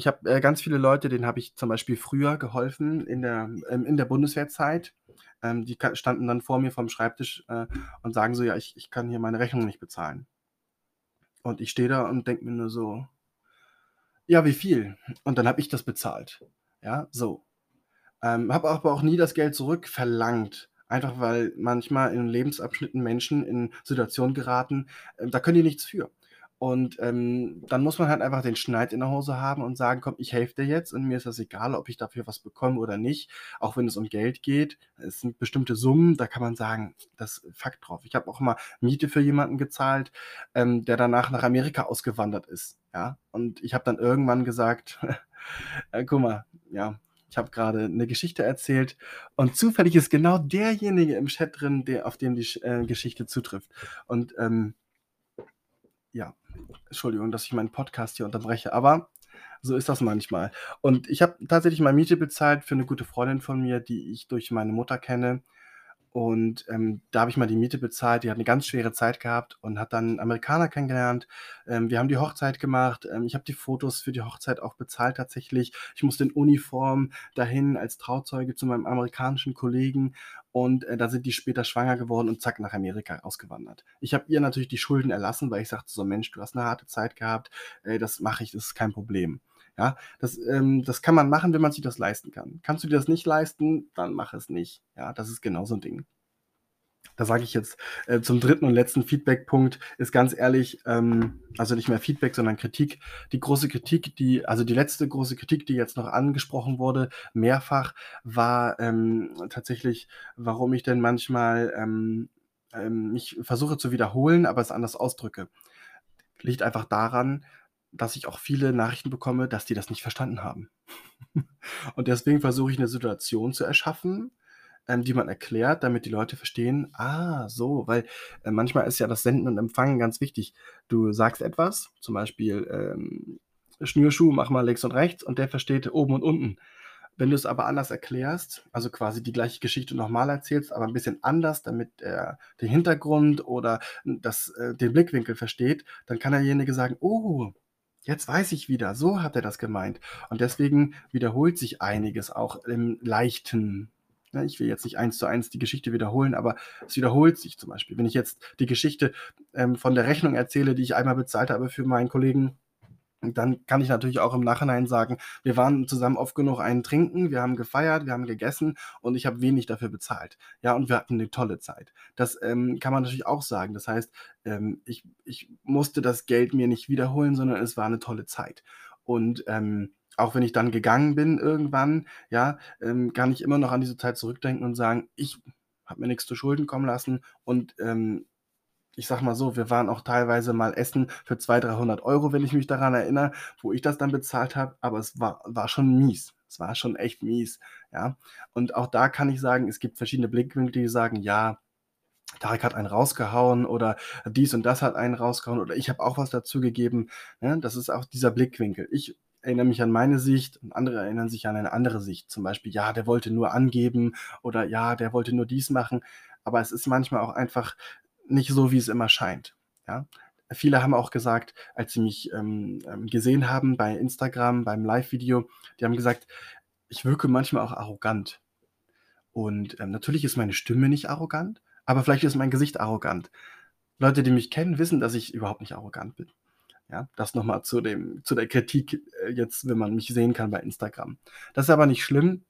Ich habe, äh, ganz viele Leute, denen habe ich zum Beispiel früher geholfen in der ähm, in der Bundeswehrzeit. Ähm, die standen dann vor mir vorm Schreibtisch, äh, und sagen so: „Ja, ich ich kann hier meine Rechnung nicht bezahlen.“ Und ich stehe da und denke mir nur so: „Ja, wie viel?“ Und dann habe ich das bezahlt, ja, so. Ähm, habe aber auch nie das Geld zurückverlangt. Einfach weil manchmal in Lebensabschnitten Menschen in Situationen geraten, äh, da können die nichts für. Und, ähm, dann muss man halt einfach den Schneid in der Hose haben und sagen: „Komm, ich helfe dir jetzt und mir ist das egal, ob ich dafür was bekomme oder nicht“, auch wenn es um Geld geht. Es sind bestimmte Summen, da kann man sagen: „Das fuck drauf.“ Ich habe auch mal Miete für jemanden gezahlt, ähm, der danach nach Amerika ausgewandert ist, ja? Und ich habe dann irgendwann gesagt: „Äh, guck mal, ja, ich habe gerade eine Geschichte erzählt und zufällig ist genau derjenige im Chat drin, der auf den die äh, Geschichte zutrifft.“ Und, ähm ja, Entschuldigung, dass ich meinen Podcast hier unterbreche, aber so ist das manchmal. Und ich habe tatsächlich mal Miete bezahlt für eine gute Freundin von mir, die ich durch meine Mutter kenne. Und, ähm, da habe ich mal die Miete bezahlt. Die hat eine ganz schwere Zeit gehabt und hat dann 'n Amerikaner kennengelernt. Ähm, wir haben die Hochzeit gemacht. Ähm, ich habe die Fotos für die Hochzeit auch bezahlt tatsächlich. Ich musste in Uniform dahin als Trauzeuge zu meinem amerikanischen Kollegen und, äh, da sind die später schwanger geworden und zack, nach Amerika ausgewandert. Ich habe ihr natürlich die Schulden erlassen, weil ich sagte so: „Mensch, du hast eine harte Zeit gehabt, äh, das mache ich, das ist kein Problem.“ Ja, das, ähm, das kann man machen, wenn man sich das leisten kann. Kannst du dir das nicht leisten, dann mach es nicht. Ja, das ist genau so 'n Ding. Da sage ich jetzt, äh, zum dritten und letzten Feedbackpunkt ist ganz ehrlich, ähm also nicht mehr Feedback, sondern Kritik. Die große Kritik, die also die letzte große Kritik, die jetzt noch angesprochen wurde, mehrfach, war, ähm, tatsächlich, warum ich denn manchmal, ähm, ähm, mich versuche zu wiederholen, aber es anders ausdrücke. Liegt einfach daran, dass ich auch viele Nachrichten bekomme, dass die das nicht verstanden haben. Und deswegen versuche ich 'ne Situation zu erschaffen, ähm, die man erklärt, damit die Leute verstehen: „Ah, so“, weil, äh, manchmal ist ja das Senden und Empfangen ganz wichtig. Du sagst etwas, zum Beispiel, ähm: „Schnürschuh, mach mal links und rechts“ und der versteht oben und unten. Wenn du es aber anders erklärst, also quasi die gleiche Geschichte noch mal erzählst, aber 'n bisschen anders, damit er den Hintergrund oder das äh, den Blickwinkel versteht, dann kann derjenige sagen: „Oh, jetzt weiß ich wieder, so hat er das gemeint.“ Und deswegen wiederholt sich einiges auch im Leichten. Ne, ich will jetzt nicht eins zu eins die Geschichte wiederholen, aber es wiederholt sich zum Beispiel. Wenn ich jetzt die Geschichte, ähm, von der Rechnung erzähle, die ich einmal bezahlt habe für meinen Kollegen, dann kann ich natürlich auch im Nachhinein sagen: „Wir waren zusammen oft genug einen trinken, wir haben gefeiert, wir haben gegessen und ich habe wenig dafür bezahlt. Ja, und wir hatten 'ne tolle Zeit.“ Das, ähm, kann man natürlich auch sagen. Das heißt, ähm, ich ich musste das Geld mir nicht wiederholen, sondern es war 'ne tolle Zeit. Und, ähm, auch wenn ich dann gegangen bin irgendwann, ja, ähm, kann ich immer noch an diese Zeit zurückdenken und sagen: „Ich habe mir nix zu Schulden kommen lassen“ und, ähm, ich sage mal so, wir waren auch teilweise mal essen für 200, 300 €, wenn ich mich daran erinnere, wo ich das dann bezahlt habe, aber es war war schon mies. Es war schon echt mies, ja? Und auch da kann ich sagen, es gibt verschiedene Blickwinkel, die sagen: „Ja, Tarek hat einen rausgehauen“ oder „dies und das hat einen rausgehauen“ oder „ich habe auch was dazugegeben“, ne? Das ist auch dieser Blickwinkel. Ich erinnere mich an meine Sicht und andere erinnern sich an eine andere Sicht. Zum Beispiel: „Ja, der wollte nur angeben“ oder „Ja, der wollte nur dies machen.“ Aber es ist manchmal auch einfach nicht so, wie es immer scheint, ja? Viele haben auch gesagt, als sie mich, ähm, ähm, gesehen haben bei Instagram, beim Livevideo, die haben gesagt: „Ich wirke manchmal auch arrogant.“ Und, ähm, natürlich ist meine Stimme nicht arrogant, aber vielleicht ist mein Gesicht arrogant. Leute, die mich kennen, wissen, dass ich überhaupt nicht arrogant bin. Ja, das noch mal zu zu der Kritik, äh, jetzt, wenn man mich sehen kann bei Instagram. Das ist aber nicht schlimm,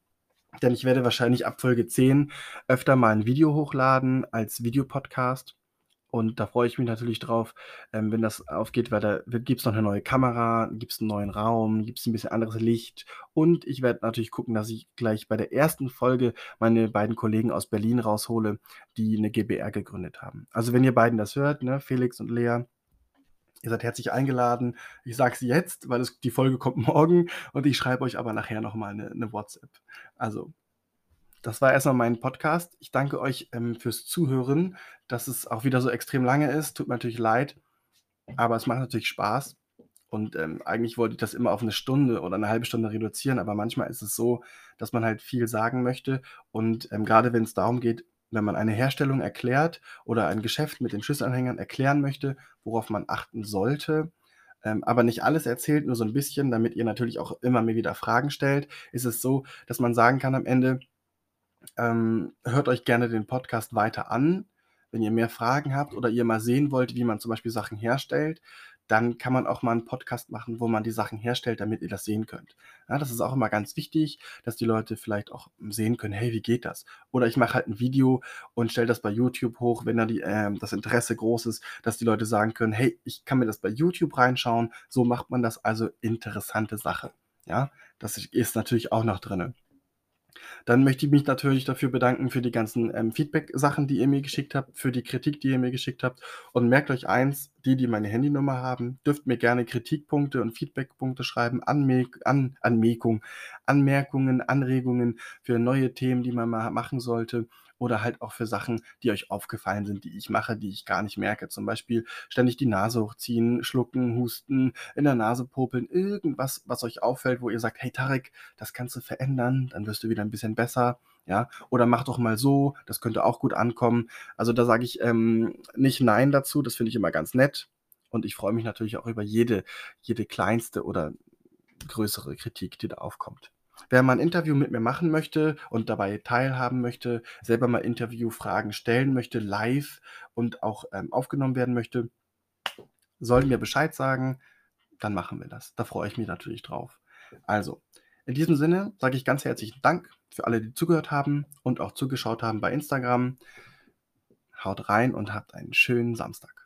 denn ich werde wahrscheinlich ab Folge 10 öfter mal 'n Video hochladen als Videopodcast und da freue ich mich natürlich drauf, ähm, wenn das aufgeht, weil da wird gibt's noch 'ne neue Kamera, gibt's 'n neuen Raum, gibt's 'n bisschen anderes Licht und ich werde natürlich gucken, dass ich gleich bei der ersten Folge meine beiden Kollegen aus Berlin raushole, die 'ne GbR gegründet haben. Also, wenn ihr beiden das hört, ne, Felix und Lea ihr seid herzlich eingeladen. Ich sage es jetzt, weil es die Folge kommt morgen und ich schreibe euch aber nachher noch mal 'ne 'ne WhatsApp. Also, das war erst mal mein Podcast. Ich danke euch, ähm, fürs Zuhören, dass es auch wieder so extrem lange ist. Tut mir natürlich leid, aber es macht natürlich Spaß und, ähm, eigentlich wollte ich das immer auf 'ne Stunde oder 'ne 1/2 Stunde reduzieren, aber manchmal ist es so, dass man halt viel sagen möchte und, ähm, grade wenn's darum geht, wenn man eine Herstellung erklärt oder ein Geschäft mit den Schlüsselanhängern erklären möchte, worauf man achten sollte, ähm, aber nicht alles erzählt, nur so 'n bisschen, damit ihr natürlich auch immer mir wieder Fragen stellt, ist es so, dass man sagen kann am Ende, ähm, hört euch gerne den Podcast weiter an, wenn ihr mehr Fragen habt oder ihr mal sehen wollt, wie man zum Beispiel Sachen herstellt, dann kann man auch mal einen Podcast machen, wo man die Sachen herstellt, damit ihr das sehen könnt. Ja, das ist auch immer ganz wichtig, dass die Leute vielleicht auch sehen können: „Hey, wie geht das?“ Oder ich mache halt ein Video und stelle das bei YouTube hoch, wenn da die ähm, das Interesse groß ist, dass die Leute sagen können: „Hey, ich kann mir das bei YouTube reinschauen.“ So macht man das also interessante Sache. Ja, das ist natürlich auch noch drinne. Dann möchte ich mich natürlich dafür bedanken für die ganzen, ähm, Feedback-Sachen, die ihr mir geschickt habt, für die Kritik, die ihr mir geschickt habt. Und merkt euch eins, die, die meine Handynummer haben, dürft mir gerne Kritikpunkte und Feedbackpunkte schreiben, Anmerk An Anmerkung, Anmerkungen, Anregungen für neue Themen, die man mal machen sollte oder halt auch für Sachen, die euch aufgefallen sind, die ich mache, die ich gar nicht merke. Zum Beispiel ständig die Nase hochziehen, schlucken, husten, in der Nase popeln, irgendwas, was euch auffällt, wo ihr sagt, hey Tarek, das kannst du verändern, dann wirst du wieder ein bisschen besser. Ja, oder mach doch mal so, das könnte auch gut ankommen. Also da sage ich ähm, nicht Nein dazu, das finde ich immer ganz nett. Und ich freue mich natürlich auch über jede, jede kleinste oder größere Kritik, die da aufkommt. Wer mal ein Interview mit mir machen möchte und dabei teilhaben möchte, selber mal Interviewfragen stellen möchte, live und auch ähm, aufgenommen werden möchte, soll mir Bescheid sagen, dann machen wir das. Da freue ich mich natürlich drauf. Also, in diesem Sinne sage ich ganz herzlichen Dank für alle, die zugehört haben und auch zugeschaut haben bei Instagram. Haut rein und habt einen schönen Samstag.